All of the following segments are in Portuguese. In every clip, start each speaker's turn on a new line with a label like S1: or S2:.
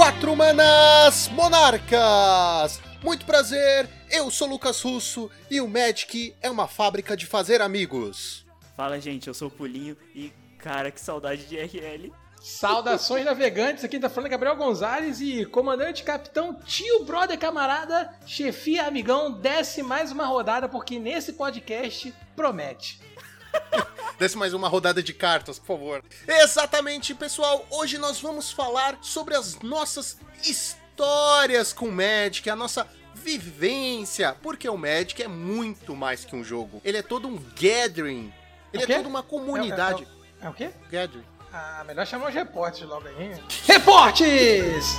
S1: Quatro Manas Monarcas! Muito prazer, eu sou Lucas Russo e o Magic é uma fábrica de fazer amigos.
S2: Fala gente, eu sou o Pulinho e cara, que saudade de RL.
S3: Saudações navegantes, aqui tá falando Gabriel Gonzalez e comandante, capitão, tio, brother, camarada, chefia, amigão, desce mais uma rodada porque nesse podcast promete.
S1: Desce mais uma rodada de cartas, por favor. Exatamente, pessoal. Hoje nós vamos falar sobre as nossas histórias com o Magic, a nossa vivência, porque o Magic é muito mais que um jogo. Ele é todo um gathering. Ele é, é toda uma comunidade.
S3: É, é, é, é o quê?
S1: Gathering.
S3: Ah, melhor chamar os repórteres logo aí. Reportes!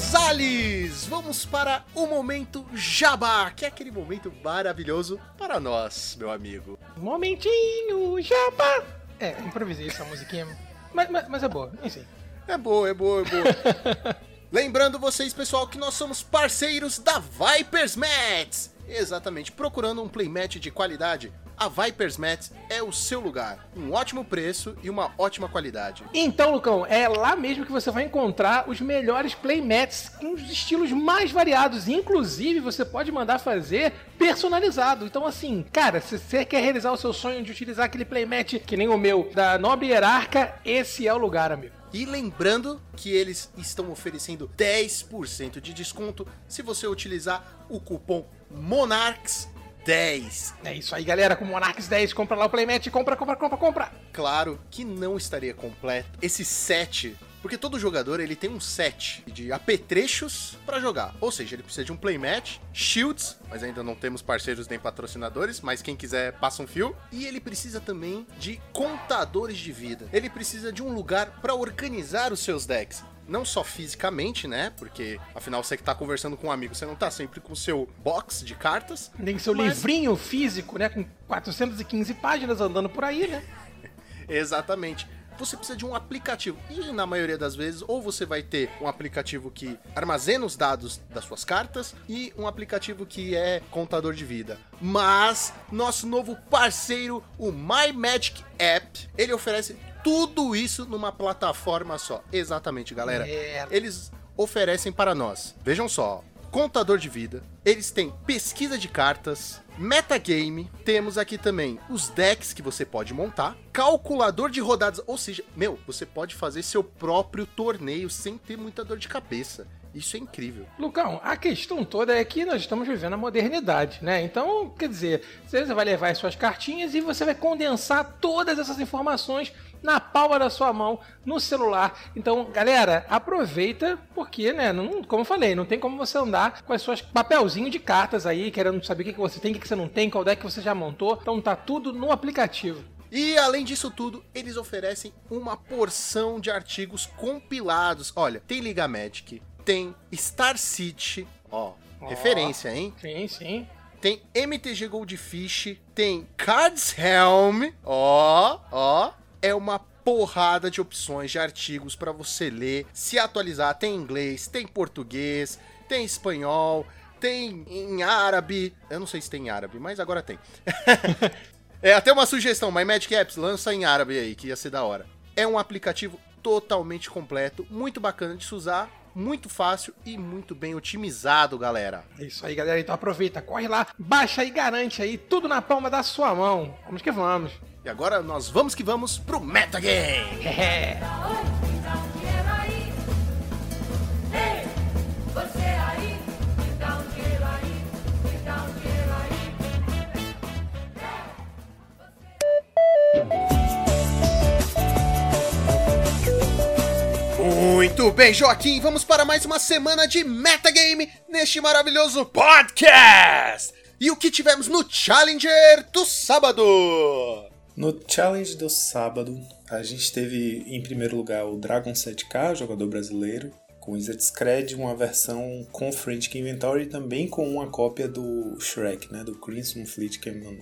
S1: Bem, Gonzales! Vamos para o momento Jabá, que é aquele momento maravilhoso para nós, meu amigo.
S3: Momentinho Jabá! É, improvisei essa musiquinha, mas, mas, mas é boa, enfim.
S1: É boa, é boa, é boa. Lembrando vocês, pessoal, que nós somos parceiros da Vipers Mats. Exatamente, procurando um playmat de qualidade, a Vipers Mats é o seu lugar. Um ótimo preço e uma ótima qualidade.
S3: Então, Lucão, é lá mesmo que você vai encontrar os melhores playmats com os estilos mais variados. Inclusive, você pode mandar fazer personalizado. Então, assim, cara, se você quer realizar o seu sonho de utilizar aquele playmat que nem o meu, da Nobre Hierarca, esse é o lugar, amigo.
S1: E lembrando que eles estão oferecendo 10% de desconto se você utilizar o cupom MONARCHS 10.
S3: É isso aí, galera. Com Monarchs 10, compra lá o Playmat. Compra, compra, compra, compra.
S1: Claro que não estaria completo esse set porque todo jogador ele tem um set de apetrechos para jogar. Ou seja, ele precisa de um playmat, shields, mas ainda não temos parceiros nem patrocinadores, mas quem quiser passa um fio. E ele precisa também de contadores de vida. Ele precisa de um lugar para organizar os seus decks não só fisicamente, né? Porque afinal você que tá conversando com um amigo, você não tá sempre com o seu box de cartas.
S3: Nem seu mas... livrinho físico, né? Com 415 páginas andando por aí, né?
S1: Exatamente você precisa de um aplicativo. E na maioria das vezes, ou você vai ter um aplicativo que armazena os dados das suas cartas e um aplicativo que é contador de vida. Mas nosso novo parceiro, o My Magic App, ele oferece tudo isso numa plataforma só. Exatamente, galera. É. Eles oferecem para nós. Vejam só, contador de vida, eles têm pesquisa de cartas, metagame, temos aqui também os decks que você pode montar, calculador de rodadas, ou seja, meu, você pode fazer seu próprio torneio sem ter muita dor de cabeça. Isso é incrível.
S3: Lucão, a questão toda é que nós estamos vivendo a modernidade, né? Então, quer dizer, você vai levar as suas cartinhas e você vai condensar todas essas informações na palma da sua mão, no celular. Então, galera, aproveita, porque, né, não, como eu falei, não tem como você andar com as suas papelzinho de cartas aí, querendo saber o que, que você tem, o que, que você não tem, qual deck você já montou. Então tá tudo no aplicativo.
S1: E além disso tudo, eles oferecem uma porção de artigos compilados. Olha, tem Liga Magic, tem Star City, ó, oh, referência, hein?
S3: Sim, sim.
S1: Tem MTG Goldfish, tem Cards Helm, ó, ó, é uma porrada de opções de artigos para você ler, se atualizar. Tem inglês, tem português, tem espanhol, tem em árabe. Eu não sei se tem em árabe, mas agora tem. é até uma sugestão, My Magic Apps lança em árabe aí, que ia ser da hora. É um aplicativo totalmente completo, muito bacana de se usar, muito fácil e muito bem otimizado, galera.
S3: É isso aí, galera. Então aproveita, corre lá, baixa e garante aí tudo na palma da sua mão. Vamos que vamos.
S1: E agora nós vamos que vamos pro Metagame! Muito bem, Joaquim, vamos para mais uma semana de Metagame neste maravilhoso podcast! E o que tivemos no Challenger do sábado?
S4: No challenge do sábado, a gente teve em primeiro lugar o Dragon 7K, jogador brasileiro, com Scred, uma versão com Frantic Inventory e também com uma cópia do Shrek, né, do Crimson Fleet, Cannon,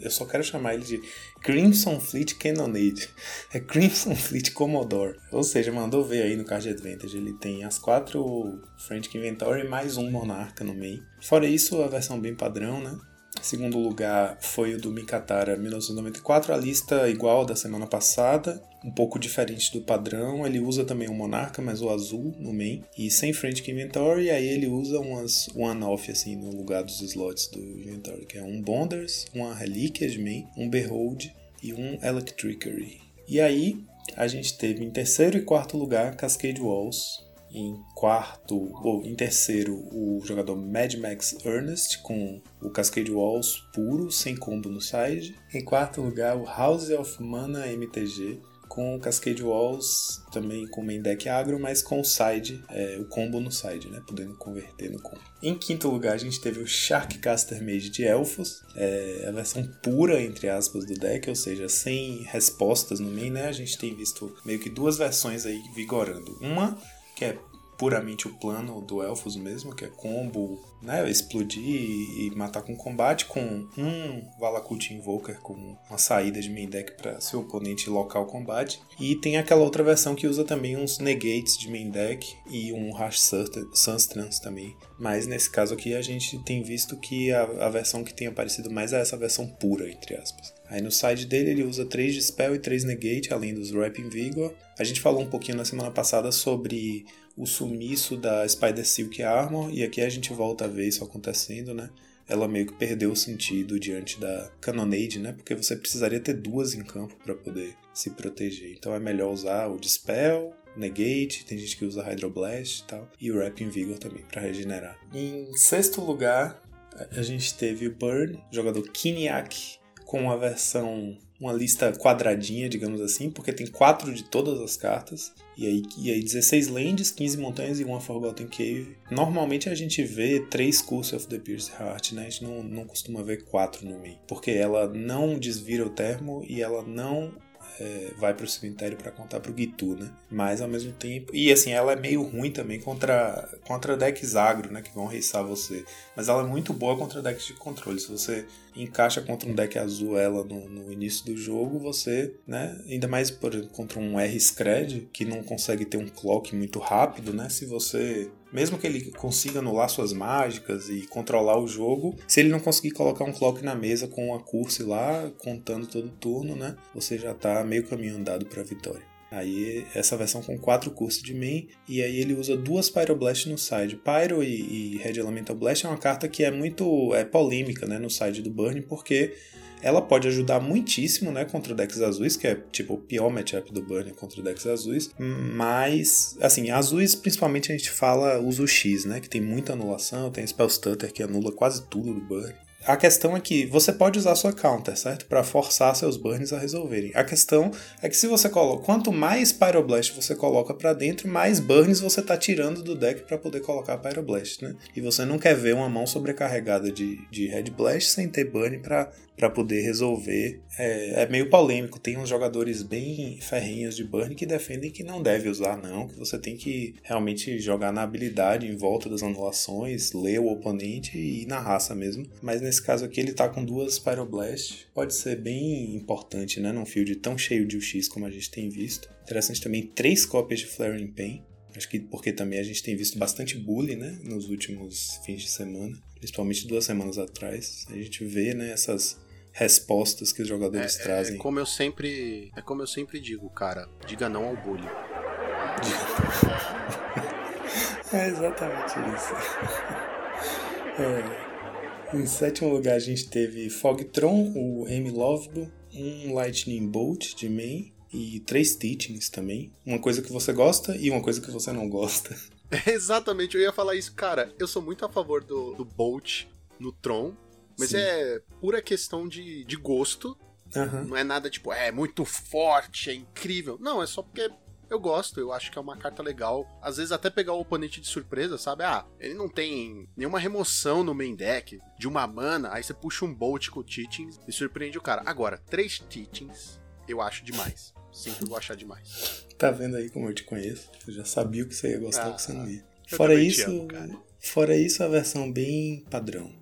S4: eu só quero chamar ele de Crimson Fleet Cannonade. É Crimson Fleet Commodore. Ou seja, mandou ver aí no Card Advantage. Ele tem as quatro Frantic Inventory mais um Monarca no meio. Fora isso, a versão bem padrão, né? Segundo lugar foi o do Mikatara 1994, a lista igual da semana passada, um pouco diferente do padrão. Ele usa também o Monarca, mas o azul no main, e sem Frantic Inventory, e aí ele usa umas one-off assim no lugar dos slots do Inventory, que é um Bonders, uma Relíquia de main, um Behold e um Electricary. E aí a gente teve em terceiro e quarto lugar Cascade Walls, em quarto, ou em terceiro, o jogador Mad Max Ernest com o Cascade Walls puro, sem combo no side. Em quarto lugar, o House of Mana MTG com o Cascade Walls também com main deck agro, mas com o side, é, o combo no side, né? Podendo converter no combo. Em quinto lugar, a gente teve o Sharkcaster Mage de Elfos, é, a versão pura, entre aspas, do deck, ou seja, sem respostas no main, né? A gente tem visto meio que duas versões aí vigorando. Uma que é puramente o plano do Elfos mesmo, que é combo, né, explodir e matar com combate, com um Valakut Invoker como uma saída de main deck para seu oponente local combate. E tem aquela outra versão que usa também uns negates de main deck e um Rush Sunstrans também. Mas nesse caso aqui a gente tem visto que a, a versão que tem aparecido mais é essa versão pura, entre aspas. Aí no side dele ele usa 3 Dispel e 3 Negate, além dos Rapping Vigor. A gente falou um pouquinho na semana passada sobre o sumiço da Spider Silk Armor, e aqui a gente volta a ver isso acontecendo, né? Ela meio que perdeu o sentido diante da Cannonade, né? Porque você precisaria ter duas em campo para poder se proteger. Então é melhor usar o Dispel, Negate, tem gente que usa Hydroblast e tal, e o Rapping Vigor também para regenerar. Em sexto lugar, a gente teve o Burn, jogador Kiniak, com a versão uma lista quadradinha, digamos assim, porque tem quatro de todas as cartas. E aí, e aí 16 lands, 15 montanhas e uma Forgotten Cave. Normalmente a gente vê três Curse of the Pierce Heart, né? A gente não, não costuma ver quatro no meio. Porque ela não desvira o termo e ela não é, vai pro cemitério para contar pro Gitu, né? Mas ao mesmo tempo. E assim, ela é meio ruim também contra, contra decks agro, né? Que vão reiçar você. Mas ela é muito boa contra decks de controle. Se você encaixa contra um deck azul ela no, no início do jogo, você, né? Ainda mais por, contra um R-Scred, que não consegue ter um clock muito rápido, né? Se você mesmo que ele consiga anular suas mágicas e controlar o jogo, se ele não conseguir colocar um clock na mesa com uma curse lá, contando todo turno, né? Você já tá meio caminho andado para a vitória. Aí essa versão com quatro cursos de main e aí ele usa duas Pyroblast no side. Pyro e, e Red Elemental Blast é uma carta que é muito é polêmica, né, no side do Burn, porque ela pode ajudar muitíssimo, né, contra decks azuis, que é tipo o pior matchup do Burn contra decks azuis, mas assim, azuis principalmente a gente fala uso X, né, que tem muita anulação, tem Spell Stutter que anula quase tudo do Burn. A questão é que você pode usar sua counter, certo? Para forçar seus burns a resolverem. A questão é que se você coloca, quanto mais Pyroblast você coloca para dentro, mais burns você tá tirando do deck para poder colocar Pyroblast, né? E você não quer ver uma mão sobrecarregada de, de Red Blast sem ter burn para para poder resolver. É, é, meio polêmico. Tem uns jogadores bem ferrinhos de burn que defendem que não deve usar, não. Que você tem que realmente jogar na habilidade em volta das anulações, ler o oponente e ir na raça mesmo. Mas nesse caso aqui ele tá com duas Pyroblast. Pode ser bem importante, né? Num field tão cheio de UX como a gente tem visto. Interessante também três cópias de Flaring Pain. Acho que porque também a gente tem visto bastante bully, né, nos últimos fins de semana, principalmente duas semanas atrás. A gente vê, né, essas respostas que os jogadores
S1: é,
S4: trazem.
S1: É como eu sempre, é como eu sempre digo, cara, diga não ao bullying.
S4: é exatamente isso. É. Em sétimo lugar a gente teve Fogtron, o M Lovebo, um Lightning Bolt de main e três Teachings também. Uma coisa que você gosta e uma coisa que você não gosta.
S1: Exatamente, eu ia falar isso. Cara, eu sou muito a favor do, do Bolt no Tron, mas Sim. é pura questão de, de gosto. Uhum. Não é nada tipo, é muito forte, é incrível. Não, é só porque eu gosto, eu acho que é uma carta legal. Às vezes até pegar o oponente de surpresa, sabe? Ah, ele não tem nenhuma remoção no main deck de uma mana, aí você puxa um Bolt com Teachings e surpreende o cara. Agora, três Teachings eu acho demais. Sempre vou achar demais.
S4: Tá vendo aí como eu te conheço? Eu já sabia o que você ia gostar, ah, o que você não ia. Fora isso, amo, fora isso, a versão bem padrão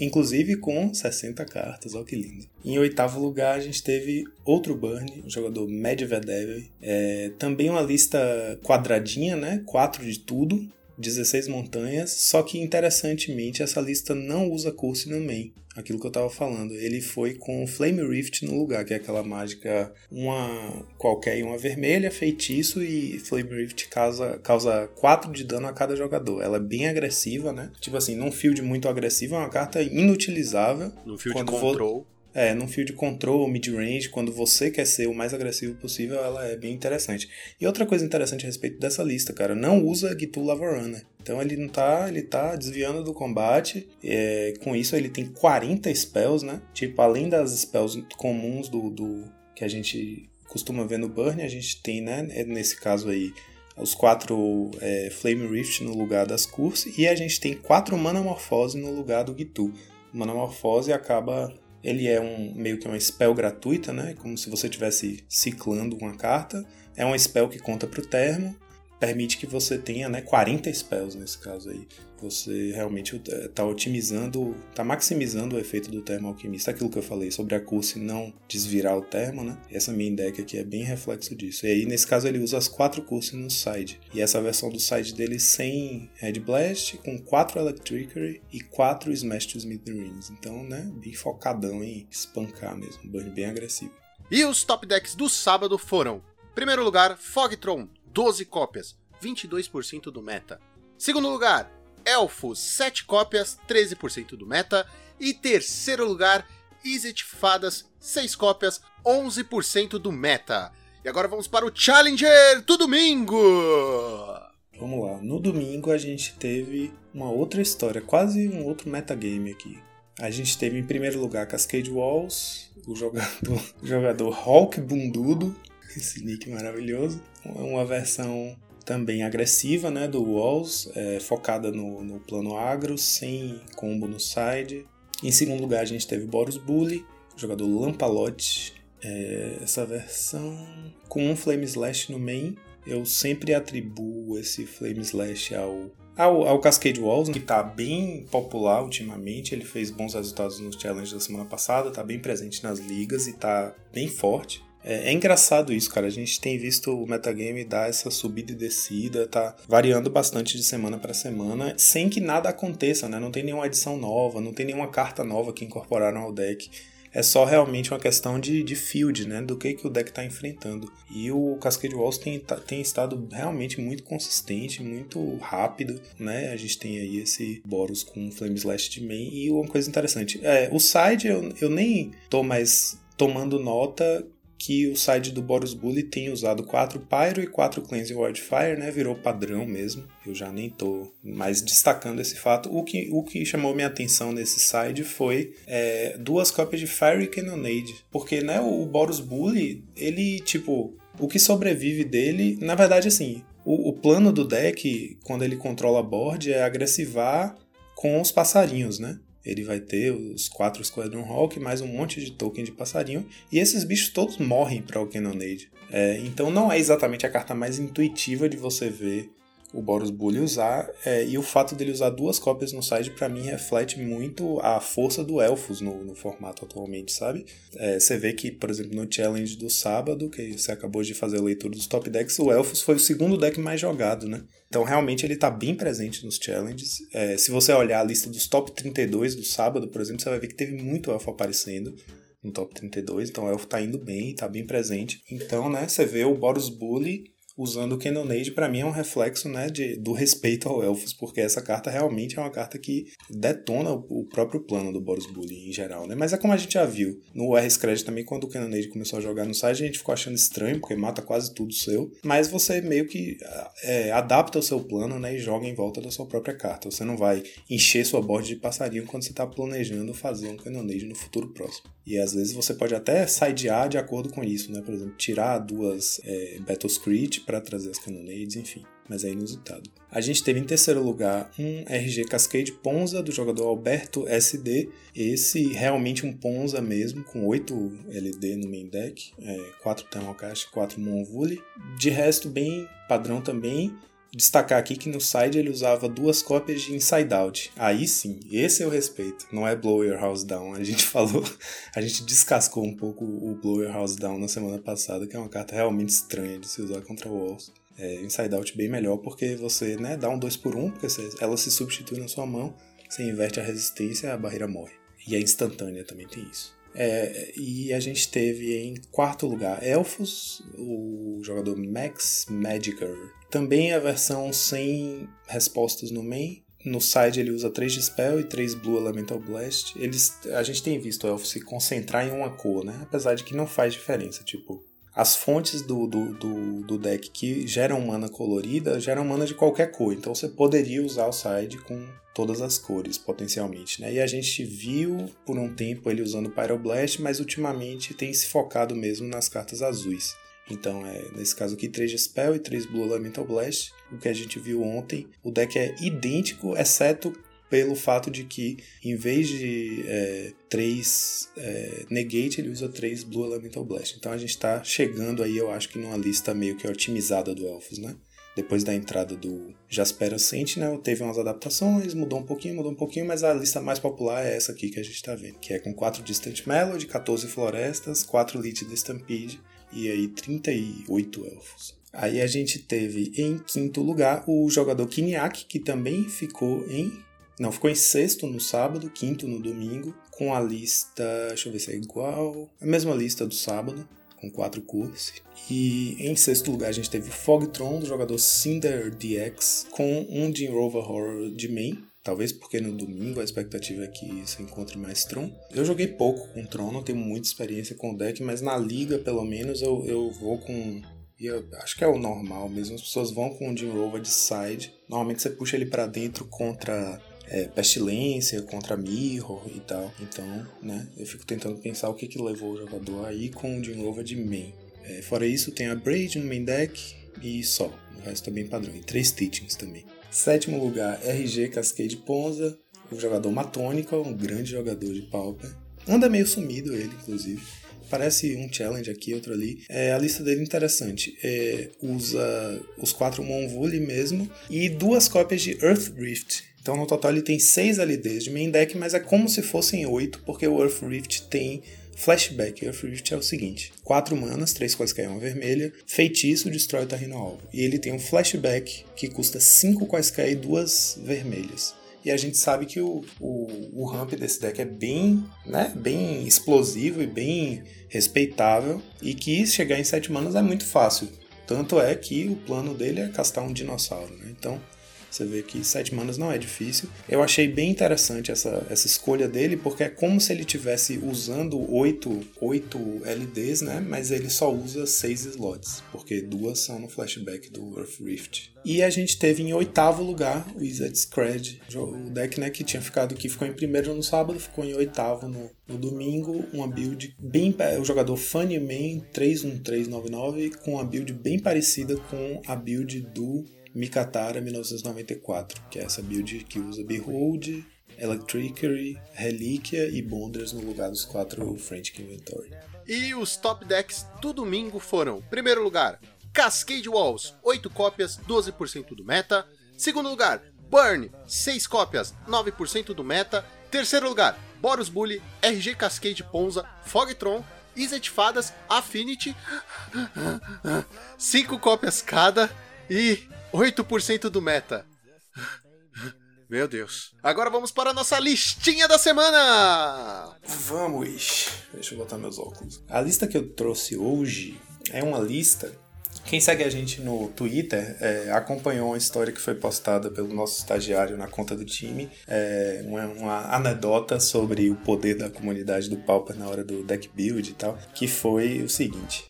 S4: inclusive com 60 cartas, olha que lindo. Em oitavo lugar, a gente teve outro Burn, o jogador Medvedev. É, também uma lista quadradinha, né? 4 de tudo, 16 montanhas. Só que, interessantemente, essa lista não usa curso no main. Aquilo que eu tava falando. Ele foi com Flame Rift no lugar, que é aquela mágica, uma qualquer e uma vermelha, feitiço, e Flame Rift causa, causa 4 de dano a cada jogador. Ela é bem agressiva, né? Tipo assim, num field muito agressivo, é uma carta inutilizável.
S1: No field
S4: Quando
S1: control.
S4: É, num field control, mid-range, quando você quer ser o mais agressivo possível, ela é bem interessante. E outra coisa interessante a respeito dessa lista, cara, não usa Gitu Lavarunner. Então ele não tá, ele tá desviando do combate. É, com isso ele tem 40 spells, né? Tipo, além das spells comuns do, do que a gente costuma ver no Burn, a gente tem, né, nesse caso aí, os quatro é, Flame Rift no lugar das Curse, e a gente tem quatro Mana Morphose no lugar do Gitu. Mana Morphose acaba ele é um meio que uma spell gratuita, né? Como se você estivesse ciclando uma carta. É uma spell que conta para o termo. Permite que você tenha né, 40 spells nesse caso aí. Você realmente está otimizando, está maximizando o efeito do termo alquimista. Aquilo que eu falei sobre a curse não desvirar o termo, né? Essa minha deck aqui é bem reflexo disso. E aí, nesse caso, ele usa as quatro curses no side. E essa versão do side dele sem Red Blast, com 4 Electricity e 4 Smash to Smithereens. Então, né, bem focadão em espancar mesmo. Um burn bem agressivo.
S1: E os top decks do sábado foram: primeiro lugar, Fogtron, 12 cópias, 22% do meta. Segundo lugar, Elfos, 7 cópias, 13% do meta. E terceiro lugar, Izzet Fadas, 6 cópias, 11% do meta. E agora vamos para o Challenger do domingo!
S4: Vamos lá, no domingo a gente teve uma outra história, quase um outro metagame aqui. A gente teve em primeiro lugar Cascade Walls, o jogador, o jogador Hulk Bundudo, esse nick maravilhoso. Uma versão também agressiva né, do Walls, é, focada no, no plano agro, sem combo no side. Em segundo lugar a gente teve Boros Bully, jogador Lampalote. É, essa versão com um Flame Slash no main. Eu sempre atribuo esse Flame Slash ao ao, ao Cascade Walls, que tá bem popular ultimamente, ele fez bons resultados nos challenges da semana passada, tá bem presente nas ligas e tá bem forte. É, é, engraçado isso, cara. A gente tem visto o metagame dar essa subida e descida, tá variando bastante de semana para semana, sem que nada aconteça, né? Não tem nenhuma edição nova, não tem nenhuma carta nova que incorporaram ao deck. É só realmente uma questão de, de field, né? Do que, que o deck está enfrentando. E o Cascade Walls tem, tem estado realmente muito consistente, muito rápido, né? A gente tem aí esse Boros com Flame Slash de main. E uma coisa interessante, é, o side eu, eu nem tô mais tomando nota que o side do Boros Bully tem usado 4 Pyro e 4 Cleanse Wildfire, né? Virou padrão mesmo. Eu já nem tô mais destacando esse fato. O que, o que chamou minha atenção nesse side foi é, duas cópias de Fire e Cannonade. Porque, né, o Boros Bully, ele, tipo, o que sobrevive dele, na verdade, assim, o, o plano do deck, quando ele controla a board, é agressivar com os passarinhos, né? Ele vai ter os quatro Squadron Hawk, mais um monte de token de passarinho, e esses bichos todos morrem para o Cannonade. É, então não é exatamente a carta mais intuitiva de você ver o Boros Bully usar, é, e o fato dele usar duas cópias no side para mim reflete muito a força do Elfos no, no formato atualmente, sabe? É, você vê que, por exemplo, no challenge do sábado, que você acabou de fazer a leitura dos top decks, o Elfos foi o segundo deck mais jogado, né? Então realmente ele está bem presente nos challenges. É, se você olhar a lista dos top 32 do sábado, por exemplo, você vai ver que teve muito Elfo aparecendo no top 32, então o Elfo tá indo bem, tá bem presente. Então, né, você vê o Boros Bully usando o Cannonade, para mim é um reflexo né, de, do respeito ao Elfos, porque essa carta realmente é uma carta que detona o próprio plano do Boros Bully em geral, né? Mas é como a gente já viu no R-Scred também, quando o Cannonade começou a jogar no site, a gente ficou achando estranho, porque mata quase tudo seu, mas você meio que é, adapta o seu plano né, e joga em volta da sua própria carta. Você não vai encher sua board de passarinho quando você está planejando fazer um Cannonade no futuro próximo. E às vezes você pode até sidear de acordo com isso, né? Por exemplo, tirar duas é, Battle Screech para trazer as Cannonades, enfim. Mas é inusitado. A gente teve em terceiro lugar um RG Cascade Ponza do jogador Alberto SD. Esse realmente um Ponza mesmo, com 8 LD no main deck, é, 4 Thermalcast, 4 Monvuli. De resto, bem padrão também. Destacar aqui que no side ele usava duas cópias de Inside Out. Aí sim, esse eu respeito. Não é Blow Your House Down. A gente falou, a gente descascou um pouco o Blow Your House Down na semana passada, que é uma carta realmente estranha de se usar contra Walls. É, Inside Out bem melhor porque você né, dá um 2 por 1 um, porque você, ela se substitui na sua mão, você inverte a resistência a barreira morre. E é instantânea também tem isso. É, e a gente teve em quarto lugar Elfos, o jogador Max Magicer. Também a versão sem respostas no main. No side ele usa 3 Dispel e 3 Blue Elemental Blast. Eles, a gente tem visto o Elfo se concentrar em uma cor, né? Apesar de que não faz diferença. Tipo, as fontes do, do, do, do, deck que geram mana colorida geram mana de qualquer cor. Então você poderia usar o side com todas as cores, potencialmente. Né? E a gente viu por um tempo ele usando Pyroblast, mas ultimamente tem se focado mesmo nas cartas azuis. Então, é, nesse caso aqui, 3 de Spell e 3 Blue Elemental Blast. O que a gente viu ontem, o deck é idêntico, exceto pelo fato de que, em vez de é, 3 é, Negate, ele usa 3 Blue Elemental Blast. Então a gente está chegando aí, eu acho que numa lista meio que otimizada do Elfos, né? Depois da entrada do Jaspera Sentinel, teve umas adaptações, mudou um pouquinho, mudou um pouquinho, mas a lista mais popular é essa aqui que a gente está vendo, que é com 4 Distant Melody, 14 Florestas, 4 Lead de Stampede e aí 38 Elfos. Aí a gente teve em quinto lugar o jogador Kinyak, que também ficou em não, ficou em sexto no sábado, quinto no domingo, com a lista. Deixa eu ver se é igual. A mesma lista do sábado, com quatro cores. E em sexto lugar a gente teve Fogtron, do jogador Cinder DX, com um Jim Rover Horror de main. Talvez porque no domingo a expectativa é que você encontre mais Tron. Eu joguei pouco com Tron, não tenho muita experiência com o deck, mas na liga, pelo menos, eu, eu vou com eu acho que é o normal mesmo. As pessoas vão com o Jim Rover de side. Normalmente você puxa ele para dentro contra é, pestilência, contra mirror e tal. Então, né, eu fico tentando pensar o que que levou o jogador aí com de novo de main. É, fora isso, tem a Braid no main deck e só. O resto é bem padrão. E três Teachings também. Sétimo lugar, RG Cascade Ponza, o jogador Matônica, um grande jogador de Pauper. Anda meio sumido ele, inclusive. Parece um challenge aqui, outro ali. É, a lista dele é interessante. É, usa os quatro Monvuli mesmo e duas cópias de Earth Rift então no total ele tem 6 LDs de main deck, mas é como se fossem 8, porque o Earth Rift tem flashback. Earth Rift é o seguinte: 4 manas, 3 quaisquer uma vermelha, feitiço destrói o terreno alvo. E ele tem um flashback que custa 5 quaisquer e 2 vermelhas. E a gente sabe que o, o, o ramp desse deck é bem, né, bem explosivo e bem respeitável. E que chegar em 7 manas é muito fácil. Tanto é que o plano dele é castar um dinossauro. Né? Então você vê que 7 manas não é difícil. Eu achei bem interessante essa, essa escolha dele, porque é como se ele tivesse usando 8, 8 LDs, né? Mas ele só usa 6 slots, porque duas são no flashback do Earth Rift. E a gente teve em oitavo lugar o Wizard Scred, o deck né, que tinha ficado que ficou em primeiro no sábado, ficou em oitavo no, no domingo, uma build bem o jogador Funny Man 31399 com uma build bem parecida com a build do Mikatara 1994, que é essa build que usa Behold, Electricary, Relíquia e Bonders no lugar dos quatro French Inventory.
S1: E os top decks do domingo foram: primeiro lugar, Cascade Walls, 8 cópias, 12% do meta. Segundo lugar, Burn, 6 cópias, 9% do meta. Terceiro lugar, Boros Bully, RG Cascade Ponza, Fogtron, Izzet Fadas, Affinity, 5 cópias cada. E 8% do meta. Meu Deus. Agora vamos para a nossa listinha da semana!
S4: Vamos! Deixa eu botar meus óculos. A lista que eu trouxe hoje é uma lista. Quem segue a gente no Twitter é, acompanhou uma história que foi postada pelo nosso estagiário na conta do time. É, uma, uma anedota sobre o poder da comunidade do Pauper na hora do deck build e tal. Que foi o seguinte.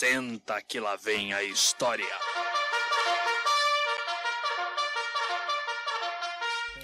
S5: Senta que lá vem a história.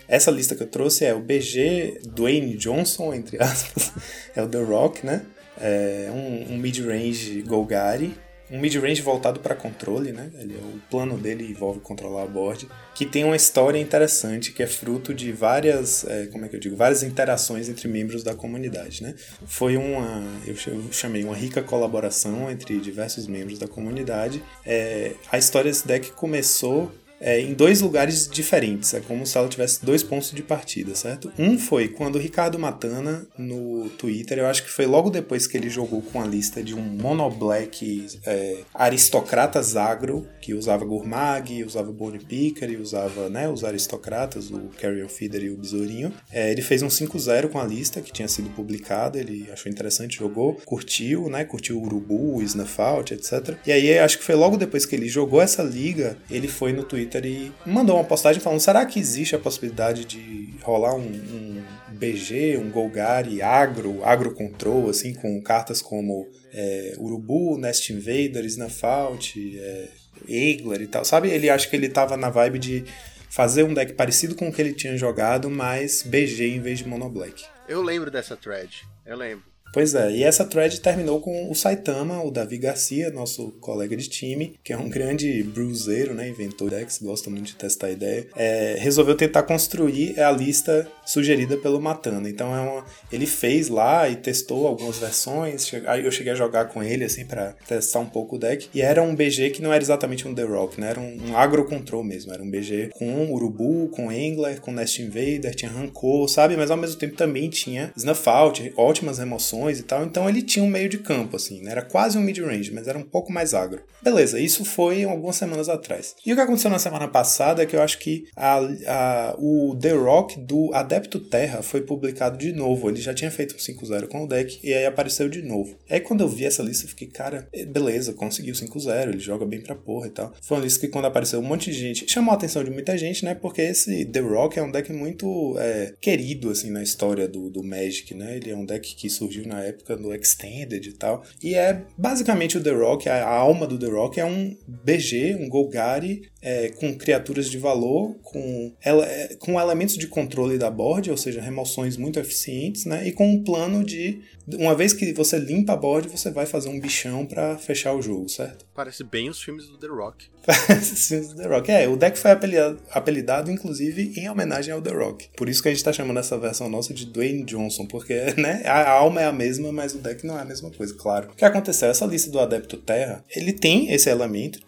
S4: Essa lista que eu trouxe é o BG Dwayne Johnson, entre aspas, é o The Rock, né? É um, um mid-range Golgari um mid-range voltado para controle, né? Ele, o plano dele envolve controlar a board, que tem uma história interessante que é fruto de várias, é, como é que eu digo, várias interações entre membros da comunidade, né? Foi uma, eu chamei uma rica colaboração entre diversos membros da comunidade. É, a história desse deck começou é, em dois lugares diferentes. É como se ela tivesse dois pontos de partida, certo? Um foi quando o Ricardo Matana, no Twitter, eu acho que foi logo depois que ele jogou com a lista de um monoblack é, aristocratas agro, que usava Gourmag, usava Bone Picker usava né, os aristocratas, o Carrion Feeder e o Besourinho. É, ele fez um 5-0 com a lista que tinha sido publicada, ele achou interessante, jogou, curtiu, né? Curtiu o Urubu, o Snuff Out, etc. E aí, acho que foi logo depois que ele jogou essa liga, ele foi no Twitter Twitter e mandou uma postagem falando: será que existe a possibilidade de rolar um, um BG, um Golgari agro, agro control, assim, com cartas como é, Urubu, Nest Invader, Snafault, é, Egler e tal, sabe? Ele acha que ele tava na vibe de fazer um deck parecido com o que ele tinha jogado, mas BG em vez de Mono Black.
S1: Eu lembro dessa thread, eu lembro.
S4: Pois é, e essa thread terminou com o Saitama, o Davi Garcia, nosso colega de time, que é um grande bruzeiro, né, inventor decks, gosta muito de testar ideia, é, resolveu tentar construir a lista sugerida pelo Matana. Então é uma, ele fez lá e testou algumas versões, aí eu cheguei a jogar com ele assim para testar um pouco o deck, e era um BG que não era exatamente um The Rock, né, era um, um agro control mesmo, era um BG com Urubu, com Angler, com Nest Invader, tinha Rancor, sabe, mas ao mesmo tempo também tinha Snuff Out, ótimas remoções e tal, então ele tinha um meio de campo, assim, né? era quase um mid-range, mas era um pouco mais agro. Beleza, isso foi algumas semanas atrás. E o que aconteceu na semana passada é que eu acho que a, a, o The Rock do Adepto Terra foi publicado de novo. Ele já tinha feito um 5-0 com o deck e aí apareceu de novo. Aí quando eu vi essa lista, eu fiquei, cara, eh, beleza, conseguiu 5-0, ele joga bem pra porra e tal. Foi uma lista que quando apareceu um monte de gente, chamou a atenção de muita gente, né? Porque esse The Rock é um deck muito é, querido, assim, na história do, do Magic, né? Ele é um deck que surgiu na época do Extended e tal. E é basicamente o The Rock, a, alma do The Rock é um BG, um Golgari é, com criaturas de valor, com, é, com elementos de controle da board, ou seja, remoções muito eficientes, né? E com um plano de uma vez que você limpa a board, você vai fazer um bichão para fechar o jogo, certo?
S1: Parece bem os filmes do The Rock.
S4: Parece os filmes do The Rock. É, o deck foi apelidado, apelidado, inclusive, em homenagem ao The Rock. Por isso que a gente tá chamando essa versão nossa de Dwayne Johnson, porque, né, a alma é a mesma, mas o deck não é a mesma coisa, claro. O que aconteceu? Essa lista do Adepto Terra, ele tem esse elemento,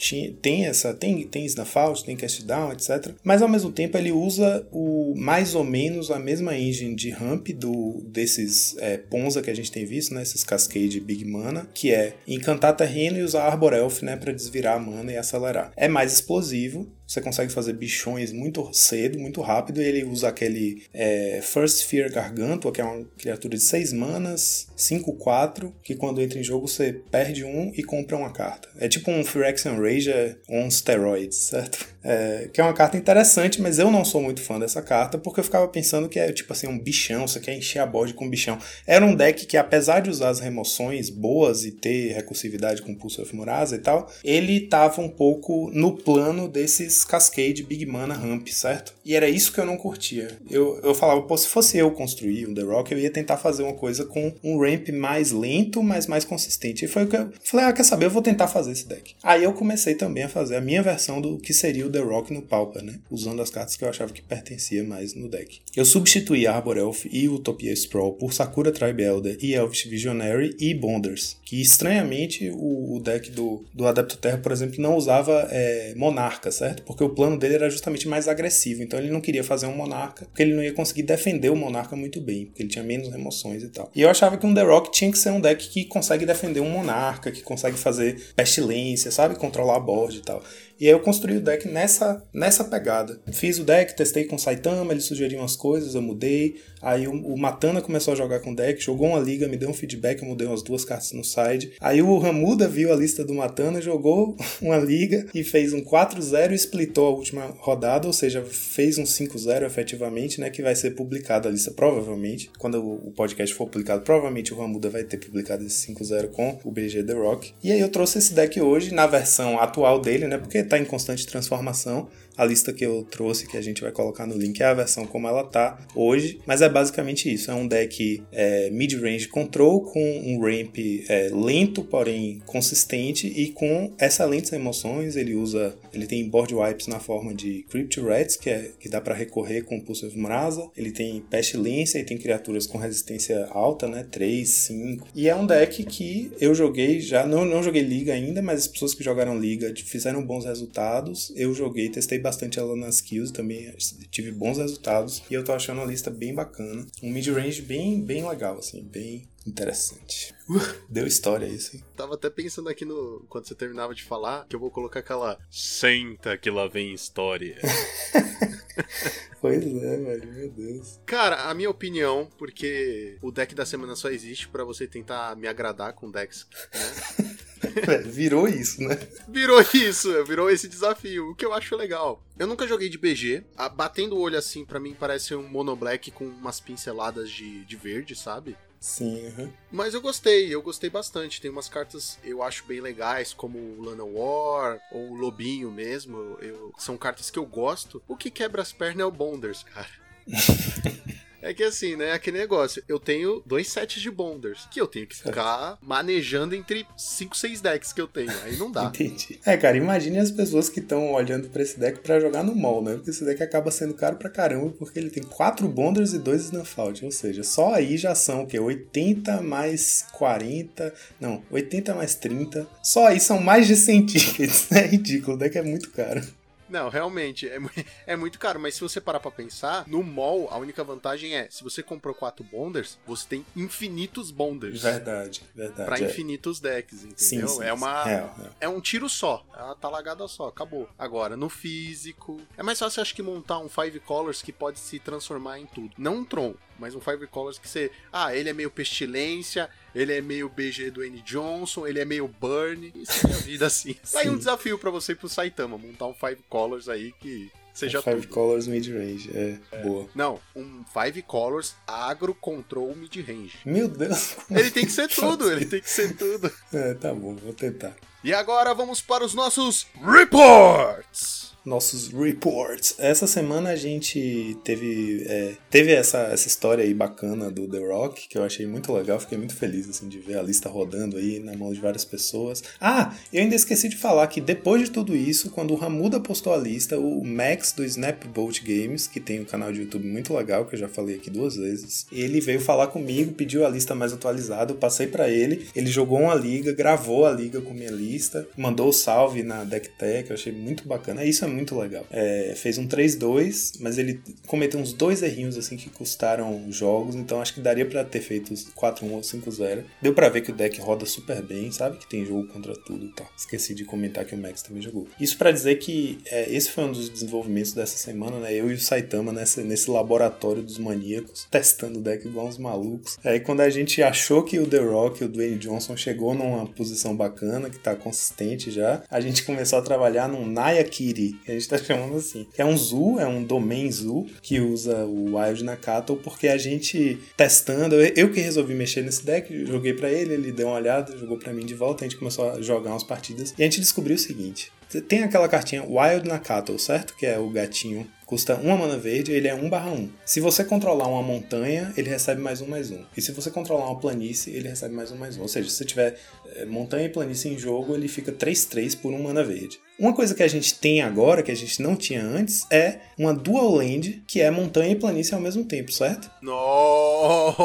S4: tem essa, tem, tem Snuff Out, tem Cast Down, etc. Mas ao mesmo tempo ele usa o mais ou menos a mesma engine de ramp do, desses é, Ponza que a gente gente tem visto, né, esses Cascade Big Mana, que é encantar terreno e usar Arbor Elf, né, para desvirar a mana e acelerar. É mais explosivo, você consegue fazer bichões muito cedo, muito rápido, ele usa aquele é, First Fear Gargantua, que é uma criatura de 6 manas, 5-4, que quando entra em jogo você perde um e compra uma carta. É tipo um Phyrexian Rager on steroids, certo? É, que é uma carta interessante, mas eu não sou muito fã dessa carta, porque eu ficava pensando que é tipo assim, um bichão, você quer encher a board com um bichão. Era um deck que, apesar de usar as remoções boas e ter recursividade com Pulse of Murasa e tal, ele tava um pouco no plano desses Cascade Big Mana Ramp, certo? E era isso que eu não curtia. Eu, eu falava, pô, se fosse eu construir um The Rock, eu ia tentar fazer uma coisa com um ramp mais lento, mas mais consistente. E foi o que eu falei, ah, quer saber, eu vou tentar fazer esse deck. Aí eu comecei também a fazer a minha versão do que seria o The Rock no Pauper, né? Usando as cartas que eu achava que pertencia mais no deck. Eu substituí Arbor Elf e Utopia Sprawl por Sakura Tribe Elder e Elvish Visionary e Bonders, que estranhamente o, o deck do, do Adepto Terra, por exemplo, não usava é, Monarca, certo? Porque o plano dele era justamente mais agressivo, então ele não queria fazer um Monarca, porque ele não ia conseguir defender o Monarca muito bem, porque ele tinha menos remoções e tal. E eu achava que um The Rock tinha que ser um deck que consegue defender um Monarca, que consegue fazer pestilência, sabe? Controlar a board e tal. E aí eu construí o deck nessa, nessa pegada. Fiz o deck, testei com o Saitama, ele sugeriu umas coisas, eu mudei. Aí o, o, Matana começou a jogar com o deck, jogou uma liga, me deu um feedback, eu mudei umas duas cartas no side. Aí o Ramuda viu a lista do Matana, jogou uma liga e fez um 4-0 e splitou a última rodada, ou seja, fez um 5-0 efetivamente, né? Que vai ser publicada a lista provavelmente. Quando o podcast for publicado, provavelmente o Ramuda vai ter publicado esse 5-0 com o BG The Rock. E aí eu trouxe esse deck hoje na versão atual dele, né? Porque tá em constante transformação. A lista que eu trouxe, que a gente vai colocar no link, é a versão como ela tá hoje, mas é basicamente isso. É um deck é, mid-range control com um ramp é, lento, porém consistente e com excelentes emoções. Ele usa, ele tem board wipes na forma de Crypt Rats, que, é, que dá para recorrer com Pulse of Murasa. Ele tem pestilência e tem criaturas com resistência alta, né? 3, 5. E é um deck que eu joguei já, não, não joguei liga ainda, mas as pessoas que jogaram liga fizeram bons resultados. Eu joguei, testei bastante ela nas kills também, tive bons resultados e eu tô achando a lista bem bacana. Um mid-range bem, bem legal, assim, bem interessante. Uh, deu história isso, hein?
S1: Tava até pensando aqui no. Quando você terminava de falar, que eu vou colocar aquela. Senta que lá vem história.
S4: pois é, velho, meu Deus.
S1: Cara, a minha opinião, porque o deck da semana só existe para você tentar me agradar com decks, né?
S4: É, virou isso, né?
S1: Virou isso, virou esse desafio, o que eu acho legal. Eu nunca joguei de BG, a, batendo o olho assim, para mim parece um mono black com umas pinceladas de, de verde, sabe?
S4: Sim, uhum.
S1: Mas eu gostei, eu gostei bastante. Tem umas cartas eu acho bem legais, como o Lana War ou o Lobinho mesmo. Eu, são cartas que eu gosto. O que quebra as pernas é o Bonders, cara. É que assim, né? Aquele negócio. Eu tenho dois sets de bonders que eu tenho que ficar manejando entre 5, 6 decks que eu tenho. Aí não dá.
S4: Entendi. É, cara, imagine as pessoas que estão olhando para esse deck para jogar no mall, né? Porque esse deck acaba sendo caro pra caramba, porque ele tem 4 bonders e 2 Snuff Ou seja, só aí já são o quê? 80 mais 40. Não, 80 mais 30. Só aí são mais de 100 tickets. É ridículo, o deck é muito caro.
S1: Não, realmente, é, é muito caro, mas se você parar pra pensar, no mall, a única vantagem é, se você comprou quatro bonders, você tem infinitos bonders.
S4: Verdade, verdade.
S1: Pra é. infinitos decks, entendeu? Sim, sim, é uma. É, é. um tiro só. É uma talagada só, acabou. Agora, no físico. É mais fácil, acho que, montar um Five Colors que pode se transformar em tudo. Não um Tron, mas um Five Colors que você. Ah, ele é meio pestilência, ele é meio BG do N. Johnson, ele é meio Burn. Isso é a vida assim. Tá aí um desafio para você pro Saitama, montar um Five Colors aí que seja
S4: Five
S1: tudo.
S4: Colors mid-range, é, é, boa.
S1: Não, um Five Colors agro control mid-range.
S4: Meu Deus!
S1: Ele tem que ser tudo, ele tem que ser tudo.
S4: É, tá bom, vou tentar.
S1: E agora vamos para os nossos reports!
S4: Nossos reports. Essa semana a gente teve, é, teve essa, essa história aí bacana do The Rock, que eu achei muito legal, fiquei muito feliz assim, de ver a lista rodando aí na mão de várias pessoas. Ah, eu ainda esqueci de falar que depois de tudo isso, quando o Ramuda postou a lista, o Max do Snapbolt Games, que tem um canal de YouTube muito legal, que eu já falei aqui duas vezes, ele veio falar comigo, pediu a lista mais atualizada, eu passei para ele, ele jogou uma liga, gravou a liga com minha lista, mandou o salve na DeckTech, eu achei muito bacana. Isso é muito legal. É, fez um 3-2, mas ele cometeu uns dois errinhos assim que custaram jogos, então acho que daria para ter feito 4-1 ou 5-0. Deu para ver que o deck roda super bem, sabe? Que tem jogo contra tudo e tal. Esqueci de comentar que o Max também jogou. Isso para dizer que é, esse foi um dos desenvolvimentos dessa semana, né? Eu e o Saitama nessa, nesse laboratório dos maníacos, testando o deck igual uns malucos. Aí quando a gente achou que o The Rock e o Dwayne Johnson chegou numa posição bacana, que tá consistente já, a gente começou a trabalhar num Naya A gente tá chamando assim. É um Zoo, é um domain Zoo, que usa o Wild na Cattle, porque a gente testando, eu que resolvi mexer nesse deck, joguei para ele, ele deu uma olhada, jogou para mim de volta, a gente começou a jogar umas partidas, e a gente descobriu o seguinte, tem aquela cartinha Wild na Cattle, certo? Que é o gatinho custa uma mana verde, ele é 1 barra 1. Se você controlar uma montanha, ele recebe mais um, mais um. E se você controlar uma planície, ele recebe mais um, mais um. Ou seja, se você tiver é, montanha e planície em jogo, ele fica 3-3 por 1 mana verde. Uma coisa que a gente tem agora, que a gente não tinha antes, é uma dual land, que é montanha e planície ao mesmo tempo, certo?
S1: Nossa,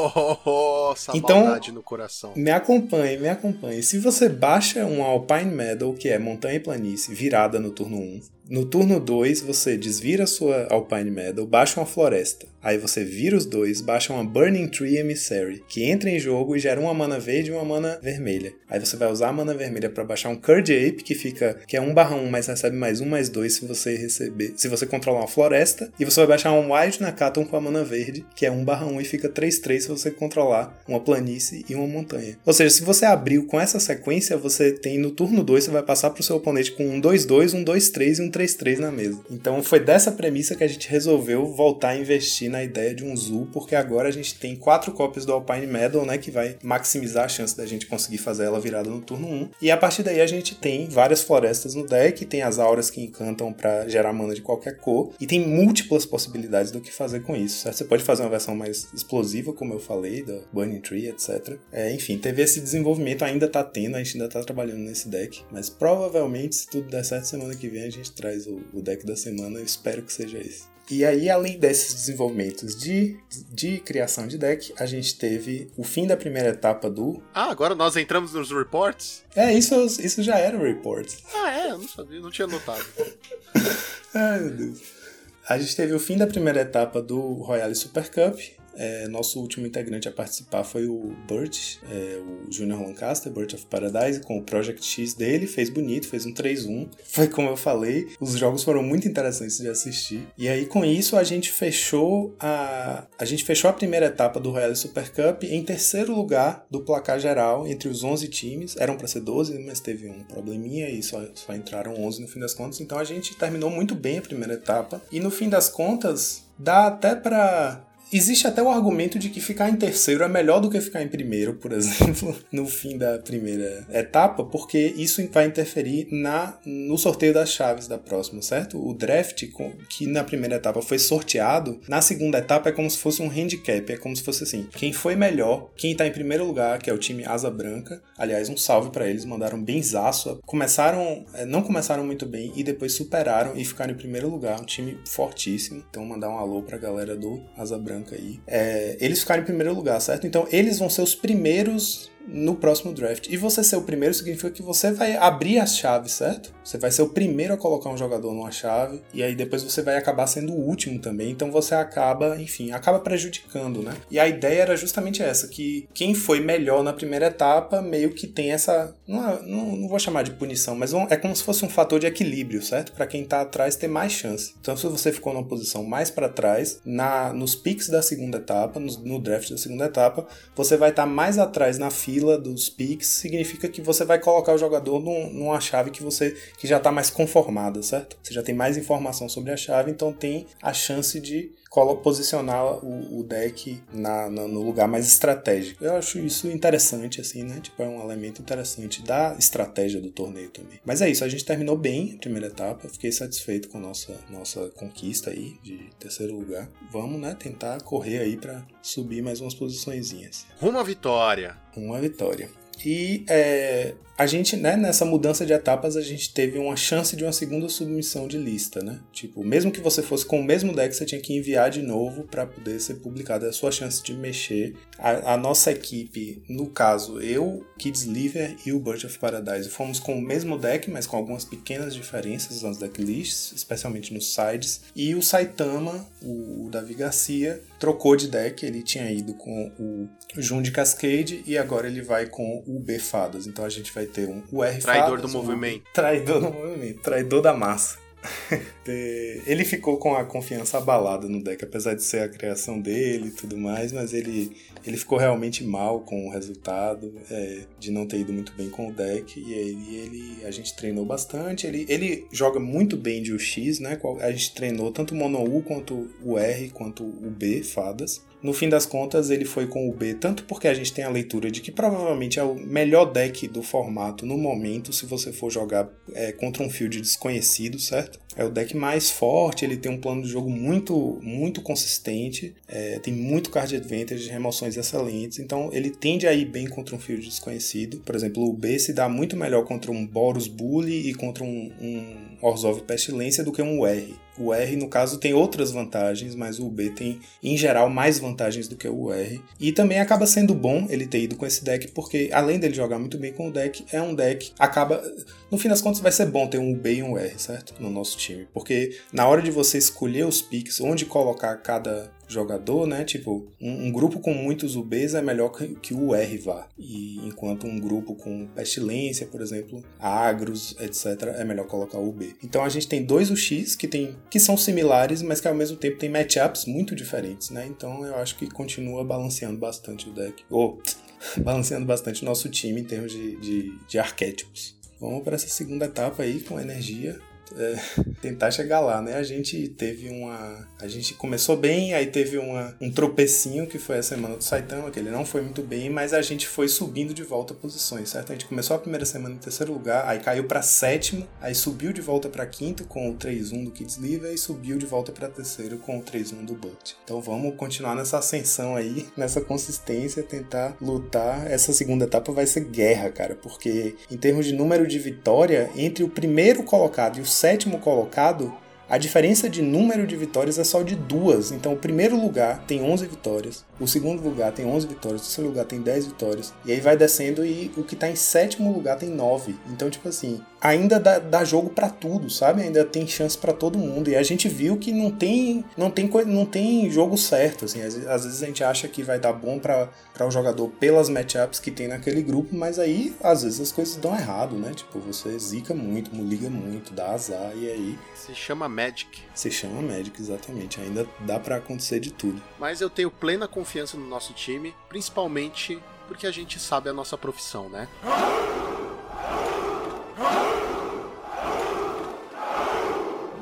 S1: então, maldade no coração.
S4: Me acompanhe, me acompanhe. Se você baixa um Alpine Meadow, que é montanha e planície, virada no turno 1, no turno 2, você desvira sua Alpine Meadow, baixa uma floresta. Aí você vira os dois, baixa uma Burning Tree Emissary, que entra em jogo e gera uma mana verde e uma mana vermelha. Aí você vai usar a mana vermelha para baixar um Curd Ape, que fica que é 1 barra 1, mas recebe mais 1 mais 2 se você receber. Se você controlar uma floresta. E você vai baixar um Wild Nakaton com a mana verde, que é 1 barra 1 e fica 3-3 se você controlar uma planície e uma montanha. Ou seja, se você abriu com essa sequência, você tem no turno 2, você vai passar pro seu oponente com um 2-2, um 2-3 e um 3-3 na mesa. Então foi dessa premissa que a gente resolveu voltar a investir na ideia de um Zoo, porque agora a gente tem quatro cópias do Alpine Medal, né, que vai maximizar a chance da gente conseguir fazer ela virada no turno 1. E a partir daí a gente tem várias florestas no deck, tem as auras que encantam para gerar mana de qualquer cor, e tem múltiplas possibilidades do que fazer com isso. Certo? Você pode fazer uma versão mais explosiva, como eu falei, da Burning Tree, etc. É, enfim, teve esse desenvolvimento, ainda tá tendo, a gente ainda tá trabalhando nesse deck, mas provavelmente, se tudo der certo, semana que vem a gente traz o, o deck da semana, eu espero que seja esse. E aí, além desses desenvolvimentos de, de criação de deck, a gente teve o fim da primeira etapa do.
S1: Ah, agora nós entramos nos reports?
S4: É, isso, isso já era o report.
S1: Ah, é? Eu não sabia, não tinha notado.
S4: Ai, meu Deus. A gente teve o fim da primeira etapa do Royale Super Cup. É, nosso último integrante a participar foi o Burt, é, o Junior Lancaster, Burt of Paradise, com o Project X dele, fez bonito, fez um 3-1. Foi como eu falei, os jogos foram muito interessantes de assistir. E aí com isso a gente fechou a a gente fechou a primeira etapa do Royale Super Cup em terceiro lugar do placar geral entre os 11 times. Eram para ser 12, mas teve um probleminha e só, só entraram 11 no fim das contas. Então a gente terminou muito bem a primeira etapa e no fim das contas dá até para Existe até o argumento de que ficar em terceiro é melhor do que ficar em primeiro, por exemplo, no fim da primeira etapa, porque isso vai interferir na, no sorteio das chaves da próxima, certo? O draft, que na primeira etapa foi sorteado, na segunda etapa é como se fosse um handicap, é como se fosse assim: quem foi melhor, quem tá em primeiro lugar, que é o time Asa Branca, aliás, um salve para eles, mandaram benzaço, começaram, é, não começaram muito bem e depois superaram e ficaram em primeiro lugar, um time fortíssimo. Então, mandar um alô pra galera do Asa Branca aí, é, eles ficaram em primeiro lugar, certo? Então eles vão ser os primeiros no próximo draft. E você ser o primeiro significa que você vai abrir as chaves, certo? Você vai ser o primeiro a colocar um jogador numa chave e aí depois você vai acabar sendo o último também. Então você acaba, enfim, acaba prejudicando, né? E a ideia era justamente essa, que quem foi melhor na primeira etapa meio que tem essa, não, é, não, não vou chamar de punição, mas é como se fosse um fator de equilíbrio, certo? Para quem tá atrás ter mais chance. Então se você ficou numa posição mais para trás, na nos picks da segunda etapa, no, no draft da segunda etapa, você vai estar tá mais atrás na fila fila dos picks significa que você vai colocar o jogador num, numa chave que você que já está mais conformada, certo? Você já tem mais informação sobre a chave, então tem a chance de posicionar o, o deck na, na, no lugar mais estratégico. Eu acho isso interessante, assim, né? Tipo, é um elemento interessante da estratégia do torneio também. Mas é isso, a gente terminou bem a primeira etapa, fiquei satisfeito com a nossa, nossa conquista aí de terceiro lugar. Vamos, né, tentar correr aí para subir mais umas posiçõezinhas.
S1: Rumo à vitória!
S4: Uma vitória. E é, a gente, né, nessa mudança de etapas, a gente teve uma chance de uma segunda submissão de lista, né? Tipo, mesmo que você fosse com o mesmo deck, você tinha que enviar de novo para poder ser publicado. É a sua chance de mexer. A, a, nossa equipe, no caso, eu, Kids Liver e o Bird of Paradise, fomos com o mesmo deck, mas com algumas pequenas diferenças nas decklists, especialmente nos sides. E o Saitama, o, o Davi Garcia, trocou de deck. Ele tinha ido com o Jun de Cascade e agora ele vai com o B Fadas. Então a gente vai ter um UR
S1: Traidor do movimento.
S4: Traidor do movimento. Traidor da massa. ele ficou com a confiança abalada no deck, apesar de ser a criação dele e tudo mais, mas ele, ele ficou realmente mal com o resultado é, de não ter ido muito bem com o deck. E aí ele, a gente treinou bastante. Ele, ele joga muito bem de UX, né? A gente treinou tanto o Mono U quanto o R quanto o B, fadas. No fim das contas, ele foi com o B, tanto porque a gente tem a leitura de que provavelmente é o melhor deck do formato no momento, se você for jogar é, contra um field desconhecido, certo? É o deck mais forte, ele tem um plano de jogo muito, muito consistente, é, tem muito card advantage, remoções excelentes, então ele tende a ir bem contra um field desconhecido. Por exemplo, o B se dá muito melhor contra um Boros Bully e contra um, um Orzhov Pestilência do que um R. O R, no caso, tem outras vantagens, mas o B tem, em geral, mais vantagens do que o R. E também acaba sendo bom ele ter ido com esse deck, porque além dele jogar muito bem com o deck, é um deck. Acaba. No fim das contas, vai ser bom ter um B e um R, certo? No nosso time. Porque na hora de você escolher os picks, onde colocar cada jogador, né? Tipo, um, um, grupo com muitos UBs é melhor que, que, o R vá. E enquanto um grupo com pestilência, por exemplo, agros, etc., é melhor colocar o UB. Então a gente tem dois UX que, tem, que são similares, mas que ao mesmo tempo tem matchups muito diferentes, né? Então eu acho que continua balanceando bastante o deck. Ou balanceando bastante o nosso time em termos de, de, de arquétipos. Vamos para essa segunda etapa aí com energia é, tentar chegar lá, né? A gente teve uma. A gente começou bem, aí teve uma, um tropecinho que foi a semana do Saitama, que ele não foi muito bem, mas a gente foi subindo de volta posições, certo? A gente começou a primeira semana em terceiro lugar, aí caiu para sétimo, aí subiu de volta para quinto com o 3-1 do Kids Live e subiu de volta para terceiro com o 3-1 do Butt. Então vamos continuar nessa ascensão aí, nessa consistência, tentar lutar. Essa segunda etapa vai ser guerra, cara, porque em termos de número de vitória, entre o primeiro colocado e o sétimo colocado, a diferença de número de vitórias é só de duas. Então, o primeiro lugar tem 11 vitórias, o segundo lugar tem 11 vitórias, o terceiro lugar tem 10 vitórias. E aí vai descendo e o que tá em sétimo lugar tem 9. Então, tipo assim, ainda dá, dá jogo para tudo, sabe? Ainda tem chance para todo mundo. E a gente viu que não tem não tem não tem jogo certo, assim. Às, às vezes a gente acha que vai dar bom para o jogador pelas matchups que tem naquele grupo, mas aí às vezes as coisas dão errado, né? Tipo, você zica muito, liga muito, dá azar e aí
S1: se chama Magic.
S4: Se chama Magic, exatamente. Ainda dá para acontecer de tudo.
S1: Mas eu tenho plena confiança no nosso time, principalmente porque a gente sabe a nossa profissão, né?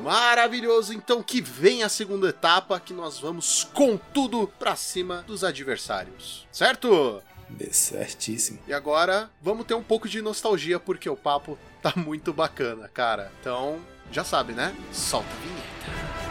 S1: Maravilhoso, então que vem a segunda etapa que nós vamos com tudo pra cima dos adversários, certo?
S4: Certíssimo.
S1: E agora vamos ter um pouco de nostalgia porque o papo tá muito bacana, cara. Então, já sabe, né? Solta a vinheta.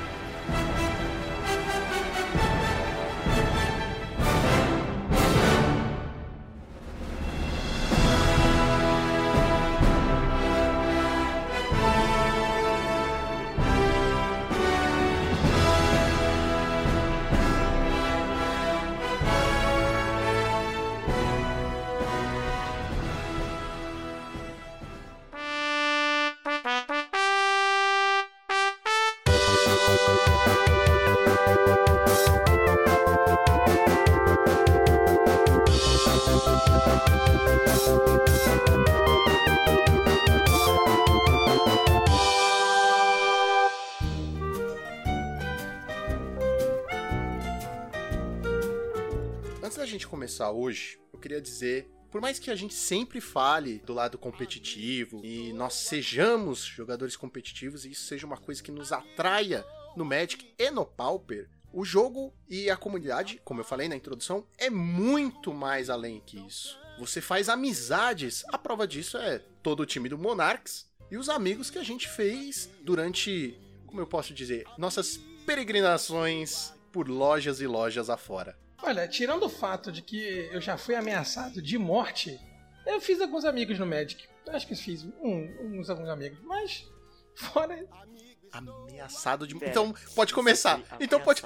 S1: Começar hoje, eu queria dizer por mais que a gente sempre fale do lado competitivo e nós sejamos jogadores competitivos e isso seja uma coisa que nos atraia no Magic e no Pauper, o jogo e a comunidade, como eu falei na introdução, é muito mais além que isso. Você faz amizades, a prova disso é todo o time do Monarchs e os amigos que a gente fez durante, como eu posso dizer, nossas peregrinações por lojas e lojas afora.
S3: Olha, tirando o fato de que eu já fui ameaçado de morte, eu fiz alguns amigos no Magic. Eu acho que fiz um, uns alguns amigos, mas fora
S1: Ameaçado de. Então, pode começar. Então, pode.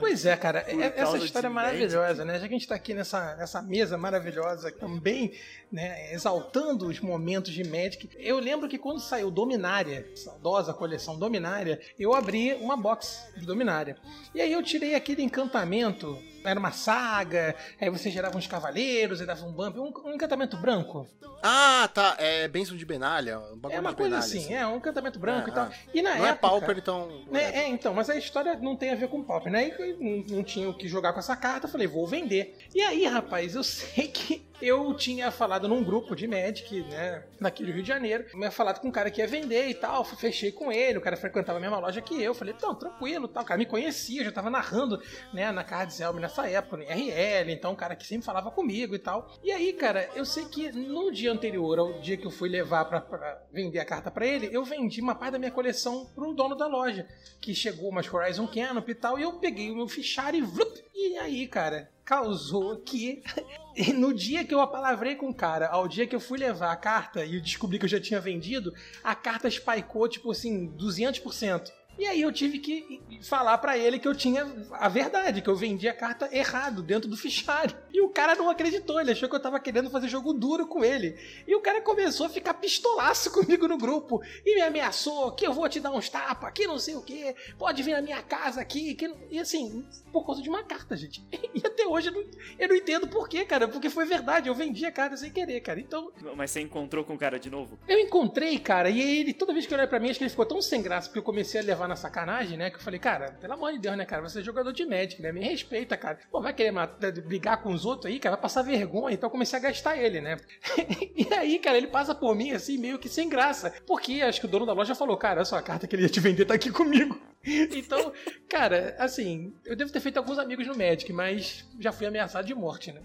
S3: Pois é, cara. É, essa história é maravilhosa, né? Já que a gente tá aqui nessa, nessa mesa maravilhosa, também, né, exaltando os momentos de Magic. Eu lembro que quando saiu Dominária, saudosa coleção Dominária, eu abri uma box de Dominária. E aí eu tirei aquele encantamento era uma saga, aí você gerava uns cavaleiros e dava um bump, um, um encantamento branco.
S1: Ah, tá, é Benção de Benalha,
S3: um É uma coisa assim, assim, é um encantamento branco
S1: é,
S3: e tal.
S1: É.
S3: E na
S1: não
S3: época,
S1: é Pauper, então...
S3: Né, é, então, mas a história não tem a ver com Pauper, né? E não, não tinha o que jogar com essa carta, eu falei, vou vender. E aí, rapaz, eu sei que eu tinha falado num grupo de Magic, né, daqui do Rio de Janeiro, eu tinha falado com um cara que ia vender e tal, fechei com ele, o cara frequentava a mesma loja que eu, falei, então, tranquilo, tal, o cara me conhecia, já tava narrando, né, na Cards Helm nessa época, no RL, então um cara que sempre falava comigo e tal. E aí, cara, eu sei que no dia anterior, ao dia que eu fui levar pra, pra vender a carta para ele, eu vendi uma parte da minha coleção pro dono da loja, que chegou umas Horizon Canopy e tal, e eu peguei o meu fichário e vlup, e aí, cara, causou que no dia que eu apalavrei com o cara, ao dia que eu fui levar a carta e descobri que eu já tinha vendido, a carta spikeou tipo assim 200%. E aí eu tive que falar para ele que eu tinha a verdade, que eu vendi a carta errado dentro do fichário. E o cara não acreditou, ele achou que eu tava querendo fazer jogo duro com ele. E o cara começou a ficar pistolaço comigo no grupo e me ameaçou que eu vou te dar uns tapas, que não sei o que, pode vir na minha casa aqui, que e assim, por causa de uma carta, gente. E até hoje eu não, eu não entendo por quê, cara, porque foi verdade, eu vendi a carta sem querer, cara. Então,
S2: mas você encontrou com o cara de novo?
S3: Eu encontrei, cara, e ele toda vez que olha para mim, acho que ele ficou tão sem graça porque eu comecei a levar na sacanagem, né? Que eu falei, cara, pelo amor de Deus, né, cara? Você é jogador de Magic, né? Me respeita, cara. Pô, vai querer matar, brigar com os outros aí, cara? Vai passar vergonha. Então eu comecei a gastar ele, né? e aí, cara, ele passa por mim, assim, meio que sem graça. Porque acho que o dono da loja falou, cara, essa carta que ele ia te vender tá aqui comigo. então, cara, assim, eu devo ter feito alguns amigos no Magic, mas já fui ameaçado de morte, né?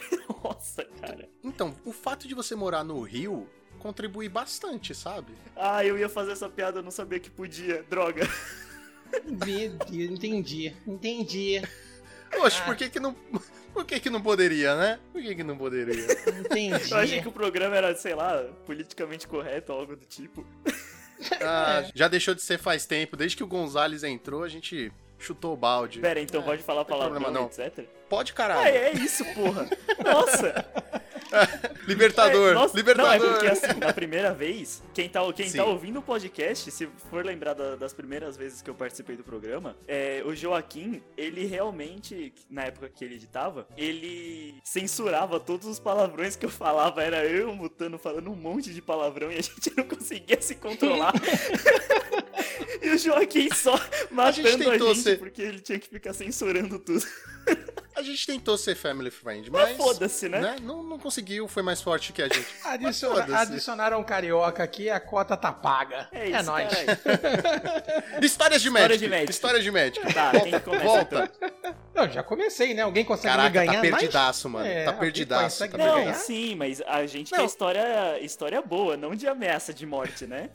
S2: Nossa, cara.
S1: Então, o fato de você morar no Rio contribui bastante, sabe?
S2: Ah, eu ia fazer essa piada, eu não sabia que podia. Droga.
S3: Meu Deus, entendi, entendi.
S1: Poxa, ah. por que que não... Por que que não poderia, né? Por que que não poderia?
S3: Entendi.
S2: Eu achei que o programa era, sei lá, politicamente correto, algo do tipo.
S1: Ah, já deixou de ser faz tempo. Desde que o Gonzalez entrou, a gente chutou o balde.
S2: Pera, então é, pode falar palavrão, não. etc?
S1: Pode, caralho.
S2: É, é isso, porra. Nossa.
S1: libertador,
S2: é, nossa,
S1: libertador.
S2: Não, é porque assim, na primeira vez, quem tá, quem tá ouvindo o podcast, se for lembrar da, das primeiras vezes que eu participei do programa, é, o Joaquim, ele realmente, na época que ele editava, ele censurava todos os palavrões que eu falava. Era eu mutando, falando um monte de palavrão e a gente não conseguia se controlar. e o Joaquim só matando a gente, a gente ser... porque ele tinha que ficar censurando tudo.
S1: A gente tentou ser family friend, mas.
S2: mas foda-se, né? né?
S1: Não, não conseguiu, foi mais forte que a gente.
S3: Adiciona, adicionaram um carioca aqui, a cota tá paga.
S2: É, isso, é
S3: nóis.
S1: Histórias de médico. Histórias de médico.
S2: Tá, volta, quem começa,
S1: volta.
S2: Então?
S3: Não, já comecei, né? Alguém consegue
S1: Caraca,
S3: me ganhar
S1: tá perdidaço,
S3: mais?
S1: mano. É, tá perdidaço. Tá
S2: não,
S1: ganhar?
S2: sim, mas a gente não. quer história, história boa, não de ameaça de morte, né?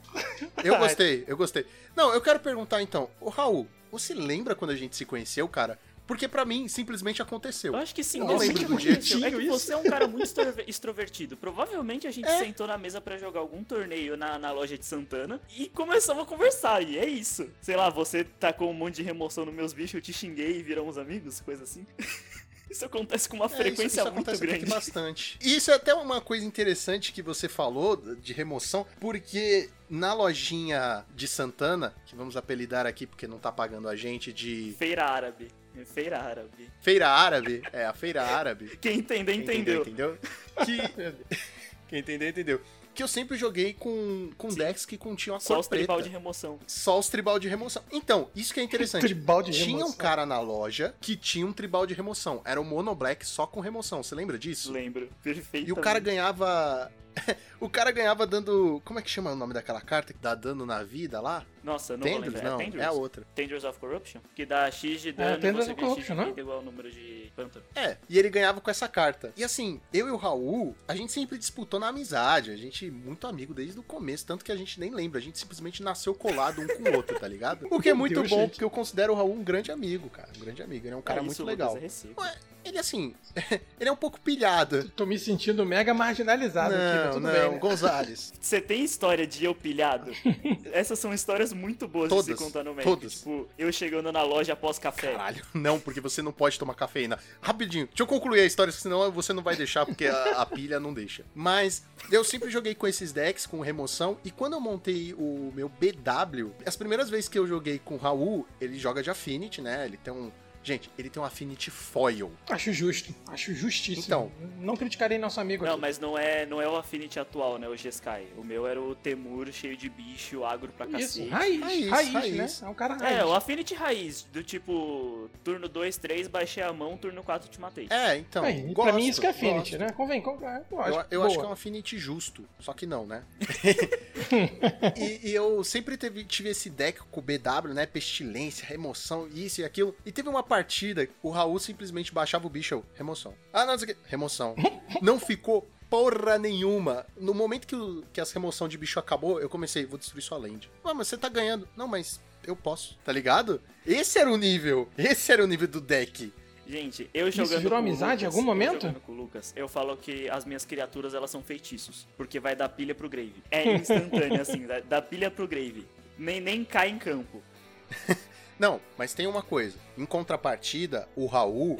S1: Eu gostei, eu gostei. Não, eu quero perguntar então, o Raul, você lembra quando a gente se conheceu, cara? Porque para mim, simplesmente aconteceu.
S2: Eu acho que sim,
S1: eu
S2: não
S1: lembro do
S2: dia. É que você é um cara muito extrovertido. Provavelmente a gente é. sentou na mesa para jogar algum torneio na, na loja de Santana e começamos a conversar. E é isso. Sei lá, você tacou um monte de remoção nos meus bichos, eu te xinguei e viramos amigos, coisa assim. Isso acontece com uma é, frequência isso, isso muito grande.
S1: bastante. E isso é até uma coisa interessante que você falou de remoção, porque na lojinha de Santana, que vamos apelidar aqui porque não tá pagando a gente de.
S2: Feira Árabe. Feira Árabe.
S1: Feira Árabe? É, a Feira Árabe.
S2: Quem entendeu, entendeu.
S1: entendeu? Que... Quem entendeu, entendeu. Que eu sempre joguei com, com decks que continham a
S2: Só
S1: cor
S2: os tribal de remoção.
S1: Só os tribal de remoção. Então, isso que é interessante.
S3: tribal de
S1: tinha
S3: remoção.
S1: um cara na loja que tinha um tribal de remoção. Era o Mono Black só com remoção. Você lembra disso?
S2: Lembro. Perfeito.
S1: E o cara ganhava o cara ganhava dando. Como é que chama o nome daquela carta que dá dano na vida lá?
S2: Nossa, não
S1: Tendrils?
S2: vou lembrar.
S1: Não,
S2: é, Tendrils?
S1: é a outra.
S2: Tendrils of Corruption? Que dá X de dano
S3: é,
S2: e você
S3: of Corruption, né?
S2: igual ao número de pântano.
S1: É, e ele ganhava com essa carta. E assim, eu e o Raul, a gente sempre disputou na amizade. A gente muito amigo desde o começo, tanto que a gente nem lembra. A gente simplesmente nasceu colado um com o outro, tá ligado? O que é muito
S3: Deus,
S1: bom,
S3: gente.
S1: porque eu considero o Raul um grande amigo, cara. Um grande amigo. Ele é um cara
S2: É
S1: muito
S2: isso,
S1: legal.
S2: Lucas, é
S1: ele assim, ele é um pouco pilhado.
S3: Tô me sentindo mega marginalizado aqui, mas
S1: Não,
S3: tudo
S1: não,
S3: bem. Né?
S1: Gonzales.
S2: Você tem história de eu pilhado? Essas são histórias muito boas de
S1: Todas,
S2: se contar no médico.
S1: todas.
S2: Tipo, eu chegando na loja após café.
S1: Caralho, não, porque você não pode tomar cafeína. Rapidinho, deixa eu concluir a história, senão você não vai deixar, porque a, a pilha não deixa. Mas eu sempre joguei com esses decks, com remoção, e quando eu montei o meu BW, as primeiras vezes que eu joguei com o Raul, ele joga de Affinity, né? Ele tem um. Gente, ele tem um Affinity Foil.
S3: Acho justo, acho justíssimo.
S1: Então.
S3: Não criticarei nosso amigo
S2: Não,
S3: aqui.
S2: mas não é, não é o Affinity atual, né? O G-Sky. O meu era o Temur cheio de bicho, agro pra
S3: Isso,
S2: cacete.
S3: raiz,
S1: Raiz,
S3: raiz,
S1: raiz.
S3: né? É um cara raiz.
S2: É, o Affinity raiz, do tipo, turno 2, 3, baixei a mão, turno 4 te matei.
S1: É, então.
S3: Aí,
S1: gosto,
S3: pra mim isso que é Affinity,
S1: gosto.
S3: né? Convém, convém. Eu,
S1: Eu,
S3: acho,
S1: eu acho que é um Affinity justo, só que não, né? e, e eu sempre teve- tive esse deck com o BW, né? Pestilência, remoção, isso e aquilo. E teve uma partida, o Raul simplesmente baixava o bicho, eu, remoção. Ah, não, não sei o que. Remoção. Não ficou porra nenhuma. No momento que, o- que as remoção de bicho acabou, eu comecei, vou destruir sua land. Ah, mas você tá ganhando. Não, mas eu posso, tá ligado? Esse era o nível. Esse era o nível do deck.
S2: Gente, eu jogando
S3: virou
S2: com o
S3: amizade em
S2: Lucas,
S3: algum
S2: eu
S3: momento?
S2: jogando com o Lucas, eu falo que as minhas criaturas elas são feitiços, porque vai dar pilha pro grave. É instantâneo assim, dá, dá pilha pro grave. Nem, nem cai em campo.
S1: Não, mas tem uma coisa. Em contrapartida, o Raul,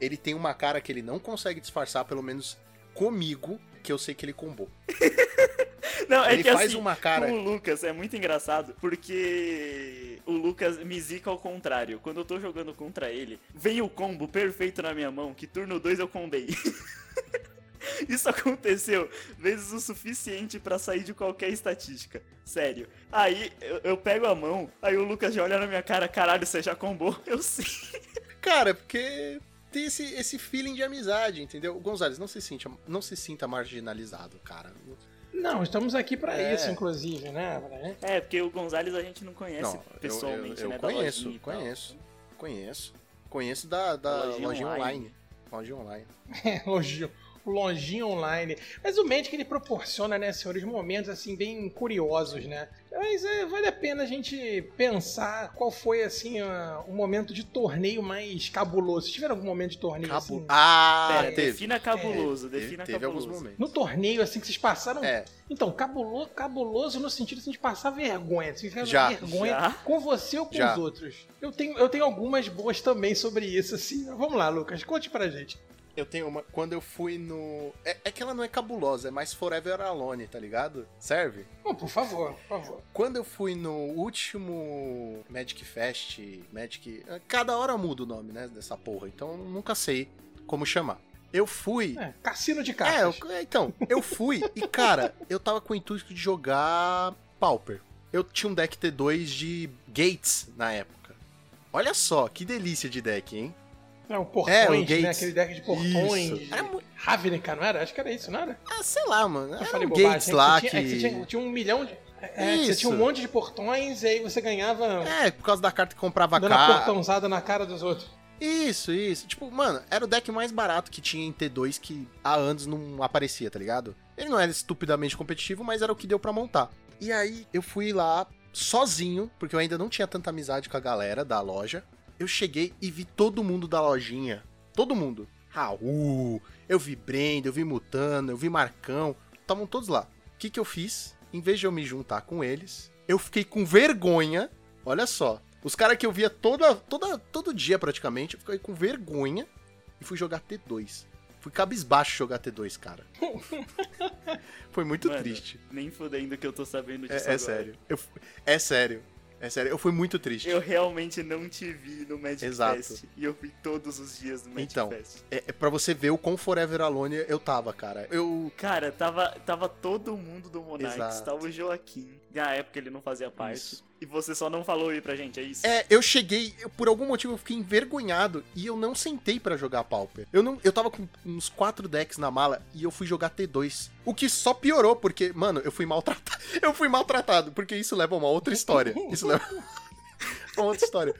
S1: ele tem uma cara que ele não consegue disfarçar, pelo menos comigo, que eu sei que ele combou.
S2: Não, é
S1: Ele
S2: que
S1: faz
S2: assim,
S1: uma cara-
S2: o Lucas é muito engraçado, porque o Lucas me zica ao contrário. Quando eu tô jogando contra ele, vem o combo perfeito na minha mão, que turno 2 eu combei. Isso aconteceu vezes o suficiente pra sair de qualquer estatística. Sério. Aí eu, eu pego a mão, aí o Lucas já olha na minha cara, caralho, você já combou? Eu sim.
S1: Cara, porque tem esse, esse feeling de amizade, entendeu? Gonzalez, não se sinta, não se sinta marginalizado, cara.
S3: Não, estamos aqui pra
S1: É.
S3: isso, inclusive, né?
S2: É, porque o Gonzalez a gente não conhece
S1: Não, eu,
S2: pessoalmente,
S1: eu, eu
S2: né? da
S1: conheço, conheço, conheço. Conheço da, da
S2: Lojinha
S1: lojinha online.
S2: online.
S1: Lojinha online.
S3: Lojinha, o lojinha online. Mas o Magic ele proporciona, né, senhores, momentos assim bem curiosos, né? Mas é, vale a pena a gente pensar qual foi assim a- o momento de torneio mais cabuloso. Vocês tiveram algum momento de torneio
S1: Cabo...
S3: assim?
S1: Ah,
S2: Pera,
S1: teve.
S2: defina cabuloso,
S1: Teve,
S2: defina
S1: teve
S2: cabuloso.
S1: alguns momentos.
S3: No torneio, assim, que vocês passaram.
S1: É,
S3: Então, cabuloso, cabuloso no sentido assim, de passar vergonha. Assim, ficar
S1: Já.
S3: vergonha
S2: Já.
S3: com você ou com
S1: Já.
S3: os outros. Eu tenho, eu tenho algumas boas também sobre isso, assim. Vamos lá, Lucas, conte pra gente.
S1: Eu tenho uma. Quando eu fui no. É, é que ela não é cabulosa, é mais Forever Alone, tá ligado? Serve?
S3: Oh, por favor, por favor.
S1: Quando eu fui no último Magic Fest, Magic. Cada hora muda o nome, né? Dessa porra, então nunca sei como chamar. Eu fui.
S3: É, cassino de
S1: É,
S3: cartas.
S1: eu- então, eu fui e, cara, eu tava com o intuito de jogar Pauper. Eu tinha um deck T2 de Gates na época. Olha só, que delícia de deck, hein?
S3: É, o portões,
S1: É, o
S3: né? Aquele deck de portões.
S1: Isso. Era mu-
S3: Ravnica, não era? Acho que era isso, não era?
S1: Ah, sei lá, mano.
S3: Eu
S1: Era
S3: falei
S1: um
S3: bobagem.
S1: Gates
S3: é
S1: lá
S3: você
S1: que...
S3: tinha, é que você tinha, tinha um milhão de. É, que você
S1: Isso.
S3: tinha um monte de portões e aí você ganhava
S1: É, por causa da carta que comprava
S3: dando a
S1: carta.
S3: portãozada na cara dos outros.
S1: Isso, isso. Tipo, mano, era o deck mais barato que tinha em T2 que há anos não aparecia, tá ligado? Ele não era estupidamente competitivo, mas era o que deu pra montar. E aí eu fui lá sozinho, porque eu ainda não tinha tanta amizade com a galera da loja. Eu cheguei e vi todo mundo da lojinha. Todo mundo. Raul, eu vi Brenda, eu vi Mutano, eu vi Marcão. Estavam todos lá. O que, que eu fiz? Em vez de eu me juntar com eles, eu fiquei com vergonha. Olha só. Os caras que eu via toda, toda, todo dia praticamente, eu fiquei com vergonha e fui jogar T2. Fui cabisbaixo jogar T2, cara. Foi muito
S2: Mano,
S1: triste.
S2: Nem fudendo que eu tô sabendo disso
S1: É, é sério. Eu é sério. É sério. Eu fui muito triste.
S2: Eu realmente não te vi no Magic
S1: Exato.
S2: Fest. E eu fui todos os dias no Magic
S1: Então.
S2: Fest.
S1: É, é pra você ver o quão Forever Alone eu tava, cara. Eu.
S2: Cara, tava, tava todo mundo do Monarchs.
S1: Exato.
S2: Tava o Joaquim. Na época ele não fazia parte.
S1: Isso.
S2: E você só não falou aí pra gente, é isso?
S1: É, eu cheguei, eu- por algum motivo eu fiquei envergonhado e eu não sentei pra jogar Pauper. Eu não, eu tava com uns quatro decks na mala e eu fui jogar T2. O que só piorou, porque, mano, eu fui maltratado. Eu fui maltratado, porque isso leva a uma outra história. Isso leva a uma outra história.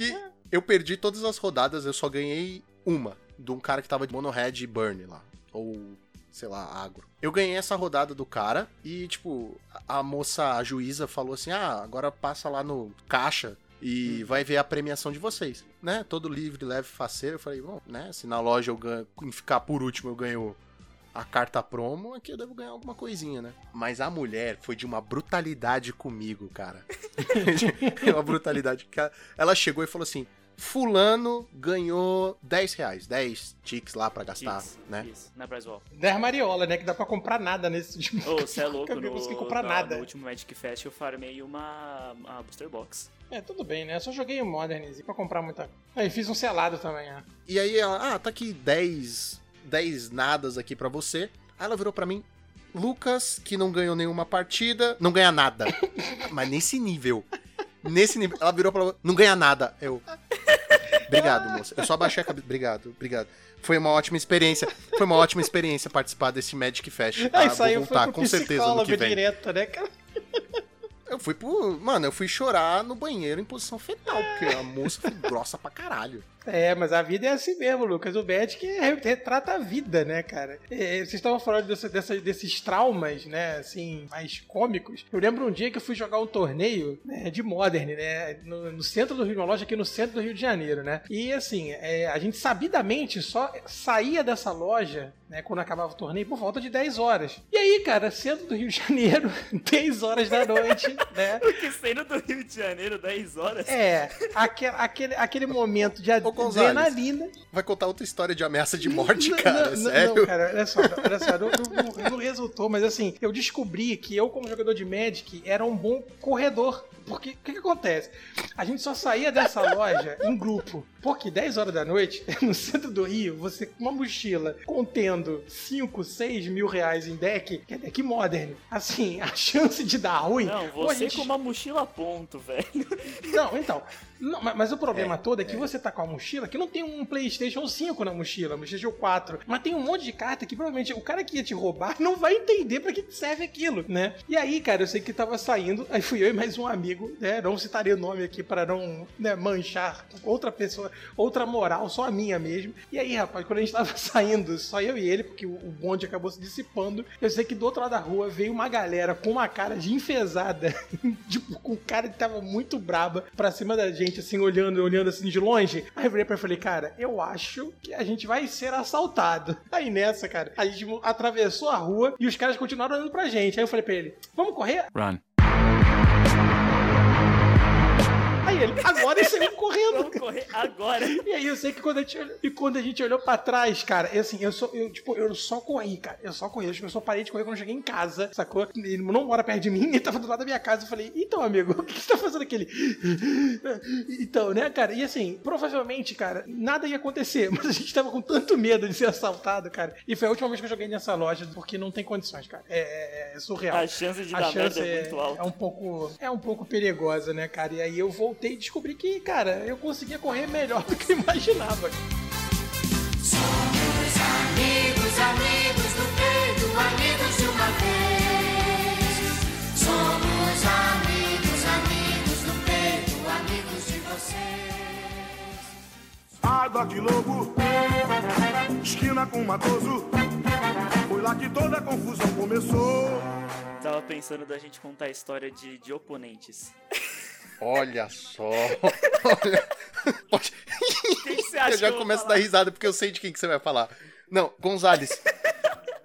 S1: E eu perdi todas as rodadas, eu só ganhei uma. De um cara que tava de Mono Red Burn lá. Ou, sei lá, agro. Eu ganhei essa rodada do cara e, tipo, a moça, a juíza, falou assim: ah, agora passa lá no caixa e vai ver a premiação de vocês, né? Todo livre, leve, faceiro. Eu falei, bom, né? Se na loja eu ganho, em ficar por último eu ganho a carta promo, aqui eu devo ganhar alguma coisinha, né? Mas a mulher foi de uma brutalidade comigo, cara. uma brutalidade. Ela chegou e falou assim: Fulano ganhou 10 reais, 10 ticks lá pra gastar,
S2: Isso,
S1: né?
S2: Isso, na Price Wall.
S3: 10 mariola, né? Que dá pra comprar nada nesse último.
S2: Ô, você é louco,
S3: Eu não
S2: no,
S3: consegui comprar
S2: no-
S3: nada.
S2: no último Magic Fest eu farmei uma, uma Booster Box.
S3: É, tudo bem, né? Eu só joguei o Modernizing pra comprar muita. Aí fiz um selado também, né?
S1: E aí ela, ah, tá aqui 10, 10 nadas aqui pra você. Aí ela virou pra mim, Lucas, que não ganhou nenhuma partida, não ganha nada. Mas nesse nível. Nesse nível. Ela virou pra não ganha nada. Eu. Obrigado, moça. Eu só abaixei a cabeça. Obrigado, obrigado. Foi uma ótima experiência. Foi uma ótima experiência participar desse Magic Fest. tá?
S3: Aí saiu
S1: Vou voltar com certeza no que vem.
S3: direto, né, cara?
S1: Eu fui pro. Mano, eu fui chorar no banheiro em posição fetal, porque a moça foi grossa pra caralho.
S3: É, mas a vida é assim mesmo, Lucas. O Magic é- retrata a vida, né, cara? Vocês estavam falando dessa- dessa- desses traumas, né, assim, mais cômicos. Eu lembro um dia que eu fui jogar um torneio né, de Modern, né, no, no centro do Rio, numa loja aqui no centro do Rio de Janeiro, né? E, assim, é, a gente sabidamente só saía dessa loja, né, quando acabava o torneio, por volta de 10 horas. E aí, cara, centro do Rio de Janeiro, 10 horas da noite, né?
S2: Porque saindo do Rio de Janeiro 10 horas.
S3: É, aque- aquele, aquele momento de
S1: Ô, Gonzalez.
S3: adrenalina.
S1: Vai contar outra história de ameaça de morte, cara?
S3: não,
S1: sério?
S3: Não, cara, olha só, olha só, não, não- não resultou, mas assim, eu descobri que eu, como jogador de Magic, era um bom corredor. Porque o que, que acontece? A gente só saía dessa loja em grupo. Porque 10 horas da noite, no centro do Rio, você com uma mochila contendo gastando 5, 6 mil reais em deck, que é deck modern, assim, a chance de dar ruim.
S2: Não,
S3: pô,
S2: você
S3: gente-
S2: com uma mochila a ponto, velho.
S3: Não, então. não, mas, mas o problema todo é que você tá com a mochila que não tem um PlayStation 5 na mochila, um PlayStation 4. Mas tem um monte de carta que provavelmente o cara que ia te roubar não vai entender pra que serve aquilo, né? E aí, cara, eu sei que tava saindo, aí fui eu e mais um amigo, né? Não citarei o nome aqui para não né, manchar outra pessoa, outra moral, só a minha mesmo. E aí, rapaz, quando a gente tava saindo, só eu e ele, porque o, bonde acabou se dissipando, eu sei que do outro lado da rua veio uma galera com uma cara de enfesada, tipo, com cara que tava muito braba pra cima da gente, assim, olhando, olhando assim de longe. Aí virei pra ele e falei, cara, eu acho que a gente vai ser assaltado. Aí nessa, cara, a gente atravessou a rua e os caras continuaram olhando pra gente. Aí eu falei pra ele, vamos correr?
S5: Run.
S3: Ele, agora ele saiu correndo.
S2: Vamos correr agora.
S3: E aí eu sei que quando a gente olhou, e quando a gente olhou pra trás, cara, eu, assim, eu só, eu, tipo, eu só corri, cara. Eu só corri. Eu só parei de correr quando eu cheguei em casa, sacou? Ele não mora perto de mim, ele tava do lado da minha casa. Eu falei, então, amigo, o que você tá fazendo aquele? Então, né, cara? E assim, provavelmente, cara, nada ia acontecer, mas a gente tava com tanto medo de ser assaltado, cara. E foi a última vez que eu joguei nessa loja, porque não tem condições, cara. É, é- é surreal
S2: A chance de
S3: a
S2: dar
S3: chance
S2: é
S3: é,
S2: muito alta.
S3: é um pouco é um pouco perigosa, né, cara? E aí eu voltei e descobri que, cara, eu conseguia correr melhor do que eu imaginava.
S6: Somos amigos, amigos do peito, amigos de uma vez. Somos amigos, amigos do peito, amigos de vocês.
S7: Água de lobo, esquina com matoso. Foi lá que toda a confusão começou.
S2: Tava pensando da gente contar a história de, de oponentes.
S1: Olha só. Olha. Pode-
S2: Quem que você acha
S1: Eu já começo a dar risada porque eu sei de quem que você vai falar. Não, Gonzales.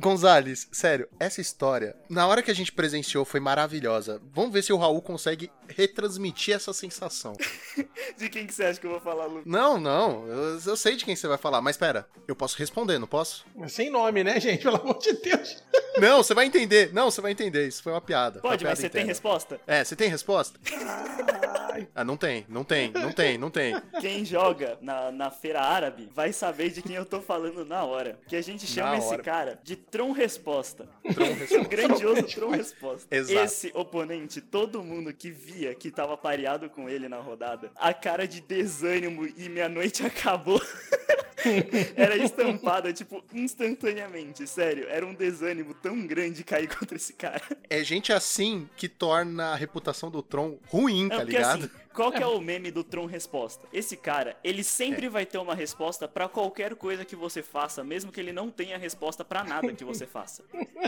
S1: Gonzales, sério, essa história, na hora que a gente presenciou, foi maravilhosa. Vamos ver se o Raul consegue retransmitir essa sensação.
S2: De quem que você acha que eu vou falar, Lu?
S1: Não, não, eu, eu sei de quem você vai falar, mas pera, eu posso responder, não posso?
S3: Sem nome, né, gente? Pelo amor de Deus.
S1: Não, você vai entender. Não, você vai entender. Isso foi uma piada.
S2: Pode,
S1: uma
S2: mas você
S1: piada
S2: tem
S1: interna.
S2: resposta?
S1: É, você tem resposta? Ah, não tem, não tem, não tem, não tem.
S2: Quem joga na, na feira árabe vai saber de quem eu tô falando na hora. Que a gente chama
S1: Na
S2: esse
S1: hora.
S2: cara de Tron Resposta.
S1: Tron resposta.
S2: O grandioso Tron Resposta.
S1: Exato.
S2: Esse oponente, todo mundo que via que tava pareado com ele na rodada, a cara de desânimo e minha noite acabou. Era estampada, tipo, instantaneamente, sério. Era um desânimo tão grande cair contra esse cara.
S1: É gente assim que torna a reputação do Tron ruim,
S2: É
S1: tá
S2: porque
S1: ligado?
S2: assim, qual que é o meme do Tron Resposta? Esse cara, ele
S1: É.
S2: sempre vai ter uma resposta pra qualquer coisa que você faça, mesmo que ele não tenha resposta pra nada que você faça.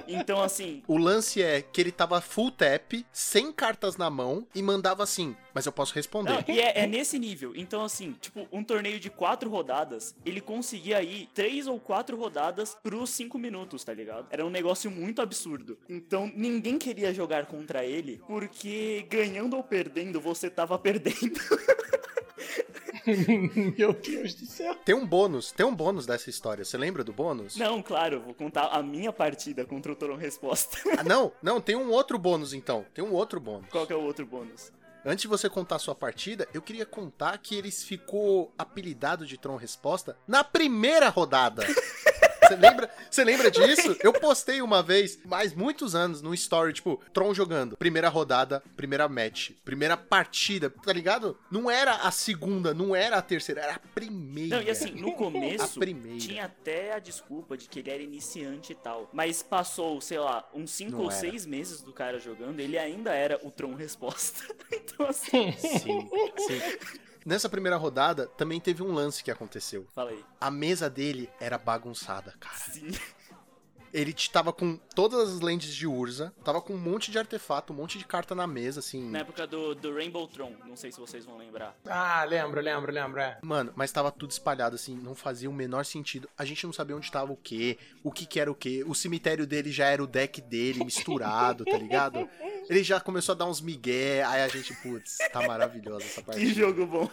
S2: Então, assim,
S1: O lance é que ele tava full tap, sem cartas na mão, e mandava assim, mas eu posso responder.
S2: Não, e é, é nesse nível. Então, assim, tipo, um torneio de quatro rodadas, ele conseguia ir três ou quatro rodadas pros cinco minutos, tá ligado? Era um negócio muito absurdo. Então, ninguém queria jogar contra ele, porque ganhando ou perdendo, você tava perdendo.
S3: meu Deus do céu.
S1: Tem um bônus, tem um bônus dessa história. Você lembra do bônus?
S2: Não, claro, vou contar a minha partida contra o Toron Resposta.
S1: Ah, não, não, tem um outro bônus então. Tem um outro bônus.
S2: Qual que é o outro bônus?
S1: Antes de você contar a sua partida, eu queria contar que eles ficou apelidado de Tron Resposta na primeira rodada. Você lembra, você lembra disso? Eu postei uma vez, mais muitos anos, no story, tipo, Tron jogando. Primeira rodada, primeira match, primeira partida, tá ligado? Não era a segunda, não era a terceira, era a primeira.
S2: Não, e assim, no começo, tinha até a desculpa de que ele era iniciante e tal. Mas passou, sei lá, uns 5
S1: Não
S2: ou
S1: era.
S2: 6 meses do cara jogando, ele ainda era o Tron Resposta. então, assim,
S1: Sim, sim. Nessa primeira rodada, também teve um lance que aconteceu.
S2: falei.
S1: A mesa dele era bagunçada, cara.
S2: Sim.
S1: Ele tava com todas as lentes de Urza, tava com um monte de artefato, um monte de carta na mesa, assim.
S2: Na época do, do Rainbow Tron, não sei se vocês vão lembrar.
S3: Ah, lembro, lembro, lembro, é.
S1: Mano, mas tava tudo espalhado, assim, não fazia o menor sentido. A gente não sabia onde tava o quê, o que que era o quê. O cemitério dele já era o deck dele misturado, tá ligado? Ele já começou a dar uns migué, aí a gente, putz, tá maravilhosa essa
S2: Que
S1: partida.
S2: jogo bom.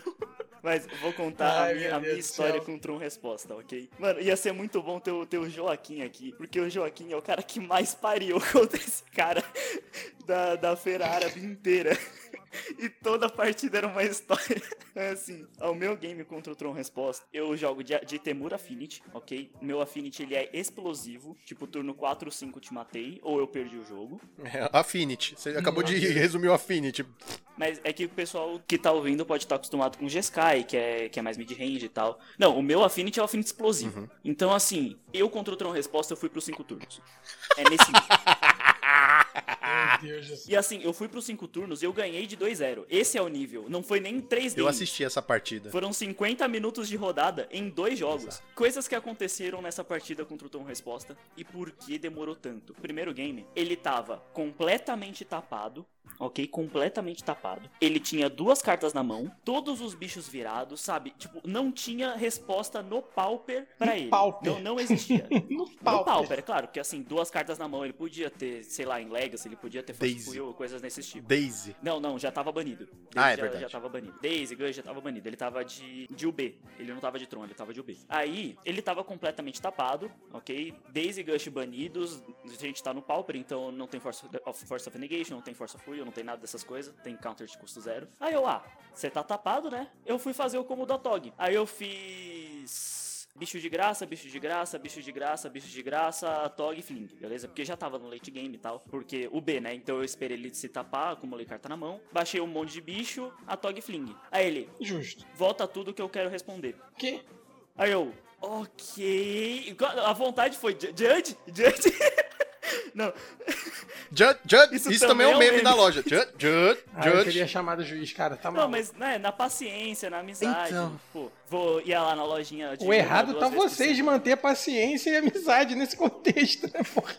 S2: Mas vou contar
S3: Ai,
S2: a minha, a minha história com o Tron Resposta, ok? Mano, ia ser muito bom ter o, ter o Joaquim aqui, porque o Joaquim é o cara que mais pariu contra esse cara da, da feira árabe inteira. E toda partida era uma história. É assim, o meu game contra o Tron Resposta, eu jogo de, de Temur Affinity, ok? O meu Affinity ele é explosivo, tipo turno 4 ou 5 te matei, ou eu perdi o jogo.
S1: É, Affinity. Você acabou de resumir o Affinity.
S2: Mas é que o pessoal que tá ouvindo pode estar acostumado com o G-Sky, que é, que é mais mid-range e tal. Não, o meu Affinity é o Affinity explosivo. Então, assim, eu contra o Tron Resposta, eu fui pros 5 turnos. É nesse nível.
S3: Meu Deus do céu.
S2: E assim, eu fui pros 5 turnos e eu ganhei de 2-0. Esse é o nível. Não foi nem 3
S1: Eu assisti essa partida.
S2: Foram 50 minutos de rodada em dois jogos. Coisas que aconteceram nessa partida contra o Tom Resposta e por que demorou tanto. O primeiro game, ele tava completamente tapado. Ok? Completamente tapado. Ele tinha duas cartas na mão, todos os bichos virados, sabe? Tipo, não tinha resposta no Pauper pra
S3: No
S2: ele.
S3: Pauper.
S2: Não, não existia.
S3: No
S2: No
S3: pau.
S2: Pauper, é claro, porque assim, duas cartas na mão, ele podia ter, sei lá, em Legacy, ele podia ter
S1: Daisy.
S2: Coisas nesse tipo.
S1: Daisy.
S2: Não, não, já tava banido. Daisy
S1: Ah, é
S2: já,
S1: verdade.
S2: Já tava banido. Daisy, Gus já tava banido. Ele tava de, de UB. Ele não tava de Tron, ele tava de UB. Aí, ele tava completamente tapado, ok? Daisy e Gush banidos. A gente tá no Pauper, então não tem Force of, Force of Negation, não tem Force of Fuel, não tem nada dessas coisas. Tem counter de custo zero. Aí eu, ah, você tá tapado, né? Eu fui fazer o combo da Tog. Aí eu fiz... Bicho de graça, bicho de graça, bicho de graça, bicho de graça, Tog Fling, beleza? Porque já tava no late game e tal. Porque o B, né? Então eu esperei ele se tapar, acumulei carta na mão. Baixei um monte de bicho, a Tog Fling. Aí ele,
S3: Justo.
S2: volta tudo que eu quero responder.
S3: Que?
S2: Aí eu, ok. A vontade foi, "Ju- Judge? Judge? Não,
S1: Jud, Jud,
S2: Isso
S1: isso,
S2: também
S1: é
S2: é
S1: um
S2: um
S1: meme da loja. Jud, Jud,
S3: Ah, eu
S1: Jud.
S3: teria chamado o juiz, cara. Tá
S2: não,
S3: maluco.
S2: mas né, na paciência, na amizade.
S1: Então.
S2: Pô, vou ia lá na lojinha de
S3: O errado tá vocês de manter paciência e amizade nesse contexto, né, porra?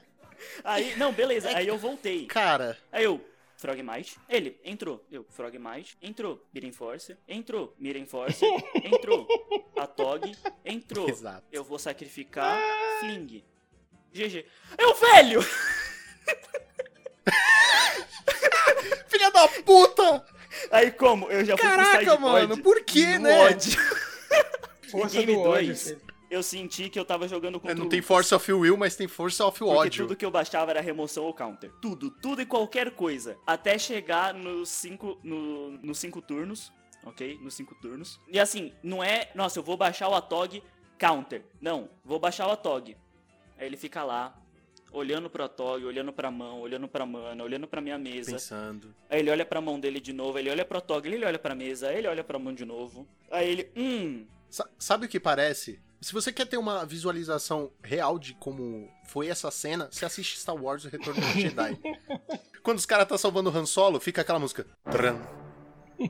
S2: Aí, não, beleza, aí eu voltei.
S1: Cara,
S2: Aí eu, Frogmite, ele, entrou. Eu, Frogmite, entrou. Miren Force, entrou. Miren Force, entrou. A Tog, entrou.
S1: Exato.
S2: Eu vou sacrificar Fling. GG. Eu, velho!
S1: Filha da puta!
S2: Aí como? Eu já fui pro
S1: Caraca,
S2: sideboard
S1: mano, por que, né?
S2: ódio.
S3: Força
S2: game
S3: do ódio,
S2: dois,
S3: filho.
S2: Eu senti que eu tava jogando contra
S1: É, não
S2: o
S1: tem. Force of Will, mas tem Force of
S2: Porque
S1: ódio.
S2: tudo que eu baixava era remoção ou counter. Tudo, tudo e qualquer coisa. Até chegar nos cinco, no, nos cinco turnos, ok? Nos cinco turnos. E assim, não é, nossa, eu vou baixar o Atog counter. Não, vou baixar o Atog. Aí ele fica lá, olhando pro Atog, olhando pra mão, olhando pra mana, olhando pra minha mesa.
S1: Pensando.
S2: Aí ele olha pra mão dele de novo, ele olha pro Atog, ele olha pra mesa, aí ele olha pra mão de novo. Aí ele, hum,
S1: Sa- Sabe o que parece? Se você quer ter uma visualização real de como foi essa cena, você assiste Star Wars O Retorno do Jedi. Quando os caras tá salvando o Han Solo, fica aquela música. Tran,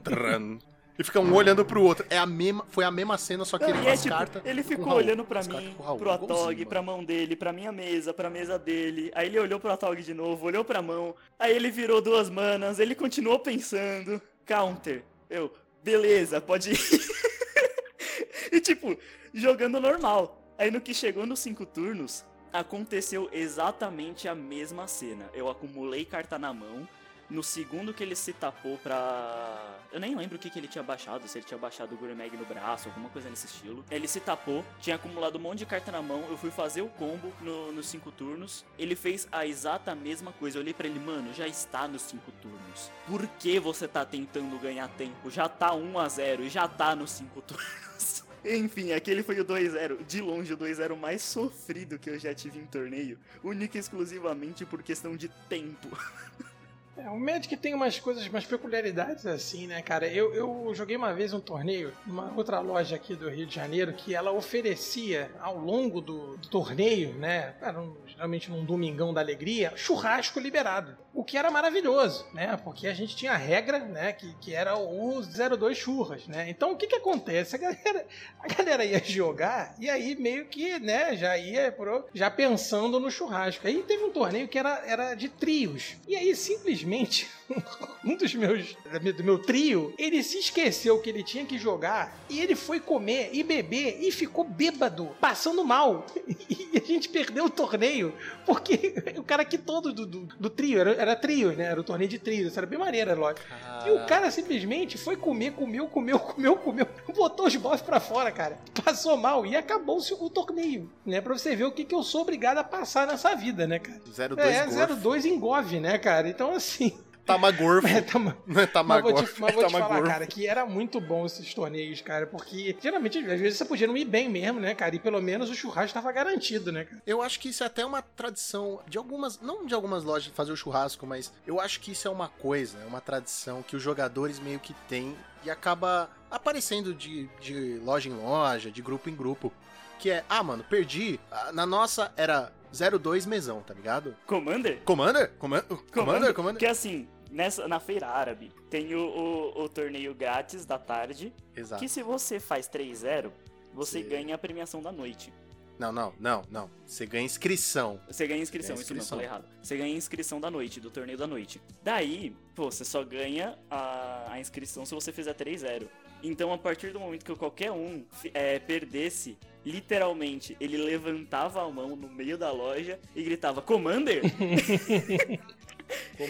S1: tran. E fica um olhando pro outro. É a mesma, foi a mesma cena, só que
S2: Não,
S1: ele
S2: e
S1: com
S2: é
S1: as
S2: tipo,
S1: cartas.
S2: ele ficou
S1: Raul.
S2: olhando pra mim, pro Atog, pra mão dele, pra minha mesa, pra mesa dele. Aí ele olhou pro Atog de novo, olhou pra mão. Aí ele virou duas manas, ele continuou pensando. Counter. Eu, beleza, pode ir. e tipo, jogando normal. Aí no que chegou nos cinco turnos, aconteceu exatamente a mesma cena. Eu acumulei carta na mão. No segundo que ele se tapou pra. Eu nem lembro o que, que ele tinha baixado, se ele tinha baixado o Gurmag no braço, alguma coisa nesse estilo. Ele se tapou, tinha acumulado um monte de carta na mão, eu fui fazer o combo no- nos cinco turnos. Ele fez a exata mesma coisa. Eu olhei pra ele, mano, já está nos cinco turnos. Por que você tá tentando ganhar tempo? Já tá 1 a 0 e já tá nos cinco turnos. Enfim, aquele foi o 2-0. De longe, o 2-0 mais sofrido que eu já tive em torneio. Única e exclusivamente por questão de tempo.
S3: É, o Magic tem umas coisas, umas peculiaridades assim, né, cara? Eu, eu joguei uma vez um torneio numa outra loja aqui do Rio de Janeiro que ela oferecia ao longo do, do torneio, né? Era um- geralmente num domingão da alegria, churrasco liberado. O que era maravilhoso, né? Porque a gente tinha a regra, né? Que, que era o 02 churras, né? Então o que que acontece? A galera, a galera ia jogar e aí meio que, né, já ia pro, já pensando no churrasco. Aí teve um torneio que era, era de trios. E aí simplesmente um dos meus do meu trio, ele se esqueceu que ele tinha que jogar e ele foi comer e beber e ficou bêbado, passando mal. E a gente perdeu o torneio porque o cara que todo do, do, do trio era, era trio, né? Era o torneio de trio, isso era bem maneiro, lógico. E o cara simplesmente foi comer, comeu, comeu, comeu, comeu, botou os bofs pra fora, cara. Passou mal e acabou-se o torneio, né? Pra você ver o que, que eu sou obrigado a passar nessa vida, né, cara?
S1: 02
S3: É,
S1: Golf.
S3: 02 engove, né, cara? Então, assim,
S1: Tamagorfo.
S3: É, tama-
S1: Não é
S3: Mas vou
S1: Tamagorfo,
S3: te, mas
S1: é
S3: vou te falar,
S1: Tamagorfo.
S3: cara, que era muito bom esses torneios, cara, porque geralmente, às vezes, você podia não ir bem mesmo, né, cara? E pelo menos o churrasco estava garantido, né, cara?
S1: Eu acho que isso é até uma tradição de algumas, não de algumas lojas fazer o churrasco, mas eu acho que isso é uma coisa, é uma tradição que os jogadores meio que têm e acaba aparecendo de, de loja em loja, de grupo em grupo. Que é, ah, mano, perdi. Na nossa era 02 mesão, tá ligado?
S2: Commander?
S1: Commander? Commander? Commander? Commander?
S2: Porque assim, nessa, na feira árabe, tem o, o, o torneio grátis da tarde,
S1: Exato.
S2: que se você faz 3-0, você
S1: Sim.
S2: ganha a premiação da noite.
S1: Não, não, não, não. Você ganha inscrição.
S2: Você ganha inscrição,
S1: Ganha
S2: isso não,
S1: inscrição.
S2: falei errado. Você ganha inscrição da noite, do torneio da noite. Daí, pô, você só ganha a, a inscrição se você fizer 3-0. Então, a partir do momento que qualquer um é, perdesse, literalmente, ele levantava a mão no meio da loja e gritava, Commander?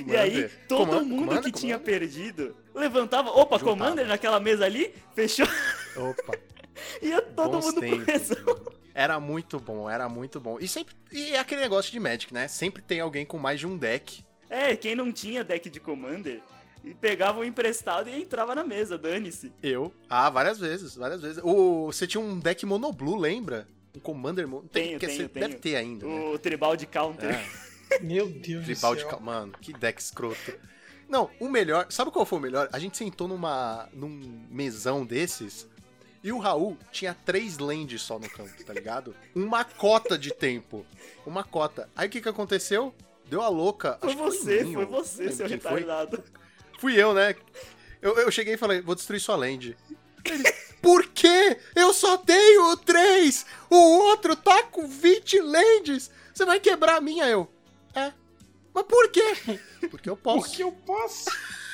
S2: E aí, todo
S1: Commander,
S2: mundo
S1: Commander,
S2: que tinha
S1: Commander.
S2: perdido levantava, opa,
S1: Juntava.
S2: Commander naquela mesa ali, fechou,
S1: Opa.
S2: ia todo
S1: Bons
S2: mundo
S1: tempos.
S2: mesão.
S1: Era muito bom, era muito bom. E sempre. E é aquele negócio de Magic, né? Sempre tem alguém com mais de um deck.
S2: É, quem não tinha deck de Commander, e pegava o emprestado e entrava na mesa, dane-se.
S1: Eu. Ah, várias vezes, várias vezes. O, você tinha um deck monoblue, lembra? Um Commander Mono. Tem,
S2: Tenho,
S1: porque
S2: tenho, tenho.
S1: deve ter ainda, né?
S2: O tribal de counter.
S1: É,
S3: Meu Deus
S1: tribal
S3: do
S1: de
S3: céu.
S1: cal... Mano, que deck escroto. Não, o melhor. Sabe qual foi o melhor? A gente sentou numa, num mesão desses. E o Raul tinha três lands só no campo, tá ligado? Uma cota de tempo. Uma cota. Aí o que que aconteceu? Deu a louca.
S2: Foi você,
S1: mim,
S2: foi
S1: ou-
S2: você, seu
S1: quem foi.
S2: retardado.
S1: Fui eu, né? Eu, eu cheguei e falei, vou destruir sua land. Ele, Por quê? Eu só tenho três! O outro tá com 20 lands! Você vai quebrar a minha, eu. Mas por quê? Porque eu posso.
S3: Porque eu posso.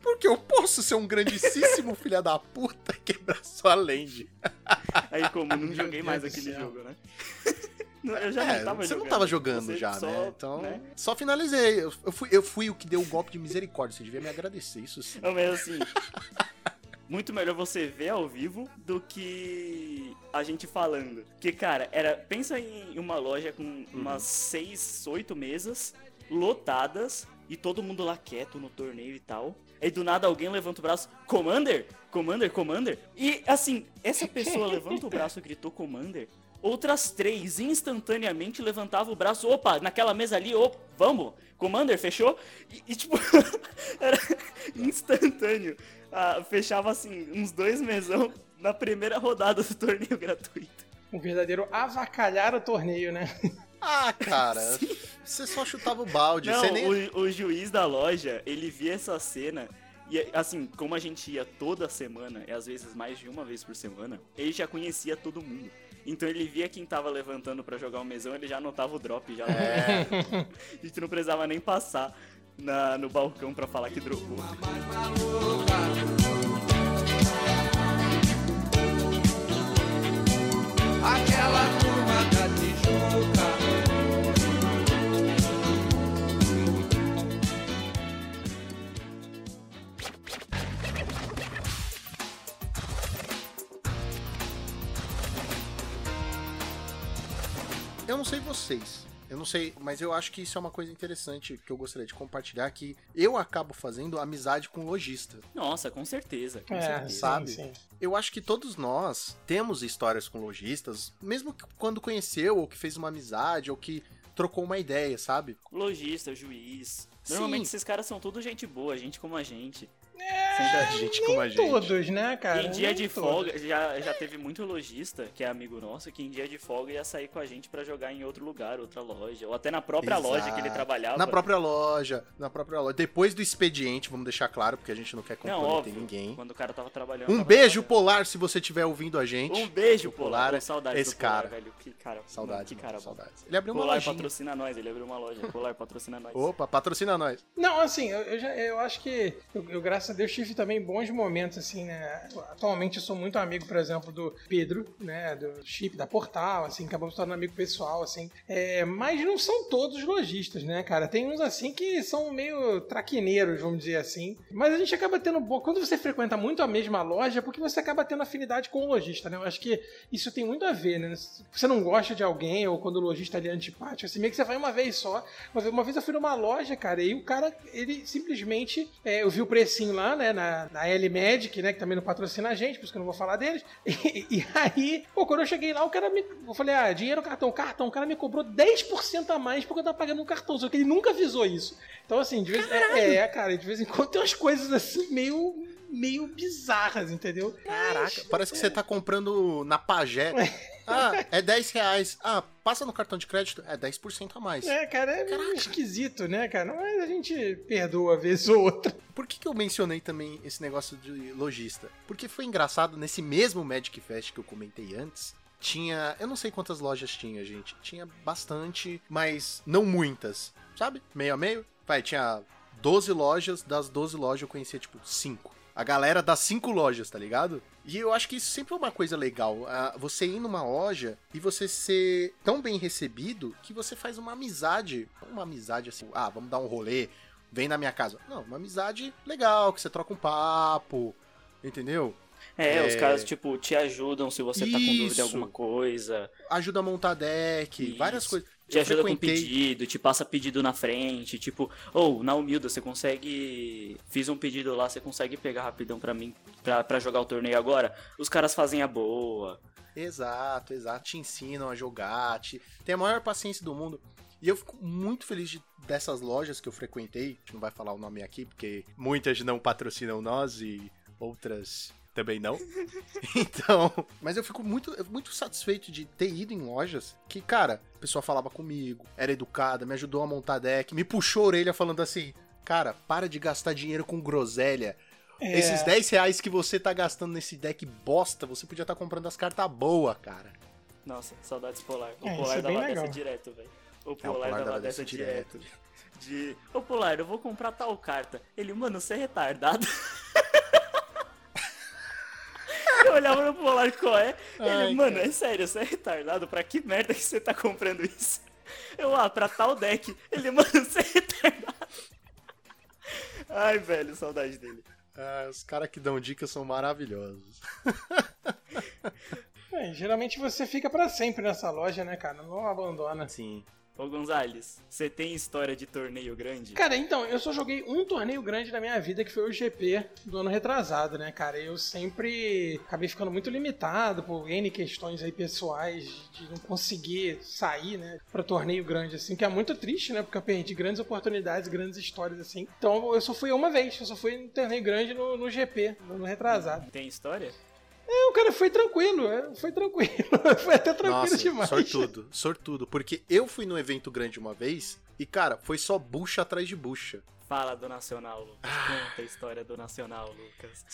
S1: Porque eu posso ser um grandíssimo filho da puta e quebrar sua land.
S2: Aí como, não joguei mais aquele jogo, né? Não, Eu já
S1: É,
S2: não tava
S1: você
S2: jogando.
S1: não tava jogando
S2: Você
S1: já,
S2: só,
S1: né? Então,
S2: né?
S1: só finalizei. Eu, eu fui, eu fui o que deu o golpe de misericórdia. Você devia me agradecer, isso sim.
S2: Não, mas assim. Muito melhor você ver ao vivo do que a gente falando. Porque, cara, era. Pensa em uma loja com
S1: Uhum.
S2: umas seis, oito mesas lotadas e todo mundo lá quieto no torneio e tal. Aí do nada alguém levanta o braço, Commander? Commander, Commander? E assim, essa pessoa levanta o braço e gritou Commander. Outras três instantaneamente levantavam o braço, opa, naquela mesa ali, opa, vamos, Commander, fechou? E, e, tipo, era instantâneo. Ah, fechava assim, uns dois mesão na primeira rodada do torneio gratuito.
S3: Um verdadeiro avacalhar o torneio, né?
S1: Ah, cara. Você só chutava o balde.
S2: Não,
S1: nem...
S2: o, o juiz da loja, ele via essa cena e assim, como a gente ia toda semana, e às vezes mais de uma vez por semana, ele já conhecia todo mundo. Então ele via quem tava levantando pra jogar o mesão, ele já anotava o drop já.
S1: É.
S2: A gente não precisava nem passar na- no balcão pra falar que dropou.
S8: Aquela turma da Tijuca.
S1: Eu não sei vocês. Eu não sei, mas eu acho que isso é uma coisa interessante que eu gostaria de compartilhar, que eu acabo fazendo amizade com lojista.
S2: Nossa, com certeza. Com
S3: É,
S2: certeza.
S3: sim,
S1: sabe?
S3: sim.
S1: Eu acho que todos nós temos histórias com lojistas, mesmo que quando conheceu, ou que fez uma amizade, ou que trocou uma ideia, sabe?
S2: Lojista, juiz.
S1: Sim.
S2: Normalmente esses caras são tudo gente boa, gente como a gente.
S1: Muita gente como a gente.
S3: Todos, né, cara?
S2: em dia
S3: Nem
S2: de
S3: todos.
S2: folga, já, já teve muito lojista, que é amigo nosso, que em dia de folga ia sair com a gente pra jogar em outro lugar, outra loja, ou até na própria
S1: Exato.
S2: loja que ele trabalhava.
S1: Na própria loja, na própria loja. Depois do expediente, vamos deixar claro, porque a gente não quer
S2: Não,
S1: comprometer
S2: óbvio.
S1: ninguém.
S2: Quando o cara tava trabalhando.
S1: Um
S2: tava
S1: beijo,
S2: trabalhando.
S1: Polar, se você estiver ouvindo a gente.
S2: Um beijo, Polar.
S1: Polar,
S2: Pô, saudades
S1: esse
S2: do Polar,
S1: cara.
S2: velho. Que cara.
S1: Saudades,
S2: Que
S1: mano,
S2: cara bom.
S1: saudades. Ele abriu uma
S2: Polar
S1: lojinha.
S2: patrocina nós, ele abriu uma loja. Polar patrocina nós.
S1: Opa, patrocina nós.
S3: Não, assim, eu, eu já, eu acho que eu, eu, graças a Deus, tive também bons momentos, assim, né? Atualmente eu sou muito amigo, por exemplo, do Pedro, né? Do Chip, da Portal, assim, acabamos tornando amigo pessoal, assim. É, mas não são todos lojistas, né, cara? Tem uns, assim, que são meio traquineiros, vamos dizer assim. Mas a gente acaba tendo... Quando você frequenta muito a mesma loja, é porque você acaba tendo afinidade com o lojista, né? Eu acho que isso tem muito a ver, né? Você não gosta de alguém, ou quando o lojista ali é antipático, assim, meio que você vai uma vez só. Uma vez, uma vez eu fui numa loja, cara, e o cara, ele simplesmente... é, eu vi o precinho lá, né, na, na L Magic, né, que também não patrocina a gente, por isso que eu não vou falar deles. E, e aí, pô, quando eu cheguei lá, o cara me... Eu falei, ah, dinheiro, cartão, cartão. O cara me cobrou 10% a mais porque eu tava pagando um cartão, só que ele nunca avisou isso. Então, assim, de vez... É, é, cara, de vez em quando tem umas coisas, assim, meio... Meio bizarras, entendeu?
S1: Caraca, parece que você tá comprando na Pagé. Ah, é 10 reais. Ah, passa no cartão de crédito, é 10% a mais.
S3: É, cara, é meio esquisito, né, cara? Mas a gente perdoa vez ou outra.
S1: Por que, que eu mencionei também esse negócio de lojista? Porque foi engraçado, nesse mesmo Magic Fest que eu comentei antes, tinha. Eu não sei quantas lojas tinha, gente. Tinha bastante, mas não muitas. Sabe? Meio a meio. Vai, tinha 12 lojas, das 12 lojas eu conhecia, tipo, 5. A galera das 5 lojas, tá ligado? E eu acho que isso sempre é uma coisa legal. Você ir numa loja e você ser tão bem recebido que você faz uma amizade. Não Uma amizade assim, ah, vamos dar um rolê, vem na minha casa. Não, uma amizade legal, que você troca um papo, entendeu?
S2: É, os
S1: É.
S2: caras, tipo, te ajudam se você tá com dúvida
S1: Isso.
S2: em alguma coisa.
S1: Ajuda a montar deck,
S2: Isso.
S1: várias coisas.
S2: Te ajuda com
S1: frequentei-
S2: pedido, te passa pedido na frente, tipo, ou na humilda você consegue. Fiz um pedido lá, você consegue pegar rapidão pra mim, pra, pra jogar o torneio agora? Os caras fazem a boa.
S1: Exato, exato. Te ensinam a jogar, te... tem a maior paciência do mundo. E eu fico muito feliz de- dessas lojas que eu frequentei. A gente não vai falar o nome aqui, porque muitas não patrocinam nós e outras também não. então, mas eu fico muito, muito satisfeito de ter ido em lojas que, cara, a pessoa falava comigo, era educada, me ajudou a montar deck, me puxou a orelha falando assim: cara, para de gastar dinheiro com groselha.
S3: É.
S1: Esses 10 reais que você tá gastando nesse deck bosta, você podia estar comprando as cartas boas, cara.
S2: Nossa, saudades polar. O
S3: É,
S2: polar
S3: é
S2: dava
S3: legal.
S2: dessa direto, velho. O
S1: É, o
S2: polar,
S1: Polar
S2: dava,
S1: dava
S2: dessa
S1: dessa
S2: direto. De. Ô polar, eu vou comprar tal carta. Ele, mano, você é retardado. Eu olhava pro Polar qual é. Ele,
S1: Ai,
S2: mano, é sério, você é retardado? Pra que merda que você tá comprando isso? Eu, ah, pra tal deck. Ele, mano, você é retardado. Ai, velho, saudade dele.
S1: Ah, os caras que dão dicas são maravilhosos.
S3: É, geralmente você fica pra sempre nessa loja, né, cara? Não abandona.
S1: Sim.
S2: Ô Gonzales, você tem história de torneio grande?
S3: Cara, então, eu só joguei um torneio grande na minha vida, que foi o GP do ano retrasado, né, cara? Eu sempre acabei ficando muito limitado por N questões aí pessoais de não conseguir sair, né, pra torneio grande, assim, que é muito triste, né? Porque eu perdi grandes oportunidades, grandes histórias, assim. Então, eu só fui uma vez, eu só fui no torneio grande no, no GP, no ano retrasado.
S2: Tem história?
S3: É, o cara foi tranquilo, é, foi tranquilo. foi até tranquilo
S1: Nossa,
S3: demais.
S1: sortudo, sortudo. Porque eu fui num evento grande uma vez e, cara, foi só bucha atrás de bucha.
S2: Fala do Nacional, Lucas. Conta a história do Nacional, Lucas.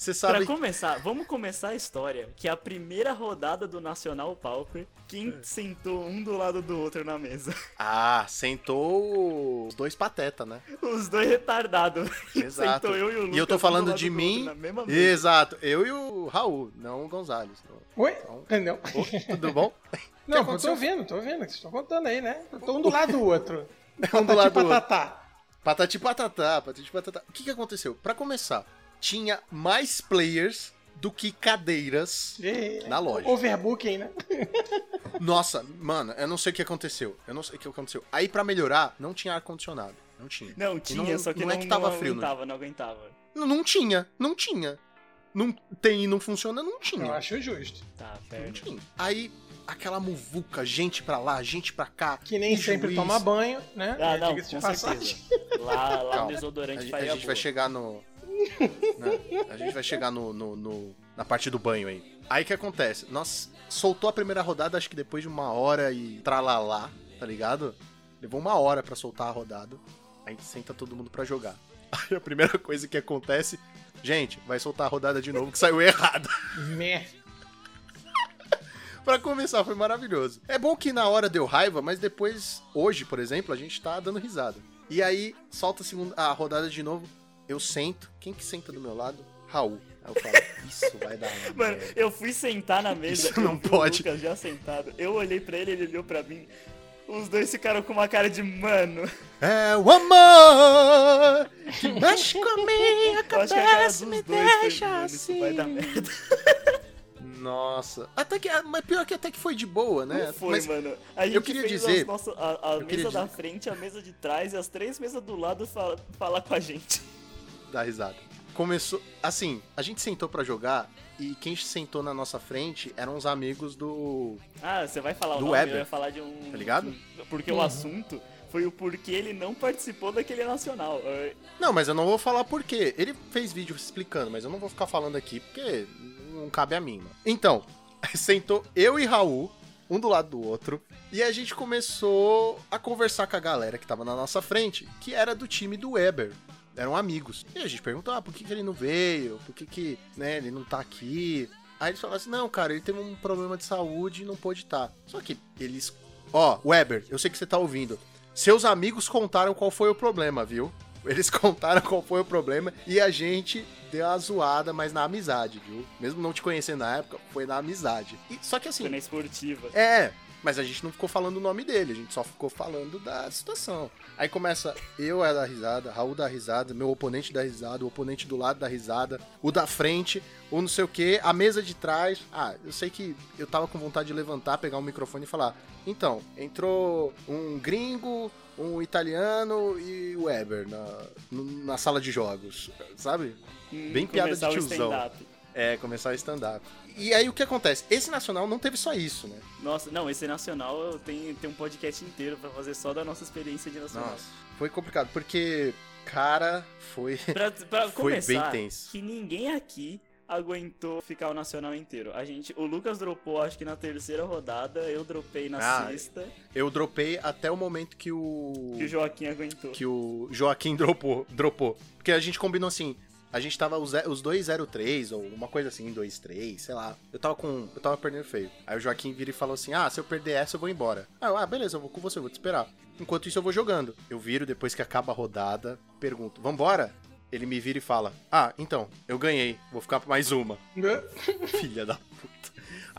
S1: Você
S2: Pra
S1: sabe.
S2: começar, vamos começar a história. Que é a primeira rodada do Nacional Pauper, quem sentou um do lado do outro na mesa?
S1: Ah, sentou os dois pateta, né?
S2: Os dois retardados.
S1: Exato.
S2: Sentou eu e o Lucas.
S1: E eu tô
S2: um do
S1: falando
S2: lado
S1: de mim.
S2: outro.
S1: Exato, eu e o Raul, não o Gonzalez.
S3: Oi?
S1: Então-
S3: Entendeu?
S1: Ô, Tudo bom?
S3: Não, eu tô vendo, tô vendo, que vocês estão contando aí, né? Tô um do lado do outro.
S1: Um do lado do outro.
S3: Patatá.
S1: Patati patatá, patati patatá. O que que aconteceu? Pra começar, tinha mais players do que cadeiras
S3: E-
S1: na loja.
S3: Overbooking, né?
S1: Nossa, mano, eu não sei o que aconteceu. Eu não sei o que aconteceu. Aí pra melhorar, não tinha ar condicionado. Não tinha.
S2: Não, tinha, só que não,
S1: é que tava
S2: não
S1: frio, né?
S2: aguentava, não aguentava.
S1: Não, não tinha, não tinha. Não tem e não funciona, não tinha.
S3: Eu acho justo.
S2: Tá,
S1: Não
S2: perto.
S1: tinha. Aí aquela muvuca, gente pra lá, gente pra cá.
S3: Que nem sempre
S1: juiz.
S3: toma banho, né?
S2: Ah, não,
S3: Diga-se de
S2: com certeza. Lá, lá
S1: Calma. A,
S2: desodorante
S1: gente-
S2: faria
S1: a gente vai chegar no. Né? A gente vai chegar no, no- no- na parte do banho aí. Aí o que acontece? Nós soltou a primeira rodada, acho que depois de uma hora e tralalá, tá ligado? Levou uma hora pra soltar a rodada. Aí senta todo mundo pra jogar. Aí a primeira coisa que acontece, gente, vai soltar a rodada de novo que saiu errado.
S3: Meh.
S1: Pra começar, foi maravilhoso. É bom que na hora deu raiva, mas depois, hoje, por exemplo, a gente tá dando risada. E aí, solta a, segunda, a rodada de novo. Eu sento. Quem que senta do meu lado? Raul. Aí eu falo, isso vai dar
S2: Mano,
S1: merda.
S2: eu fui sentar na mesa.
S1: Isso não
S2: vi o
S1: pode.
S2: Lucas já sentado. Eu olhei pra ele, ele olhou pra mim. Os dois ficaram com uma cara de mano.
S1: É o amor que mexe com a minha cabeça me
S2: foi,
S1: deixa
S2: isso vai dar
S1: assim.
S2: merda.
S1: Nossa. Até que, ah, mas pior que até que foi de boa, né?
S2: Não foi,
S1: Mas
S2: mano. A gente
S1: eu queria dizer-
S2: a, a mesa da
S1: dizer-
S2: frente, a mesa de trás e as três mesas do lado fala, falar com a gente.
S1: Dá risada. Começou, assim, a gente sentou pra jogar e quem sentou na nossa frente eram os amigos do
S2: Ah, você vai falar o
S1: Do
S2: nome,
S1: Weber.
S2: eu ia falar de um...
S1: Tá ligado?
S2: Porque
S3: Uhum.
S2: o assunto foi o porquê ele não participou daquele nacional.
S1: Não, mas eu não vou falar por quê. Ele fez vídeo explicando, mas eu não vou ficar falando aqui porque não cabe a mim, mano. Então, sentou eu e Raul, um do lado do outro, e a gente começou a conversar com a galera que tava na nossa frente, que era do time do Weber. Eram amigos. E a gente perguntou, ah, por que, que ele não veio? Por que, que né, ele não tá aqui? Aí eles falaram assim, não, cara, ele teve um problema de saúde e não pôde estar. Só que eles... Ó, Weber, eu sei que você tá ouvindo. Seus amigos contaram qual foi o problema, viu? Eles contaram qual foi o problema e a gente deu a zoada, mas na amizade, viu? Mesmo não te conhecendo na época, foi na amizade. E- só que assim,
S2: foi na esportiva.
S1: é, mas a gente não ficou falando o nome dele, a gente só ficou falando da situação. Aí começa eu é da risada, Raul da risada, meu oponente da risada, o oponente do lado da risada, o da frente, o não sei o que, a mesa de trás. Ah, eu sei que eu tava com vontade de levantar, pegar um microfone e falar: então, entrou um gringo, um italiano e o Weber na, na sala de jogos, sabe?
S2: Hum,
S1: Bem piada de
S2: o
S1: tiozão. É, começar o stand-up. E aí o que acontece? Esse nacional não teve só isso, né?
S2: Nossa, não, esse nacional tem, tem um podcast inteiro pra fazer só da nossa experiência de nacional.
S1: Nossa, foi complicado, porque, cara, foi.
S2: Pra, pra
S1: Foi bem
S2: começar,
S1: tenso.
S2: que ninguém aqui aguentou ficar o nacional inteiro. A gente, o Lucas dropou acho que na terceira rodada, eu dropei na
S1: Ah,
S2: sexta,
S1: Eu dropei até o momento que o.
S2: e o Joaquim aguentou.
S1: que o Joaquim dropou. dropou. Porque a gente combinou assim. A gente tava os, os dois 03, ou uma coisa assim, 2-3, sei lá. Eu tava com. Eu tava perdendo feio. Aí o Joaquim vira e falou assim: Ah, se eu perder essa, eu vou embora. Ah, eu, ah, beleza, eu vou com você, eu vou te esperar. Enquanto isso, eu vou jogando. Eu viro depois que acaba a rodada, pergunto: Vambora? Ele me vira e fala: Ah, então, eu ganhei, vou ficar pra mais uma. Filha da puta.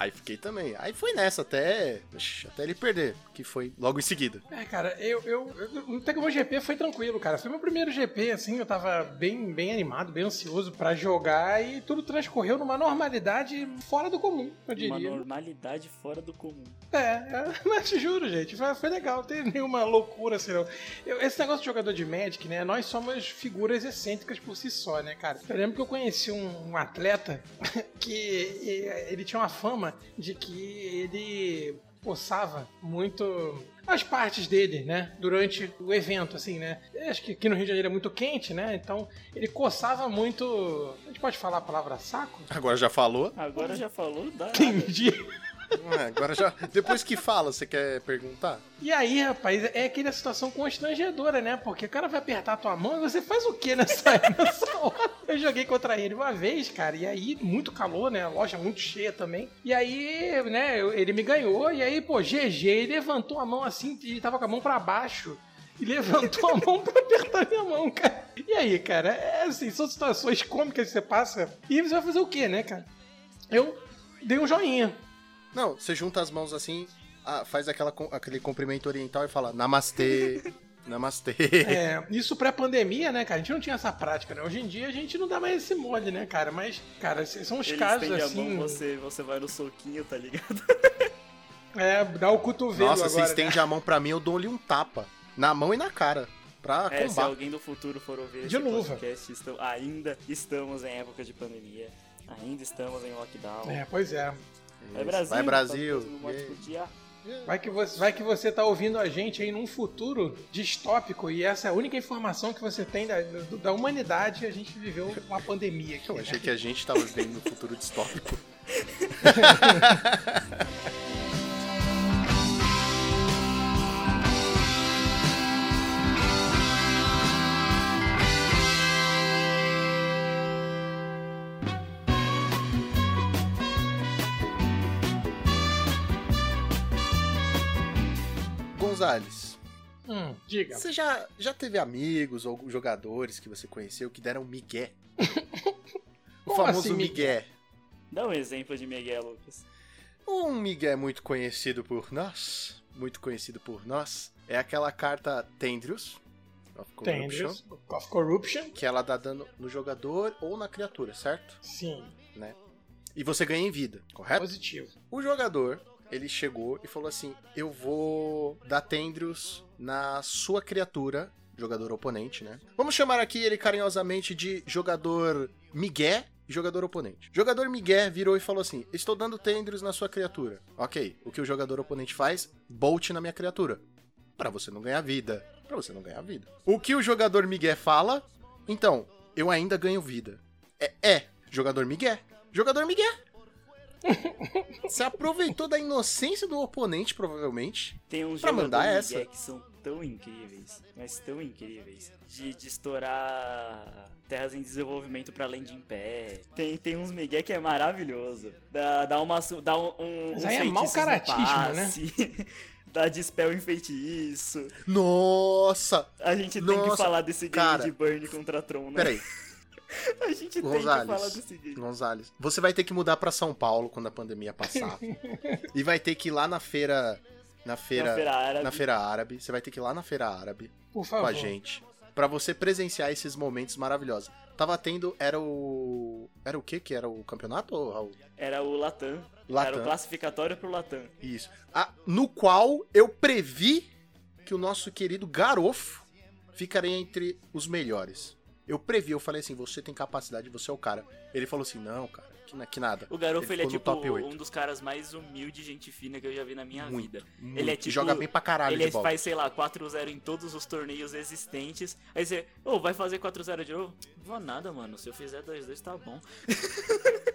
S1: Aí fiquei também. Aí foi nessa até. Até ele perder, que foi logo em seguida.
S3: É, cara, eu, eu, eu no Tecmo GP foi tranquilo, cara. Foi meu primeiro GP, assim, eu tava bem, bem animado, bem ansioso pra jogar e tudo transcorreu numa normalidade fora do comum, eu
S2: Uma
S3: diria.
S2: normalidade fora do comum.
S3: É, é, mas te juro, gente, foi, foi legal, não tem nenhuma loucura assim, não. Eu- esse negócio de jogador de Magic, né, nós somos figuras excêntricas por si só, né, cara? Eu lembro que eu conheci um, um atleta que ele tinha uma fama de que ele coçava muito as partes dele, né, durante o evento, assim, né. Eu Acho que aqui no Rio de Janeiro é muito quente, né, então ele coçava muito... A gente pode falar a palavra saco?
S1: Agora já falou?
S2: Agora já falou, dá.
S3: Entendi.
S1: É, agora já. Depois que fala, você quer perguntar?
S3: E aí, rapaz, é aquela situação constrangedora, né? Porque o cara vai apertar a tua mão e você faz o que nessa, nessa hora? Eu joguei contra ele uma vez, cara, e aí, muito calor, né? A loja muito cheia também. E aí, né, ele me ganhou, e aí, pô, GG, ele levantou a mão assim, e tava com a mão pra baixo. E levantou a mão pra apertar minha mão, cara. E aí, cara, é assim, são situações cômicas que você passa. E você vai fazer o quê, né, cara? Eu dei um joinha.
S1: Não, você junta as mãos assim, faz aquela, aquele cumprimento oriental e fala Namastê, Namastê.
S3: É, isso pré-pandemia, né, cara? A gente não tinha essa prática, né? Hoje em dia a gente não dá mais esse mole, né, cara? Mas, cara, são os casos
S2: estende
S3: assim.
S2: a mão, você, você vai no soquinho, tá ligado?
S3: É, dá o cotovelo
S1: Nossa,
S3: agora.
S1: se estende a mão pra mim, eu dou-lhe um tapa. Na mão e na cara. Pra
S2: É, se
S1: combater.
S2: alguém do futuro for ouvir
S3: De
S2: esse
S3: luva.
S2: podcast, estam- ainda estamos em época de pandemia. Ainda estamos em lockdown.
S3: É, pois é.
S2: Vai Brasil!
S1: Vai Brasil!
S2: Pode
S1: Yeah.
S2: curtir.
S3: Vai que, você, vai que você tá ouvindo a gente aí num futuro distópico e essa é a única informação que você tem da, da humanidade. A gente viveu uma pandemia aqui.
S1: Eu
S3: né?
S1: achei que a gente tava vivendo no futuro distópico. Gonzales,
S3: Hum, diga.
S1: Você já, já teve amigos ou jogadores que você conheceu que deram migué? o famoso
S3: assim,
S1: migué.
S2: Dá um exemplo de Miguel, Lucas.
S1: Um migué muito conhecido por nós, muito conhecido por nós, é aquela carta Tendrius, of Corruption,
S3: Tenders, of Corruption.
S1: que ela dá dano no jogador ou na criatura, certo?
S3: Sim,
S1: E você ganha em vida, correto?
S3: positivo.
S1: O jogador, ele chegou e falou assim: Eu vou dar Tendrius na sua criatura, jogador oponente, né? Vamos chamar aqui ele carinhosamente de jogador Miguel jogador oponente. Jogador Miguel virou e falou assim: Estou dando Tendrius na sua criatura. Ok, o que o jogador oponente faz? Bolt na minha criatura. Pra você não ganhar vida. Pra você não ganhar vida. O que o jogador Miguel fala? Então, eu ainda ganho vida. É, é jogador Miguel. Jogador Miguel. Você aproveitou da inocência do oponente, provavelmente.
S2: Tem uns
S1: Pra mandar essa.
S2: Miguel que são tão incríveis, mas tão incríveis, de, de estourar terras em desenvolvimento pra além de em pé. Tem, tem uns Miguel que é maravilhoso. Dá, dá, uma, dá um, um,
S3: Mas aí é mau caratismo, né?
S2: Dá dispel em feitiço.
S1: Nossa!
S2: A gente tem que
S1: Nossa,
S2: falar desse game
S1: cara.
S2: de Burn contra Tron, né?
S1: Peraí,
S2: A gente tem que
S1: Gonzales.
S2: falar desse.
S1: Gonzales. Você vai ter que mudar pra São Paulo quando a pandemia passar. e vai ter que ir lá na feira. Na feira.
S2: Na feira árabe.
S1: na feira árabe. Você vai ter que ir lá na feira árabe
S3: Por
S1: com
S3: favor.
S1: a gente. Pra você presenciar esses momentos maravilhosos. Tava tendo. Era o. Era o que que era o campeonato, Raul?
S2: Era o Latam. Era o
S1: Latam.
S2: classificatório pro Latam.
S1: Isso. Ah, no qual eu previ que o nosso querido Garofo ficaria entre os melhores. Eu previ, eu falei assim, você tem capacidade, você é o cara. Ele falou assim, não, cara, que, que nada.
S2: O Garofo, ele,
S1: ficou
S2: é tipo
S1: top 8.
S2: um dos caras mais humildes e gente fina que eu já vi na minha
S1: Muito,
S2: vida.
S1: muito.
S2: Ele é tipo.
S1: joga bem pra caralho
S2: Ele faz, sei lá, 4-0 em todos os torneios existentes. Aí você, ô, vai fazer 4-0 de novo? Vou nada, mano. Se eu fizer 2-2 tá bom.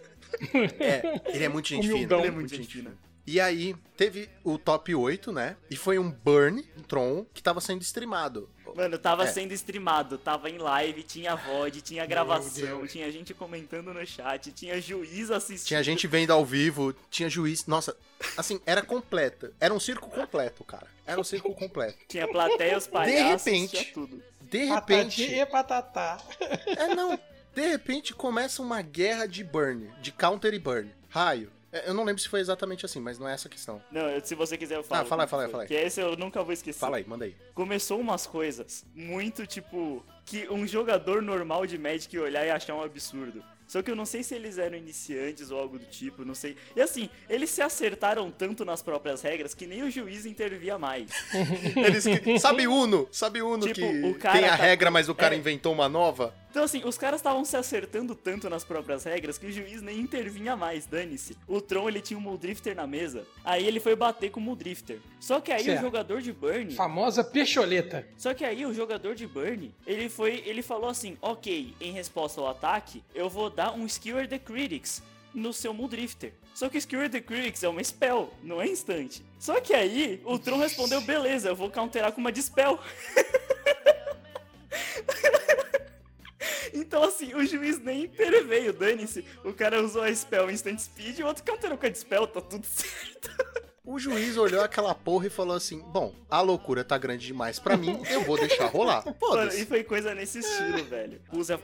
S1: É, ele é muito gente
S3: Humildão.
S1: fina.
S2: Ele é muito gente fina.
S1: E aí, teve o top 8, né? E foi um Burn, um Tron, que tava sendo streamado.
S2: Mano, tava
S1: É.
S2: sendo streamado, tava em live, tinha VOD, tinha gravação, tinha gente comentando no chat, tinha juiz assistindo.
S1: Tinha gente vendo ao vivo, tinha juiz. Nossa, assim, era completa. Era um circo completo, cara. Era um circo completo.
S2: Tinha plateia, os palhaços,
S1: repente,
S2: tinha tudo.
S1: De repente.
S3: e patatá.
S1: É, não. De repente começa uma guerra de burn, de counter e burn. Raio. É, Eu não lembro se foi exatamente assim, mas não é essa a questão.
S2: Não, eu- se você quiser eu falo.
S1: Ah, fala aí, fala aí, fala aí.
S2: Que esse eu nunca vou esquecer.
S1: Fala aí, manda aí.
S2: começou umas coisas muito tipo que um jogador normal de Magic olhar e achar um absurdo. Só que eu não sei se eles eram iniciantes ou algo do tipo, não sei. E assim, eles se acertaram tanto nas próprias regras que nem o juiz intervia mais.
S1: Eles que- Sabe Uno? Sabe Uno
S2: Tipo,
S1: que tem a
S2: tá-
S1: regra, mas o cara
S2: é.
S1: inventou uma nova?
S2: Então assim, os caras estavam se acertando tanto nas próprias regras que o juiz nem intervinha mais, dane-se. O Tron, ele tinha um Muldrifter na mesa, aí ele foi bater com o Muldrifter. Só que aí
S3: Certo.
S2: o jogador de Burn...
S3: Famosa pecholeta.
S2: Só que aí o jogador de Burn, ele foi, ele falou assim, ok, em resposta ao ataque, eu vou dar um Skewer the Critics no seu Muldrifter. Só que Skewer the Critics é uma spell, não é instante. Só que aí o Tron respondeu, beleza, eu vou counterar com uma Dispel. Então assim, o juiz nem interveio, dane-se. O cara usou a spell Instant Speed e o outro counterou com a Dispel, tá tudo certo.
S1: O juiz olhou aquela porra e falou assim: Bom, a loucura tá grande demais pra mim, eu vou deixar rolar.
S2: Mano, e foi coisa nesse estilo, velho.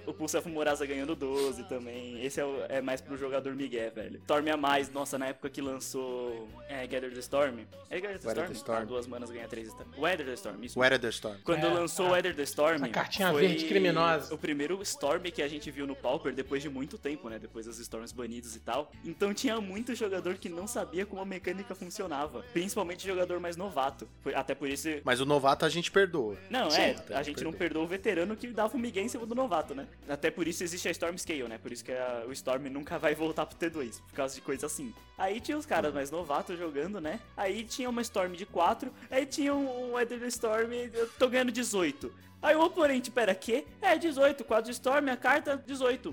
S2: O Pulsef Murasa ganhando 12 também. Esse é, o- é mais pro jogador Miguel, velho. Storm a mais, nossa, na época que lançou é, Gather the Storm. É Gather the
S1: Weather
S2: Storm?
S1: the Storm.
S2: Ah, duas manas ganha 3 Storm. Weather the Storm, isso.
S1: Weather the Storm.
S2: Quando
S3: É,
S2: lançou
S3: a-
S2: Weather the Storm.
S3: a cartinha
S2: foi
S3: verde criminosa.
S2: O primeiro Storm que a gente viu no Pauper depois de muito tempo, né? Depois dos Storms banidos e tal. Então tinha muito jogador que não sabia como a mecânica funcionava. Principalmente jogador mais novato. Até por isso
S1: Mas o novato a gente perdoa.
S2: não,
S1: Sim,
S2: é, a gente não
S1: perdoa.
S2: perdoa o veterano que dava o Miguel em cima do novato, né? Até por isso existe a Storm Scale, né? Por isso que a- o Storm nunca vai voltar pro T2, por causa de coisa assim. Aí tinha os caras mais novatos jogando, né? Aí tinha uma Storm de 4, aí tinha um Weather Storm, eu tô ganhando 18. Aí o oponente, pera, quê? É, 18, 4 de Storm, a carta, 18.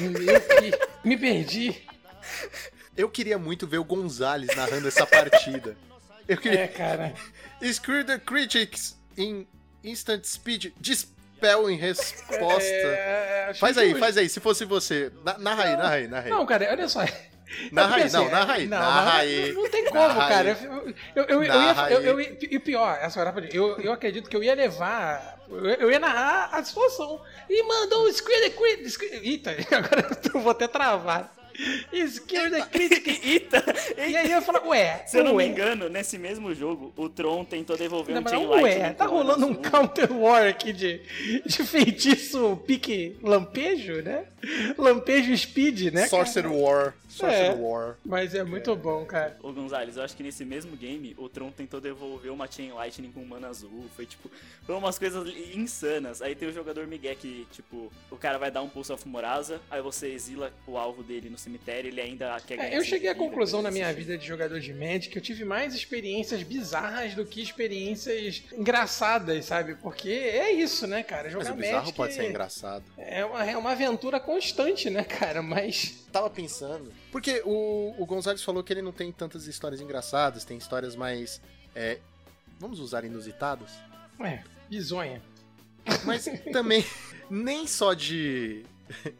S3: Meu que... Me perdi.
S1: Eu queria muito ver o Gonzalez narrando essa partida. Eu
S3: É,
S1: queria.
S3: cara.
S1: Screw the Critics em Instant Speed. Dispel em resposta.
S3: É, acho
S1: Faz
S3: que
S1: aí, faz aí. Se fosse você. Na- Narra aí, narra aí, narra aí.
S3: Não, cara, olha só.
S1: Narra aí, não,
S3: assim,
S1: narra aí.
S3: Não,
S1: narra aí.
S3: não tem como, cara. Eu, eu, eu, ia, E pior, essa eu, eu acredito que eu ia levar. Eu, ia narrar a situação. E mandou the screen. Eita, agora eu vou até travar. Screen the critic.
S2: Eita!
S3: E aí eu ia falar, ué.
S2: Se eu não
S3: ué.
S2: me engano, nesse mesmo jogo, o Tron tentou devolver
S3: Não,
S2: um Chain
S3: ué, tá rolando um counter war aqui de, de feitiço pique lampejo, né? Lampejo speed, né?
S1: Sorcerer? War. Sorcerer
S3: É.
S1: War.
S3: Mas é muito bom, cara.
S2: Ô Gonzalez, eu acho que nesse mesmo game, o Tron tentou devolver uma Chain Lightning com mana azul. Foi tipo, foi umas coisas insanas. Aí tem o jogador Miguel que, tipo, o cara vai dar um Pulse of Morasa, aí você exila o alvo dele no cemitério, ele ainda quer ganhar.
S3: É, eu cheguei à conclusão na minha vida de jogador de Magic que eu tive mais experiências bizarras do que experiências engraçadas, sabe? Porque é isso, né, cara?
S1: Mas
S3: Jogar
S1: o bizarro
S3: Magic
S1: pode ser engraçado.
S3: é uma, é uma aventura constante, né, cara? Mas
S1: Tava pensando. Porque o, o Gonzalez falou que ele não tem tantas histórias engraçadas, tem histórias mais. é, vamos usar inusitadas?
S3: Ué, bizonha.
S1: Mas também, nem só de,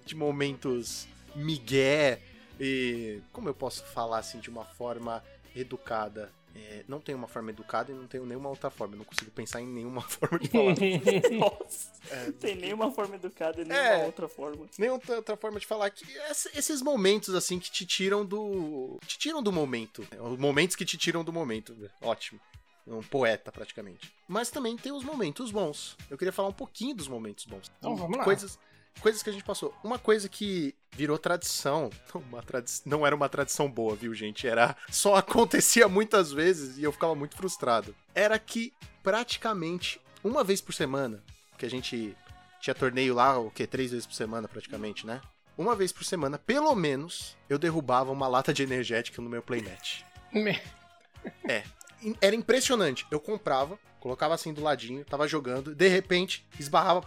S1: de momentos migué e. Como eu posso falar assim de uma forma educada? É, não tenho uma forma educada e não tenho nenhuma outra forma. Eu não consigo pensar em nenhuma forma de falar.
S2: Nossa, não tem nenhuma forma educada e nenhuma
S1: É.
S2: outra forma.
S1: nenhuma outra forma de falar que ess- esses momentos assim que te tiram do. te tiram do momento. Os momentos que te tiram do momento. Ótimo. Um poeta, praticamente. Mas também tem os momentos bons. Eu queria falar um pouquinho dos momentos bons.
S3: Então, vamos lá.
S1: Coisas, coisas que a gente passou. Uma coisa que virou tradição. Não, uma tradi não era uma tradição boa, viu, gente? Era. Só acontecia muitas vezes e eu ficava muito frustrado. Era que praticamente uma vez por semana, que a gente tinha torneio lá, o quê? Três vezes por semana, praticamente, né? Uma vez por semana, pelo menos, eu derrubava uma lata de energética no meu playmatch.
S3: Me-
S1: In- Era impressionante. Eu comprava, colocava assim do ladinho, tava jogando, de repente, esbarrava.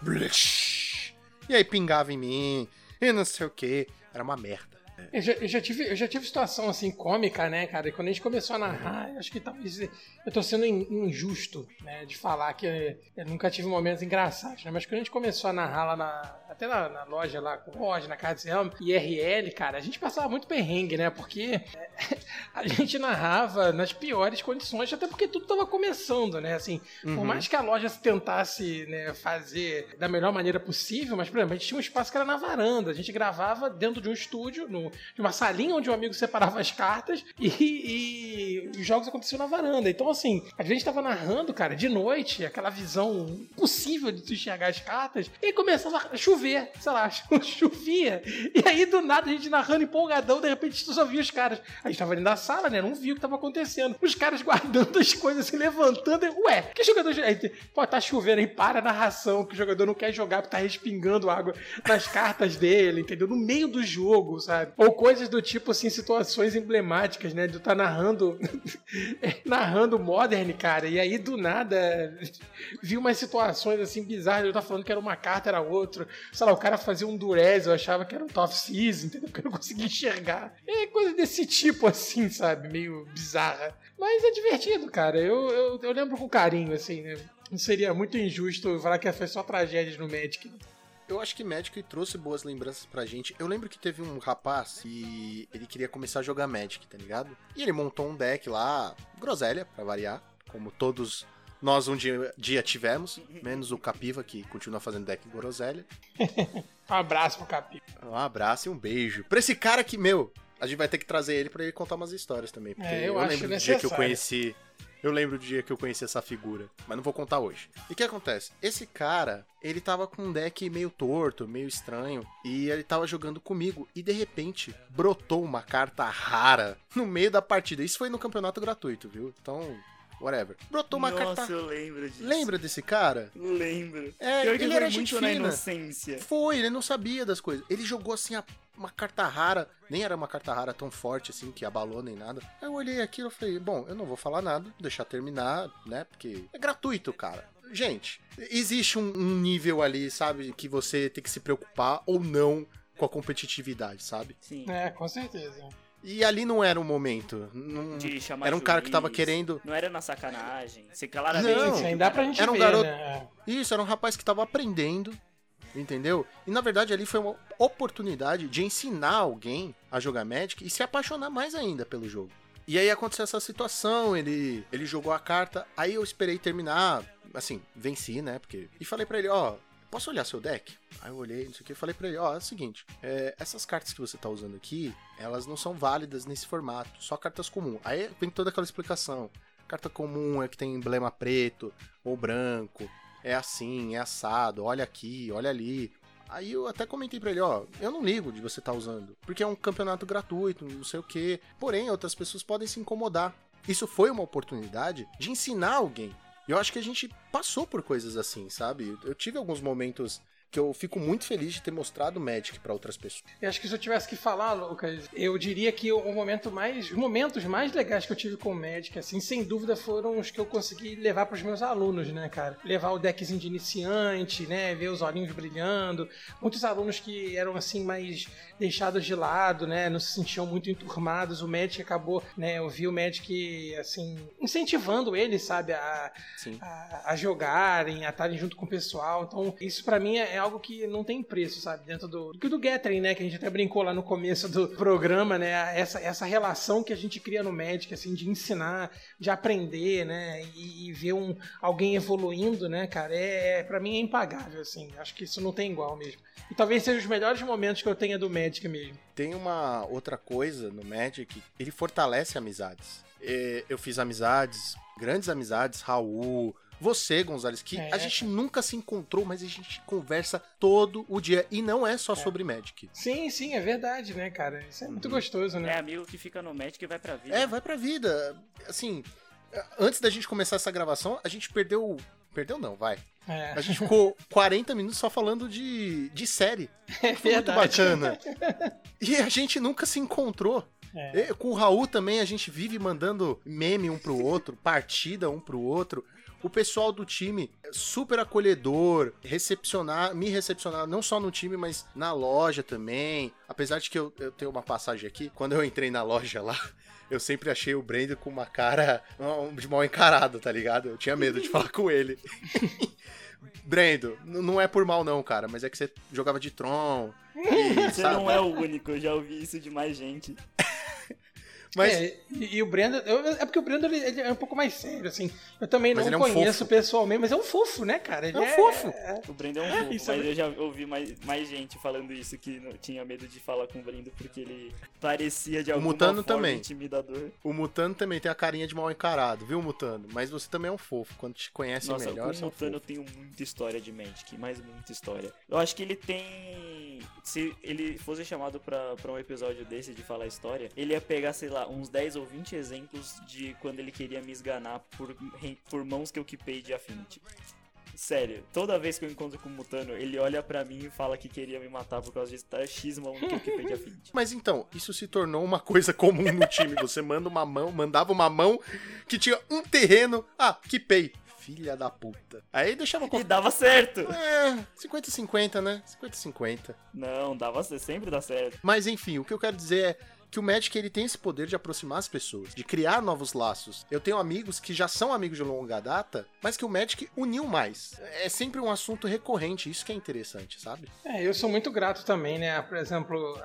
S1: E aí pingava em mim, e não sei o que. Era uma merda.
S3: Eu já, eu já tive, eu já tive situação assim cômica, né, cara? E quando a gente começou a narrar, acho que talvez eu tô sendo in- injusto, né, de falar que eu, eu nunca tive momentos engraçados, né? Mas quando a gente começou a narrar lá na, até na, na loja lá com o Roger, na casa de Helm, IRL, cara, a gente passava muito perrengue, né? Porque é, a gente narrava nas piores condições, até porque tudo tava começando, né? Assim, por mais que a loja tentasse né, fazer da melhor maneira possível, mas, por exemplo, a gente tinha um espaço que era na varanda. A gente gravava dentro de um estúdio, no, de uma salinha onde um amigo separava as cartas e, e os jogos aconteciam na varanda. Então, assim, a gente tava narrando, cara, de noite, aquela visão impossível de tu enxergar as cartas, e começava a chover, sei lá, chovia. E aí, do nada, a gente narrando empolgadão, de repente, tu só via os caras. A gente tava ali na sala, né? Não via o que tava acontecendo. Os caras guardando as coisas, assim, levantando. E, Ué, que jogador. Pô, tá chovendo aí, para a narração, que o jogador não quer jogar porque tá respingando água nas cartas dele, entendeu? No meio do jogo, sabe? Ou coisas do tipo, assim, situações emblemáticas, né? De tu tá narrando. narrando Modern, cara. E aí, do nada, vi umas situações, assim, bizarras. Eu tava falando que era uma carta, era outra. Sei lá, o cara fazia um Durez, eu achava que era um Top Season, entendeu? Porque eu não conseguia enxergar. É coisa desse tipo, assim, sabe? Meio bizarra. Mas é divertido, cara. Eu, eu, eu lembro com carinho, assim, né? Não seria muito injusto falar que foi só tragédias no Magic.
S1: Eu acho que Magic trouxe boas lembranças pra gente. Eu lembro que teve um rapaz e ele queria começar a jogar Magic, tá ligado? E ele montou um deck lá, groselha, pra variar, como todos nós um dia, dia tivemos, menos o Capiva, que continua fazendo deck groselha.
S3: Um abraço pro Capi.
S1: Um abraço e um beijo. Pra esse cara que, meu, a gente vai ter que trazer ele pra ele contar umas histórias também. Porque
S3: É, eu
S1: eu, lembro do dia que eu conheci. Eu lembro do dia que eu conheci essa figura, mas não vou contar hoje. E o que acontece? Esse cara, ele tava com um deck meio torto, meio estranho, e ele tava jogando comigo, e de repente brotou uma carta rara no meio da partida. Isso foi no campeonato gratuito, viu? Então, whatever. Brotou uma
S2: Nossa,
S1: carta.
S2: eu lembro disso.
S1: Lembra desse cara?
S2: Lembro.
S1: É,
S2: Pior
S1: ele era
S2: muito
S1: gente
S2: na
S1: fina.
S2: inocência.
S1: Foi, ele não sabia das coisas. Ele jogou assim a- uma carta rara, nem era uma carta rara tão forte assim que abalou nem nada. Aí eu olhei aquilo e falei, bom, eu não vou falar nada, deixar terminar, né? Porque é gratuito, cara. Gente, existe um, um nível ali, sabe, que você tem que se preocupar ou não com a competitividade, sabe?
S2: Sim.
S3: É, com certeza.
S1: E ali não era o momento. Não-
S2: De chamar
S1: Era um cara que tava
S2: juiz.
S1: querendo.
S2: Não era na sacanagem. Você claramente.
S1: Não.
S3: Sim, dá pra gente
S1: Era um
S3: ver,
S1: garoto-
S3: né?
S1: Isso, era um rapaz que tava aprendendo, entendeu? E na verdade ali foi uma oportunidade de ensinar alguém a jogar Magic e se apaixonar mais ainda pelo jogo. E aí aconteceu essa situação, ele, ele jogou a carta, aí eu esperei terminar, assim, venci, né? Porque. E falei pra ele, ó, posso olhar seu deck? Aí eu olhei, não sei o que, falei pra ele, ó, é o seguinte, é, essas cartas que você tá usando aqui, elas não são válidas nesse formato, só cartas comuns. Aí vem toda aquela explicação. Carta comum é que tem emblema preto ou branco, é assim, é assado, olha aqui, olha ali. Aí eu até comentei pra ele, ó, eu não ligo de você estar tá usando, porque é um campeonato gratuito, não sei o que. Porém, outras pessoas podem se incomodar. Isso foi uma oportunidade de ensinar alguém. Eu acho que a gente passou por coisas assim, sabe? Eu tive alguns momentos que eu fico muito feliz de ter mostrado Magic para outras pessoas.
S3: Eu acho que se eu tivesse que falar, Lucas, eu diria que o momento mais, os momentos mais legais que eu tive com o Magic, assim, sem dúvida foram os que eu consegui levar para os meus alunos, né, cara? Levar o deckzinho de iniciante, né, ver os olhinhos brilhando. Muitos alunos que eram assim mais deixados de lado, né, não se sentiam muito enturmados. O Magic acabou, né, eu vi o Magic assim incentivando eles, sabe, a, a, a, jogarem, a estarem junto com o pessoal. Então, isso para mim é é algo que não tem preço, sabe? Dentro do, do, do Gathering, né? Que a gente até brincou lá no começo do programa, né? Essa, essa relação que a gente cria no Magic, assim, de ensinar, de aprender, né? E, e ver um, alguém evoluindo, né, cara? É, é, para mim é impagável, assim. Acho que isso não tem igual mesmo. E talvez seja os melhores momentos que eu tenha do Magic mesmo.
S1: Tem uma outra coisa no Magic, ele fortalece amizades. É, eu fiz amizades, grandes amizades, Raul, você, Gonzalez, que é. a gente nunca se encontrou, mas a gente conversa todo o dia. E não é só é. sobre Magic.
S3: Sim, sim, é verdade, né, cara? Isso é muito uhum. gostoso, né?
S2: É amigo que fica no Magic e vai pra vida.
S1: É, vai pra vida. Assim, antes da gente começar essa gravação, a gente perdeu. Perdeu não, vai. É. A gente ficou 40 minutos só falando de, de série.
S3: É Foi
S1: muito bacana. E a gente nunca se encontrou. É. Com o Raul também, a gente vive mandando meme um pro outro, partida um pro outro o pessoal do time super acolhedor, recepcionar, me recepcionar não só no time, mas na loja também. Apesar de que eu, eu tenho uma passagem aqui, quando eu entrei na loja lá, eu sempre achei o Brandon com uma cara de mal encarado, tá ligado? Eu tinha medo de falar com ele. Brendo, não é por mal não, cara, mas é que você jogava de Tron.
S2: E, você sabe? não é o único, eu já ouvi isso de mais gente.
S3: Mas... É, e, e, o Brandon. Eu, é porque o Brandon ele, ele, é um pouco mais sério, assim. Eu também não é um conheço fofo. pessoalmente, mas é um fofo, né, cara? Ele
S1: é um fofo.
S2: É... O Brandon é um fofo, mas eu já ouvi mais, mais gente falando isso que não, tinha medo de falar com o Brandon porque ele parecia de alguma
S1: o Mutano
S2: forma
S1: também.
S2: intimidador.
S1: O Mutano também tem a carinha de mal encarado, viu, Mutano? Mas você também é um fofo. Quando te conhece
S2: Nossa,
S1: melhor,
S2: com o Mutano eu tenho muita história de Magic, mais muita história. Eu acho que ele tem. Se ele fosse chamado pra, pra um episódio desse de falar história, ele ia pegar, sei lá, uns 10 ou 20 exemplos de quando ele queria me esganar por, por mãos que eu quipei de Affinity. Sério, toda vez que eu encontro com o Mutano, ele olha para mim e fala que queria me matar por causa de X mão que eu quipei de Affinity.
S1: Mas então, isso se tornou uma coisa comum no time. Você manda uma mão, mandava uma mão que tinha um terreno. Ah, quipei filha da puta. Aí deixava
S2: com... E dava certo.
S1: É, 50-50, né? 50-50.
S2: Não, dava sempre dá certo.
S1: Mas enfim, o que eu quero dizer é que o Magic ele tem esse poder de aproximar as pessoas, de criar novos laços. Eu tenho amigos que já são amigos de longa data, mas que o Magic uniu mais. É sempre um assunto recorrente, isso que é interessante, sabe?
S3: É, eu sou muito grato também, né? Por exemplo,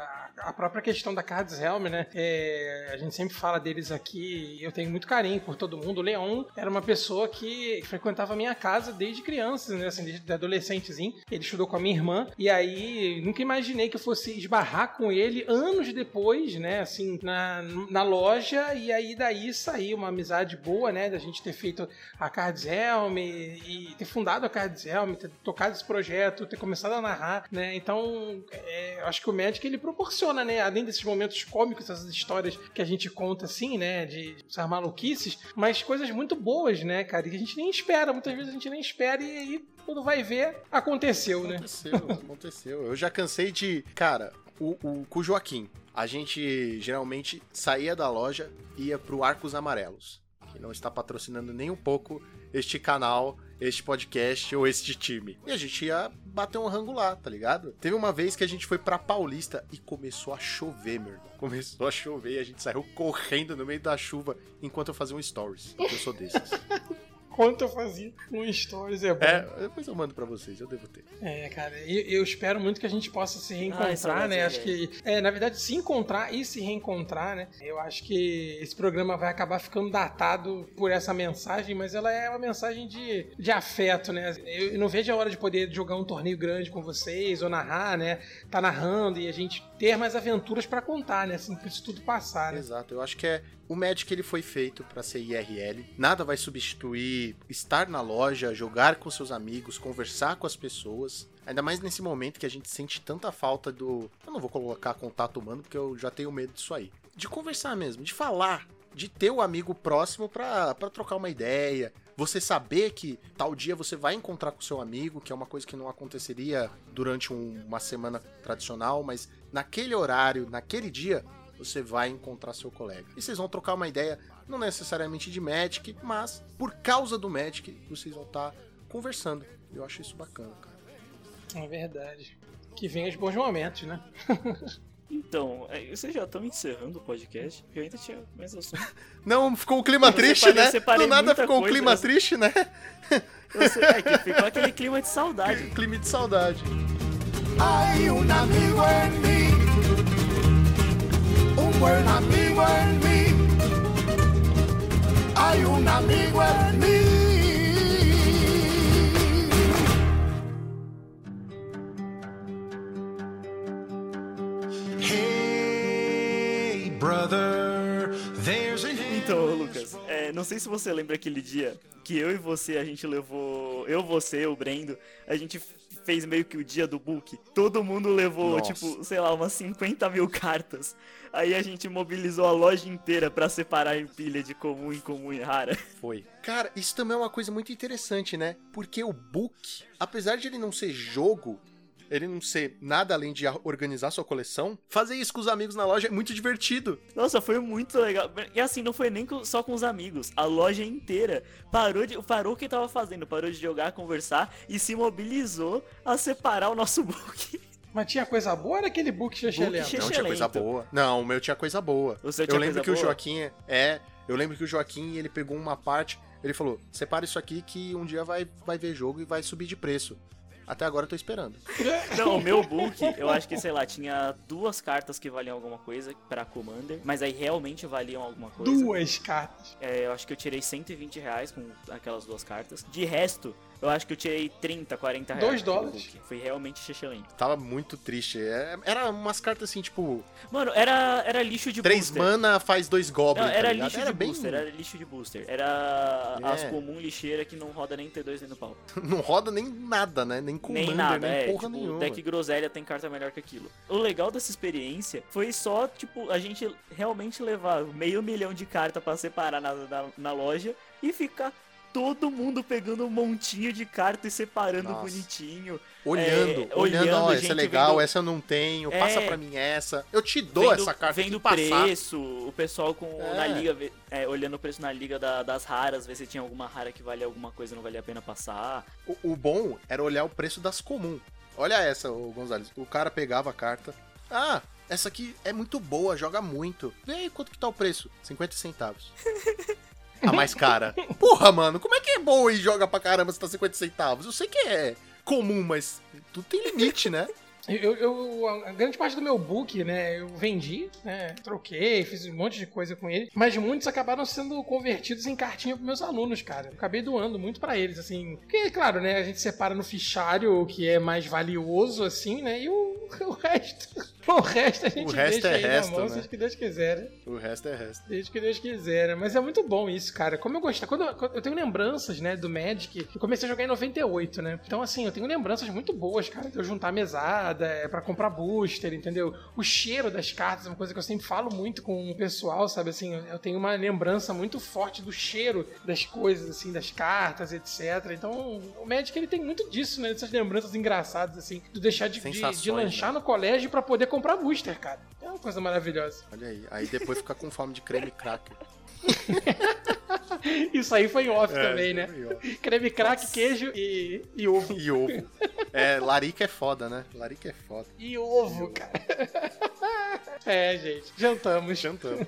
S3: própria questão da Cards Helm, né? É, a gente sempre fala deles aqui, eu tenho muito carinho por todo mundo. O Leon era uma pessoa que frequentava a minha casa desde criança, né? Assim, desde adolescentezinho. Ele estudou com a minha irmã, e aí nunca imaginei que eu fosse esbarrar com ele anos depois, né? Assim, na, na loja, e aí daí saiu uma amizade boa, né? Da gente ter feito a Cards Helm e, e ter fundado a Cards Helm, ter tocado esse projeto, ter começado a narrar, né? Então, é, acho que o Magic ele proporciona, né? Além desses momentos cômicos, essas histórias que a gente conta assim, né? De essas maluquices, mas coisas muito boas, né, cara? Que a gente nem espera, muitas vezes a gente nem espera e aí quando vai ver, aconteceu, né?
S1: Aconteceu, aconteceu. Eu já cansei de. Cara, o, o, com o Joaquim, a gente geralmente saía da loja e ia pro Arcos Amarelos, que não está patrocinando nem um pouco este canal, este podcast ou este time. E a gente ia bater um rango lá, tá ligado? Teve uma vez que a gente foi pra Paulista e começou a chover, meu irmão. Começou a chover e a gente saiu correndo no meio da chuva enquanto eu fazia um stories. Eu sou desses.
S3: Quanto eu fazia um stories é bom.
S1: É, depois eu mando pra vocês, eu devo ter.
S3: É, cara, eu, eu espero muito que a gente possa se
S2: Ah,
S3: reencontrar,
S2: é
S3: né? Acho que, é, na verdade, se encontrar e se reencontrar, né? Eu acho que esse programa vai acabar ficando datado por essa mensagem, mas ela é uma mensagem de, de afeto, né? Eu não vejo a hora de poder jogar um torneio grande com vocês ou narrar, né? Tá narrando e a gente ter mais aventuras pra contar, né? Assim, que isso tudo passar, né?
S1: Exato, eu acho que é o Magic ele foi feito pra ser IRL. Nada vai substituir estar na loja, jogar com seus amigos, conversar com as pessoas. Ainda mais nesse momento que a gente sente tanta falta do. Eu não vou colocar contato humano porque eu já tenho medo disso aí. De conversar mesmo, de falar, de ter o amigo próximo pra, pra trocar uma ideia. Você saber que tal dia você vai encontrar com seu amigo, que é uma coisa que não aconteceria durante um- uma semana tradicional, mas naquele horário, naquele dia, você vai encontrar seu colega. E vocês vão trocar uma ideia, não necessariamente de Magic, mas por causa do Magic, vocês vão estar conversando. Eu acho isso bacana, cara.
S3: É verdade. Que vem os bons momentos, né?
S2: Então, é, vocês já estão encerrando o podcast? Porque eu ainda tinha mais assunto.
S1: Não, ficou um clima
S2: Eu
S1: triste,
S2: separei-
S1: né?
S2: separei
S1: Do nada ficou um clima triste, né?
S2: Eu sei, é que ficou aquele clima de saudade.
S1: clima de saudade.
S7: Hay un amigo en mí, un buen amigo en mí. Hay un amigo en mí.
S2: Então, Lucas, é, não sei se você lembra aquele dia que eu e você, a gente levou. Eu, você, o Brendo, a gente fez meio que o dia do book. Todo mundo levou,
S1: Nossa.
S2: tipo, sei lá, umas 50 mil cartas. Aí a gente mobilizou a loja inteira pra separar em pilha de comum, incomum e rara.
S1: Foi. Cara, isso também é uma coisa muito interessante, né? Porque o book, apesar de ele não ser jogo, ele não ser nada além de organizar sua coleção, fazer isso com os amigos na loja é muito divertido.
S2: Nossa, foi muito legal. E assim, não foi nem só com os amigos. A loja inteira parou, de, parou o que tava fazendo, parou de jogar, conversar e se mobilizou a separar o nosso book.
S3: Mas tinha coisa boa ou era aquele book xexelento?
S1: Não tinha coisa boa. Não, o meu tinha coisa boa.
S2: O seu
S1: eu
S2: tinha
S1: lembro
S2: coisa
S1: que o
S2: boa?
S1: Joaquim é, eu lembro que o Joaquim ele pegou uma parte, ele falou: "Separa isso aqui que um dia vai vai ver jogo e vai subir de preço". Até agora eu tô esperando.
S2: Não, o meu book, eu acho que, sei lá, tinha duas cartas que valiam alguma coisa pra Commander, mas aí realmente valiam alguma coisa.
S3: Duas cartas.
S2: É, eu acho que eu tirei 120 reais com aquelas duas cartas. De resto, eu acho que eu tirei 30, 40 reais.
S3: Dois
S2: pelo
S3: dólares.
S2: book. Foi realmente excelente.
S1: Tava muito triste. É- Era umas cartas assim, tipo,
S2: Mano, era, era lixo de
S1: três
S2: booster.
S1: mana faz dois goblins,
S2: Não,
S1: tá
S2: era
S1: ligado?
S2: lixo
S1: Era
S2: de
S1: bem
S2: booster, era lixo de booster. Era as
S1: É.
S2: comum lixeira que não roda nem T2 nem no pau.
S1: não roda nem nada, né? Nem commander,
S2: nem nada,
S1: nem
S2: é.
S1: porra
S2: tipo,
S1: nenhuma.
S2: deck groselha tem carta melhor que aquilo. O legal dessa experiência foi só, tipo, a gente realmente levar meio milhão de cartas pra separar na, na, na loja e ficar todo mundo pegando um montinho de carta e separando
S1: Nossa.
S2: bonitinho.
S1: Olhando,
S2: É,
S1: olhando,
S2: olhando,
S1: ó, essa é legal,
S2: vendo-
S1: essa eu não tenho,
S2: É.
S1: passa pra mim essa. Eu te dou
S2: vendo,
S1: essa carta
S2: vendo
S1: passar.
S2: preço, o pessoal com
S1: É.
S2: na liga, é, olhando o preço na liga da- das raras, ver se tinha alguma rara que valia alguma coisa não valia a pena passar.
S1: O, o bom era olhar o preço das comum. Olha essa, ô Gonzalez. O cara pegava a carta. Ah, essa aqui é muito boa, joga muito. Vê aí quanto que tá o preço. 50 centavos. A mais cara. Porra, mano, como é que é boa e joga pra caramba se tá 50 centavos? Eu sei que é comum, mas tudo tem limite, né?
S3: Eu, eu- a grande parte do meu book, né, eu vendi, né, troquei, fiz um monte de coisa com ele, mas muitos acabaram sendo convertidos em cartinha pros meus alunos, cara. Eu acabei doando muito pra eles, assim. Porque, claro, né, a gente separa no fichário o que é mais valioso, assim, né, e o, o resto, o resto a gente
S1: resto
S3: deixa
S1: é
S3: aí
S1: resto,
S3: na mão,
S1: né?
S3: o que Deus quiser, né?
S1: O resto é resto.
S3: Desde que Deus quiser, né? Mas é muito bom isso, cara. Como eu gostei. Quando, eu- quando eu tenho lembranças, né, do Magic, eu comecei a jogar em 98, né? Então, assim, eu tenho lembranças muito boas, cara, de eu juntar mesada, é, pra comprar booster, entendeu? O cheiro das cartas é uma coisa que eu sempre falo muito com o pessoal, sabe? Assim, eu- tenho uma lembrança muito forte do cheiro das coisas, assim, das cartas, etc. Então, o Magic, ele tem muito disso, né? Dessas lembranças engraçadas, assim, de deixar de, de, de lanchar
S1: né?
S3: no colégio pra poder comprar booster, cara. É uma coisa maravilhosa.
S1: Olha aí. Aí depois fica com fome de creme cracker.
S3: Isso aí foi em off
S1: É,
S3: também, né?
S1: ó.
S3: Creme crack, queijo e, e ovo.
S1: E ovo. É, larica é foda, né? Larica é foda.
S3: E ovo, cara. É, gente, jantamos.
S1: Jantamos.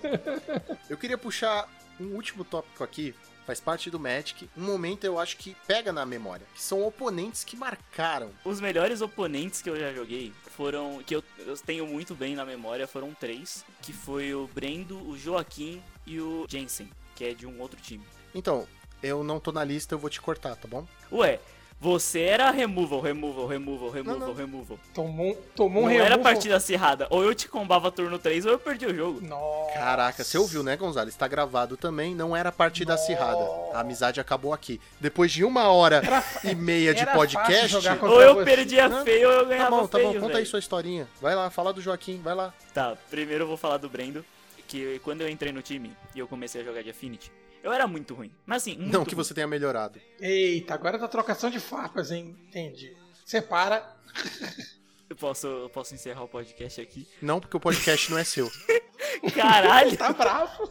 S1: Eu queria puxar um último tópico aqui, faz parte do Magic. Um momento eu acho que pega na memória, que são oponentes que marcaram.
S2: Os melhores oponentes que eu já joguei foram. que eu, eu tenho muito bem na memória foram três. Que foi o Brendo, o Joaquim e o Jensen, que é de um outro time.
S1: Então, eu não tô na lista, eu vou te cortar, tá bom?
S2: Ué, você era removal, removal, removal, removal,
S1: Não, não.
S2: removal.
S3: Tomou, tomou um
S2: não era
S3: removal.
S2: partida acirrada. Ou eu te combava turno 3 ou eu perdi o jogo.
S3: Nossa.
S1: Caraca, você ouviu, né, Gonzalez? Tá gravado também, não era partida acirrada. A amizade acabou aqui. Depois de uma hora e meia de
S3: era
S1: podcast.
S2: Ou eu
S3: você.
S2: perdia
S1: Não,
S2: feio ou eu
S1: Tá
S2: ganhava
S1: bom, tá
S2: feio,
S1: bom, conta aí sua historinha. Vai lá, fala do Joaquim, vai lá.
S2: Tá, primeiro eu vou falar do Brendo, que quando eu entrei no time e eu comecei a jogar de Affinity, eu era muito ruim. Mas assim, muito
S1: não que
S2: ruim.
S1: você tenha melhorado.
S3: Eita, agora tá trocação de farpas, hein? Entendi. Separa.
S2: Eu posso, eu posso encerrar o podcast aqui.
S1: Não porque o podcast não é seu.
S2: Caralho,
S3: Tá bravo.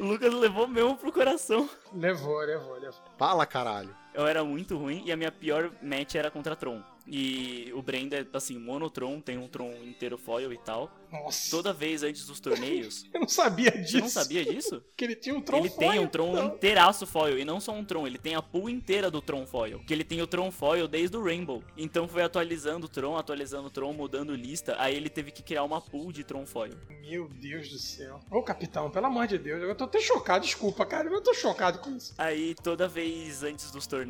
S2: o Lucas levou mesmo pro coração.
S3: levou, levou, levou.
S1: Fala, caralho.
S2: Eu era muito ruim e a minha pior match era contra Tron. E o Brenda é assim, monotron, tem um Tron inteiro foil e tal.
S3: Nossa.
S2: Toda vez antes dos torneios.
S3: Eu não sabia disso.
S2: Você não sabia disso?
S3: Que ele tinha um tronco
S2: ele tem um Tron inteiraço foil, e não só um Tron, ele tem a pool inteira do Tron foil. Que ele tem o Tron foil desde o Rainbow. Então foi atualizando o Tron, atualizando o Tron, mudando lista, aí ele teve que criar uma pool de Tron foil.
S3: Meu Deus do céu. Ô, capitão, pelo amor de Deus. Eu tô até chocado, desculpa, cara. Eu tô chocado com isso.
S2: Aí toda vez antes dos torneios,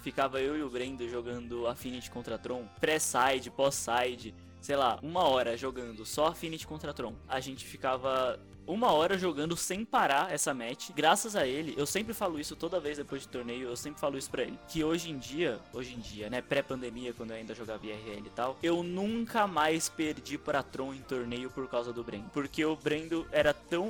S2: ficava eu e o Brendo jogando Affinity contra Tron, pré-side, pós-side, sei lá, uma hora jogando só Affinity contra Tron. A gente ficava uma hora jogando sem parar essa match. Graças a ele, eu sempre falo isso toda vez depois de torneio, eu sempre falo isso pra ele. Que hoje em dia, hoje em dia, né, pré-pandemia, quando eu ainda jogava IRL e tal, eu nunca mais perdi pra Tron em torneio por causa do Brendo. Porque o Brendo era tão,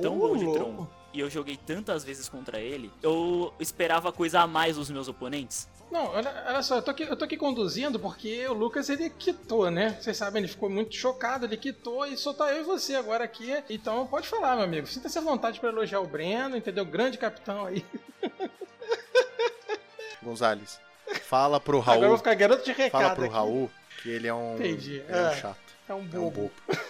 S2: tão
S3: Ô,
S2: bom de. Tron e eu joguei tantas vezes contra ele, eu esperava coisa a mais dos meus oponentes.
S3: Não, olha, olha só, eu tô, aqui, eu tô aqui conduzindo porque o Lucas ele quitou, né? Vocês sabem, ele ficou muito chocado, ele quitou e só tá eu e você agora aqui. Então pode falar, meu amigo. Sinta-se à vontade pra elogiar o Breno, entendeu? Grande capitão aí.
S1: Gonzalez, fala pro
S3: Agora eu vou
S1: Raul.
S3: ficar garoto de recado.
S1: Fala pro
S3: aqui.
S1: Raul que ele é um.
S3: Entendi,
S1: Ele é um
S3: é.
S1: chato.
S3: É um
S1: É um
S3: bobo.
S1: bobo.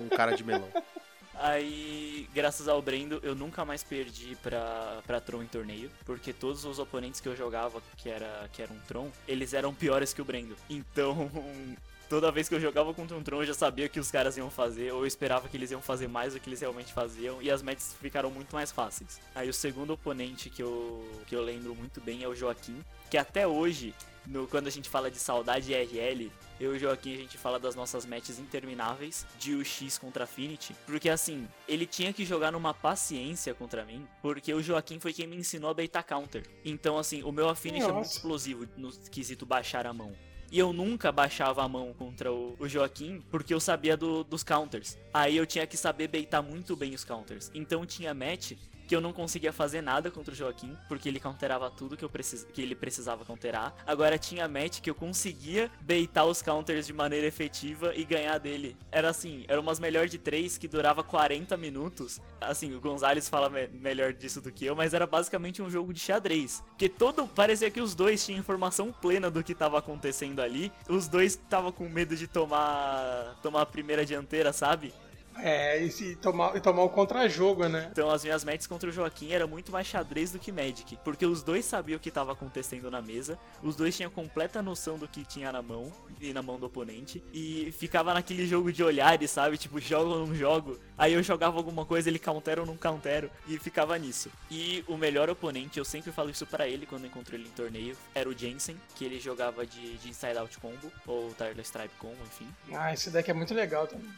S1: um cara de melão.
S2: Aí, graças ao Brendo, eu nunca mais perdi pra, pra Tron em torneio, porque todos os oponentes que eu jogava, que, era, que eram Tron, eles eram piores que o Brendo. Então, toda vez que eu jogava contra um Tron, eu já sabia o que os caras iam fazer, ou eu esperava que eles iam fazer mais do que eles realmente faziam, e as matches ficaram muito mais fáceis. Aí, o segundo oponente que eu, que eu lembro muito bem é o Joaquim, que até hoje, no, quando a gente fala de saudade RL, eu e o Joaquim a gente fala das nossas matches intermináveis de UX contra Affinity, porque assim, ele tinha que jogar numa paciência contra mim, porque o Joaquim foi quem me ensinou a baitar counter. Então assim, o meu Affinity é muito
S3: Nossa.
S2: explosivo no quesito baixar a mão. E eu nunca baixava a mão contra o, o Joaquim, porque eu sabia do- dos counters. Aí eu tinha que saber baitar muito bem os counters. Então tinha match que eu não conseguia fazer nada contra o Joaquim, porque ele counterava tudo que, eu precis... que ele precisava counterar. Agora tinha match que eu conseguia baitar os counters de maneira efetiva e ganhar dele. Era assim, era umas melhor de três que durava 40 minutos. Assim, o Gonzalez fala me- melhor disso do que eu, mas era basicamente um jogo de xadrez. Porque todo. Parecia que os dois tinham informação plena do que tava acontecendo ali. Os dois estavam com medo de tomar. tomar a primeira dianteira, sabe?
S3: É, e, se tomar, e tomar o contra-jogo, né?
S2: Então as minhas matches contra o Joaquim era muito mais xadrez do que Magic. Porque os dois sabiam o que estava acontecendo na mesa, os dois tinham completa noção do que tinha na mão e na mão do oponente. E ficava naquele jogo de olhares, sabe? Tipo, jogo ou não jogo. Aí eu jogava alguma coisa, ele countera ou não countero. E ficava nisso. E o melhor oponente, eu sempre falo isso pra ele quando encontro ele em torneio, era o Jensen, que ele jogava de, de Inside Out Combo, ou Tireless Stripe Combo, enfim.
S3: Ah, esse deck é muito legal também.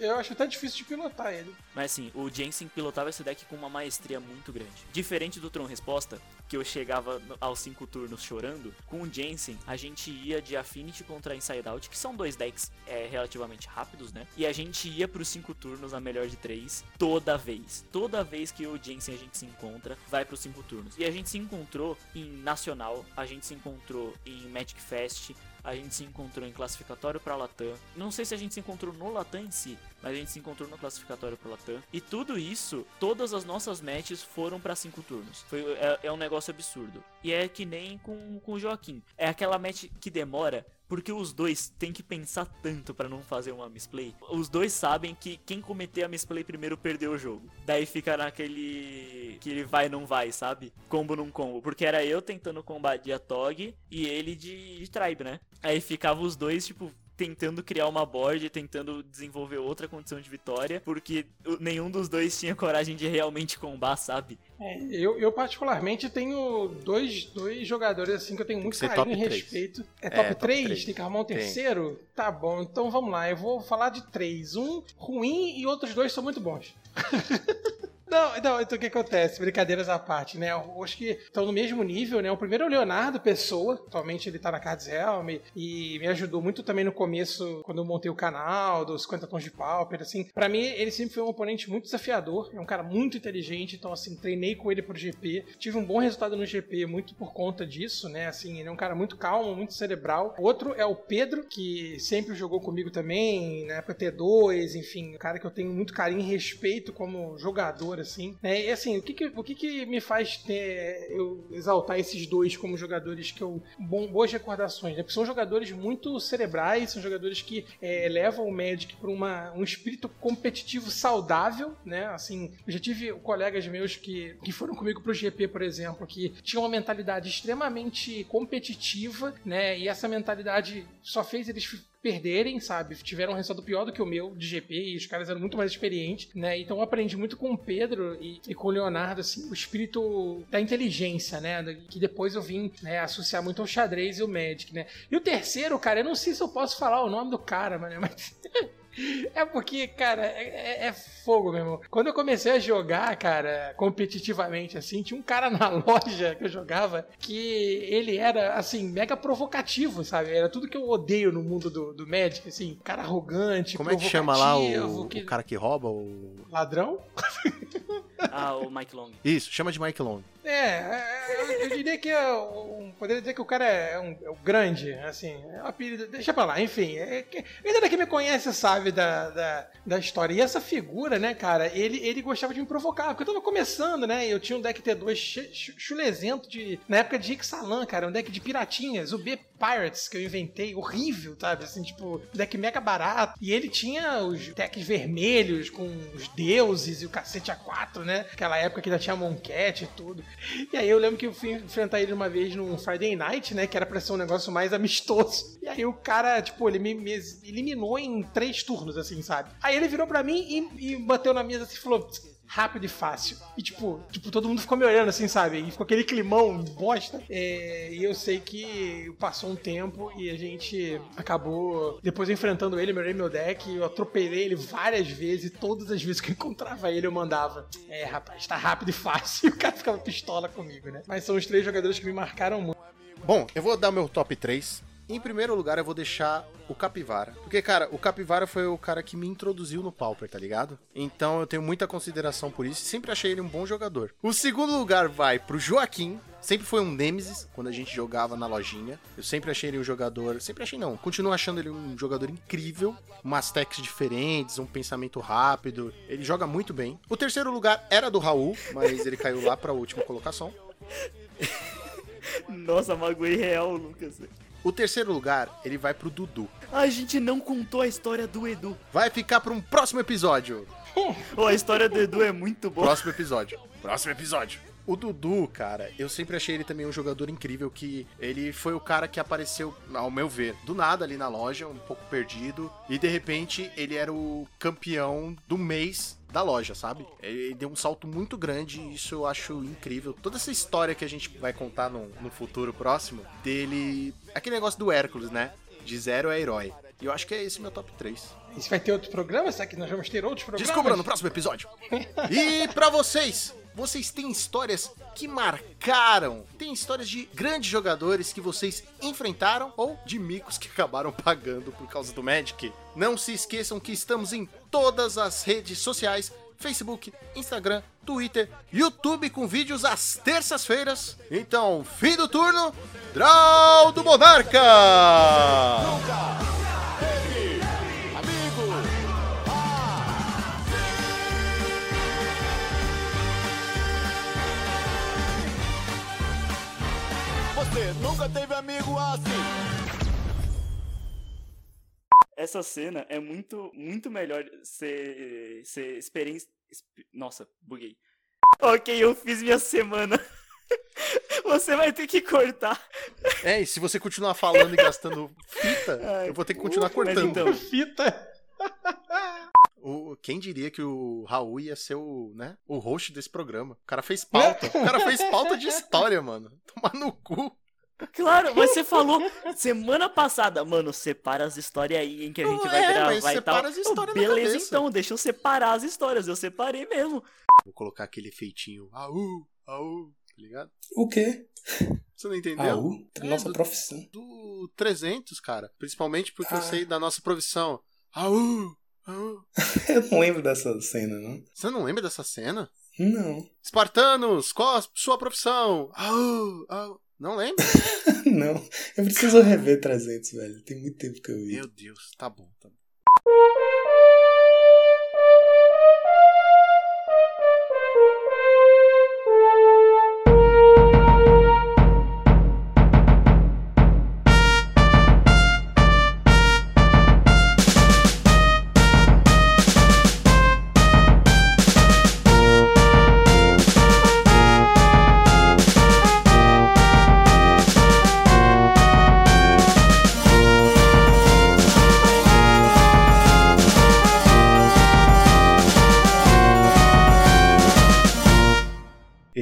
S3: Eu acho até difícil de pilotar ele.
S2: Mas assim, o Jensen pilotava esse deck com uma maestria muito grande. Diferente do Tron Resposta, que eu chegava aos 5 turnos chorando, com o Jensen a gente ia de Affinity contra Inside Out, que são dois decks é, relativamente rápidos, né? E a gente ia pros 5 turnos na melhor de 3 toda vez. Toda vez que o Jensen a gente se encontra, vai pros 5 turnos. E a gente se encontrou em Nacional, a gente se encontrou em Magic Fest, a gente se encontrou em classificatório pra Latam. Não sei se a gente se encontrou no Latam em si, mas a gente se encontrou no classificatório pro Latam. E tudo isso, todas as nossas matches foram pra cinco turnos. Foi, é, é um negócio absurdo. E é que nem com, com o Joaquim. É aquela match que demora. Porque os dois têm que pensar tanto pra não fazer uma misplay. Os dois sabem que quem cometer a misplay primeiro perdeu o jogo. Daí fica naquele que, que ele vai não vai, sabe? Combo num combo. Porque era eu tentando combater a Tog e ele de, de Tribe, né? Aí ficava os dois, tipo, tentando criar uma board, tentando desenvolver outra condição de vitória, porque nenhum dos dois tinha coragem de realmente combar, sabe?
S3: É, eu, eu particularmente tenho dois, dois jogadores assim que eu tenho muito
S1: ser
S3: carinho e respeito. É
S1: É,
S3: top
S1: top
S3: 3?
S1: três.
S3: Tem que arrumar um
S1: Tem.
S3: terceiro? Tá bom, então vamos lá. Eu vou falar de três. Um ruim e outros dois são muito bons. Não, não, então o que acontece? Brincadeiras à parte, né? Eu acho que estão no mesmo nível, né? O primeiro é o Leonardo Pessoa, atualmente ele tá na Cards Helm e me ajudou muito também no começo, quando eu montei o canal, dos 50 tons de Pauper, assim. Pra mim, ele sempre foi um oponente muito desafiador, é um cara muito inteligente, então, assim, treinei com ele pro GP, tive um bom resultado no GP muito por conta disso, né? Assim, ele é um cara muito calmo, muito cerebral. Outro é o Pedro, que sempre jogou comigo também, na época T2, enfim, um cara que eu tenho muito carinho e respeito como jogador, assim. Né? E assim, o que que, o que que me faz ter, eu exaltar esses dois como jogadores que eu. Bom, boas recordações, né? Porque são jogadores muito cerebrais, são jogadores que é, levam o Magic para um espírito competitivo saudável, né? Assim, eu já tive colegas meus que, que foram comigo pro GP, por exemplo, que tinham uma mentalidade extremamente competitiva, né? E essa mentalidade só fez eles perderem, sabe? Tiveram um resultado pior do que o meu de GP e os caras eram muito mais experientes, né? Então eu aprendi muito com o Pedro e, e com o Leonardo, assim, o espírito da inteligência, né? Que depois eu vim né, associar muito ao xadrez e o Magic, né? E o terceiro, cara, eu não sei se eu posso falar o nome do cara, mano, mas. É porque, cara, é, é- é fogo, meu irmão. Quando eu comecei a jogar, cara, competitivamente, assim, tinha um cara na loja que eu jogava que ele era, assim, mega provocativo, sabe? Era tudo que eu odeio no mundo do, do Magic, assim, cara arrogante,
S1: Como é que chama lá o,
S3: que-
S1: o cara que rouba o.
S3: Ladrão?
S2: Ah, o Mike Long.
S1: Isso, chama de Mike Long.
S3: É, é, eu, eu diria que é um, poderia dizer que o cara é um, é um grande, assim, é um apelido, deixa pra lá, enfim, é, que- a galera que me conhece sabe da, da, da história. E essa figura, né, cara, ele, ele gostava de me provocar, porque eu tava começando, né, eu tinha um deck T2 chu- chu- chulezento de, na época de Ixalan, cara, um deck de piratinhas, o B Pirates que eu inventei, horrível, sabe, assim, tipo, deck mega barato, e ele tinha os decks vermelhos com os deuses e o cacete A4, né, aquela época que ainda tinha Moncat e tudo. E aí eu lembro que eu fui enfrentar ele uma vez num Friday Night, né? Que era pra ser um negócio mais amistoso. E aí o cara, tipo, ele me, me eliminou em três turnos, assim, sabe? Aí ele virou pra mim e, e bateu na mesa assim e falou. Rápido e fácil. E tipo, tipo, todo mundo ficou me olhando assim, sabe? E ficou aquele climão bosta. É, e eu sei que passou um tempo e a gente acabou depois enfrentando ele, melhorei meu deck, eu atropelei ele várias vezes, e todas as vezes que eu encontrava ele eu mandava. É, rapaz, tá rápido e fácil. E o cara ficava pistola comigo, né? Mas são os três jogadores que me marcaram muito.
S1: Bom, eu vou dar meu top 3. Em primeiro lugar, eu vou deixar o Capivara. Porque, cara, o Capivara foi o cara que me introduziu no Pauper, tá ligado? Então eu tenho muita consideração por isso e sempre achei ele um bom jogador. O segundo lugar vai pro Joaquim. Sempre foi um Nemesis quando a gente jogava na lojinha. Eu sempre achei ele um jogador. Sempre achei não. Continuo achando ele um jogador incrível. Umas techs diferentes, um pensamento rápido. Ele joga muito bem. O terceiro lugar era do Raul, mas ele caiu lá pra última colocação.
S2: Nossa, magoei real, Lucas.
S1: O terceiro lugar, ele vai pro Dudu.
S2: A gente não contou a história do Edu.
S1: Vai ficar para um próximo episódio.
S2: Ô, a história do Edu é muito boa.
S1: Próximo episódio. Próximo episódio. O Dudu, cara, eu sempre achei ele também um jogador incrível que ele foi o cara que apareceu, ao meu ver, do nada ali na loja, um pouco perdido, e de repente ele era o campeão do mês da loja, sabe? Ele deu um salto muito grande e isso eu acho incrível. Toda essa história que a gente vai contar no, no futuro próximo, dele. Aquele negócio do Hércules, né? De zero a herói. E eu acho que é esse meu top 3.
S3: E se vai ter outro programa? Será que nós vamos ter outros programas?
S1: Descubra no próximo episódio. E pra vocês, vocês têm histórias que marcaram? Tem histórias de grandes jogadores que vocês enfrentaram ou de micos que acabaram pagando por causa do Magic? Não se esqueçam que estamos em todas as redes sociais. Facebook, Instagram, Twitter, YouTube com vídeos às terças-feiras. Então, fim do turno, Draw do Monarca!
S9: Você nunca teve amigo assim.
S2: Essa cena é muito, muito melhor ser, ser experiência. Nossa, buguei. Ok, eu fiz minha semana. Você vai ter que cortar.
S1: É, e se você continuar falando e gastando fita,
S2: Ai,
S1: eu vou ter que continuar cortando.
S2: então-
S3: Fita.
S1: O, quem diria que o Raul ia ser o, né, o host desse programa? O cara fez pauta. O cara fez pauta de história, mano. Tomar no cu.
S2: Claro, mas você falou semana passada, mano, separa as histórias aí, hein, que a gente vai
S1: é,
S2: gravar
S1: mas
S2: e tal.
S1: separa as histórias na
S2: Beleza, então, deixa eu separar as histórias. Eu separei mesmo.
S1: Vou colocar aquele feitinho. Aú, aú, tá ligado?
S4: O quê?
S1: Você não entendeu?
S4: Raul?
S1: É,
S4: Nossa
S1: do-
S4: profissão.
S1: Do 300, cara. Principalmente porque eu
S4: Ah.
S1: sei da nossa profissão. Aú, aú.
S4: Eu não lembro dessa cena, não.
S1: Você não lembra dessa cena?
S4: Não.
S1: Espartanos, qual a sua profissão? Aú, aú. Não lembra?
S4: Não. Eu preciso rever 300, velho. Tem muito tempo que eu vi.
S1: Meu Deus, tá bom, tá bom.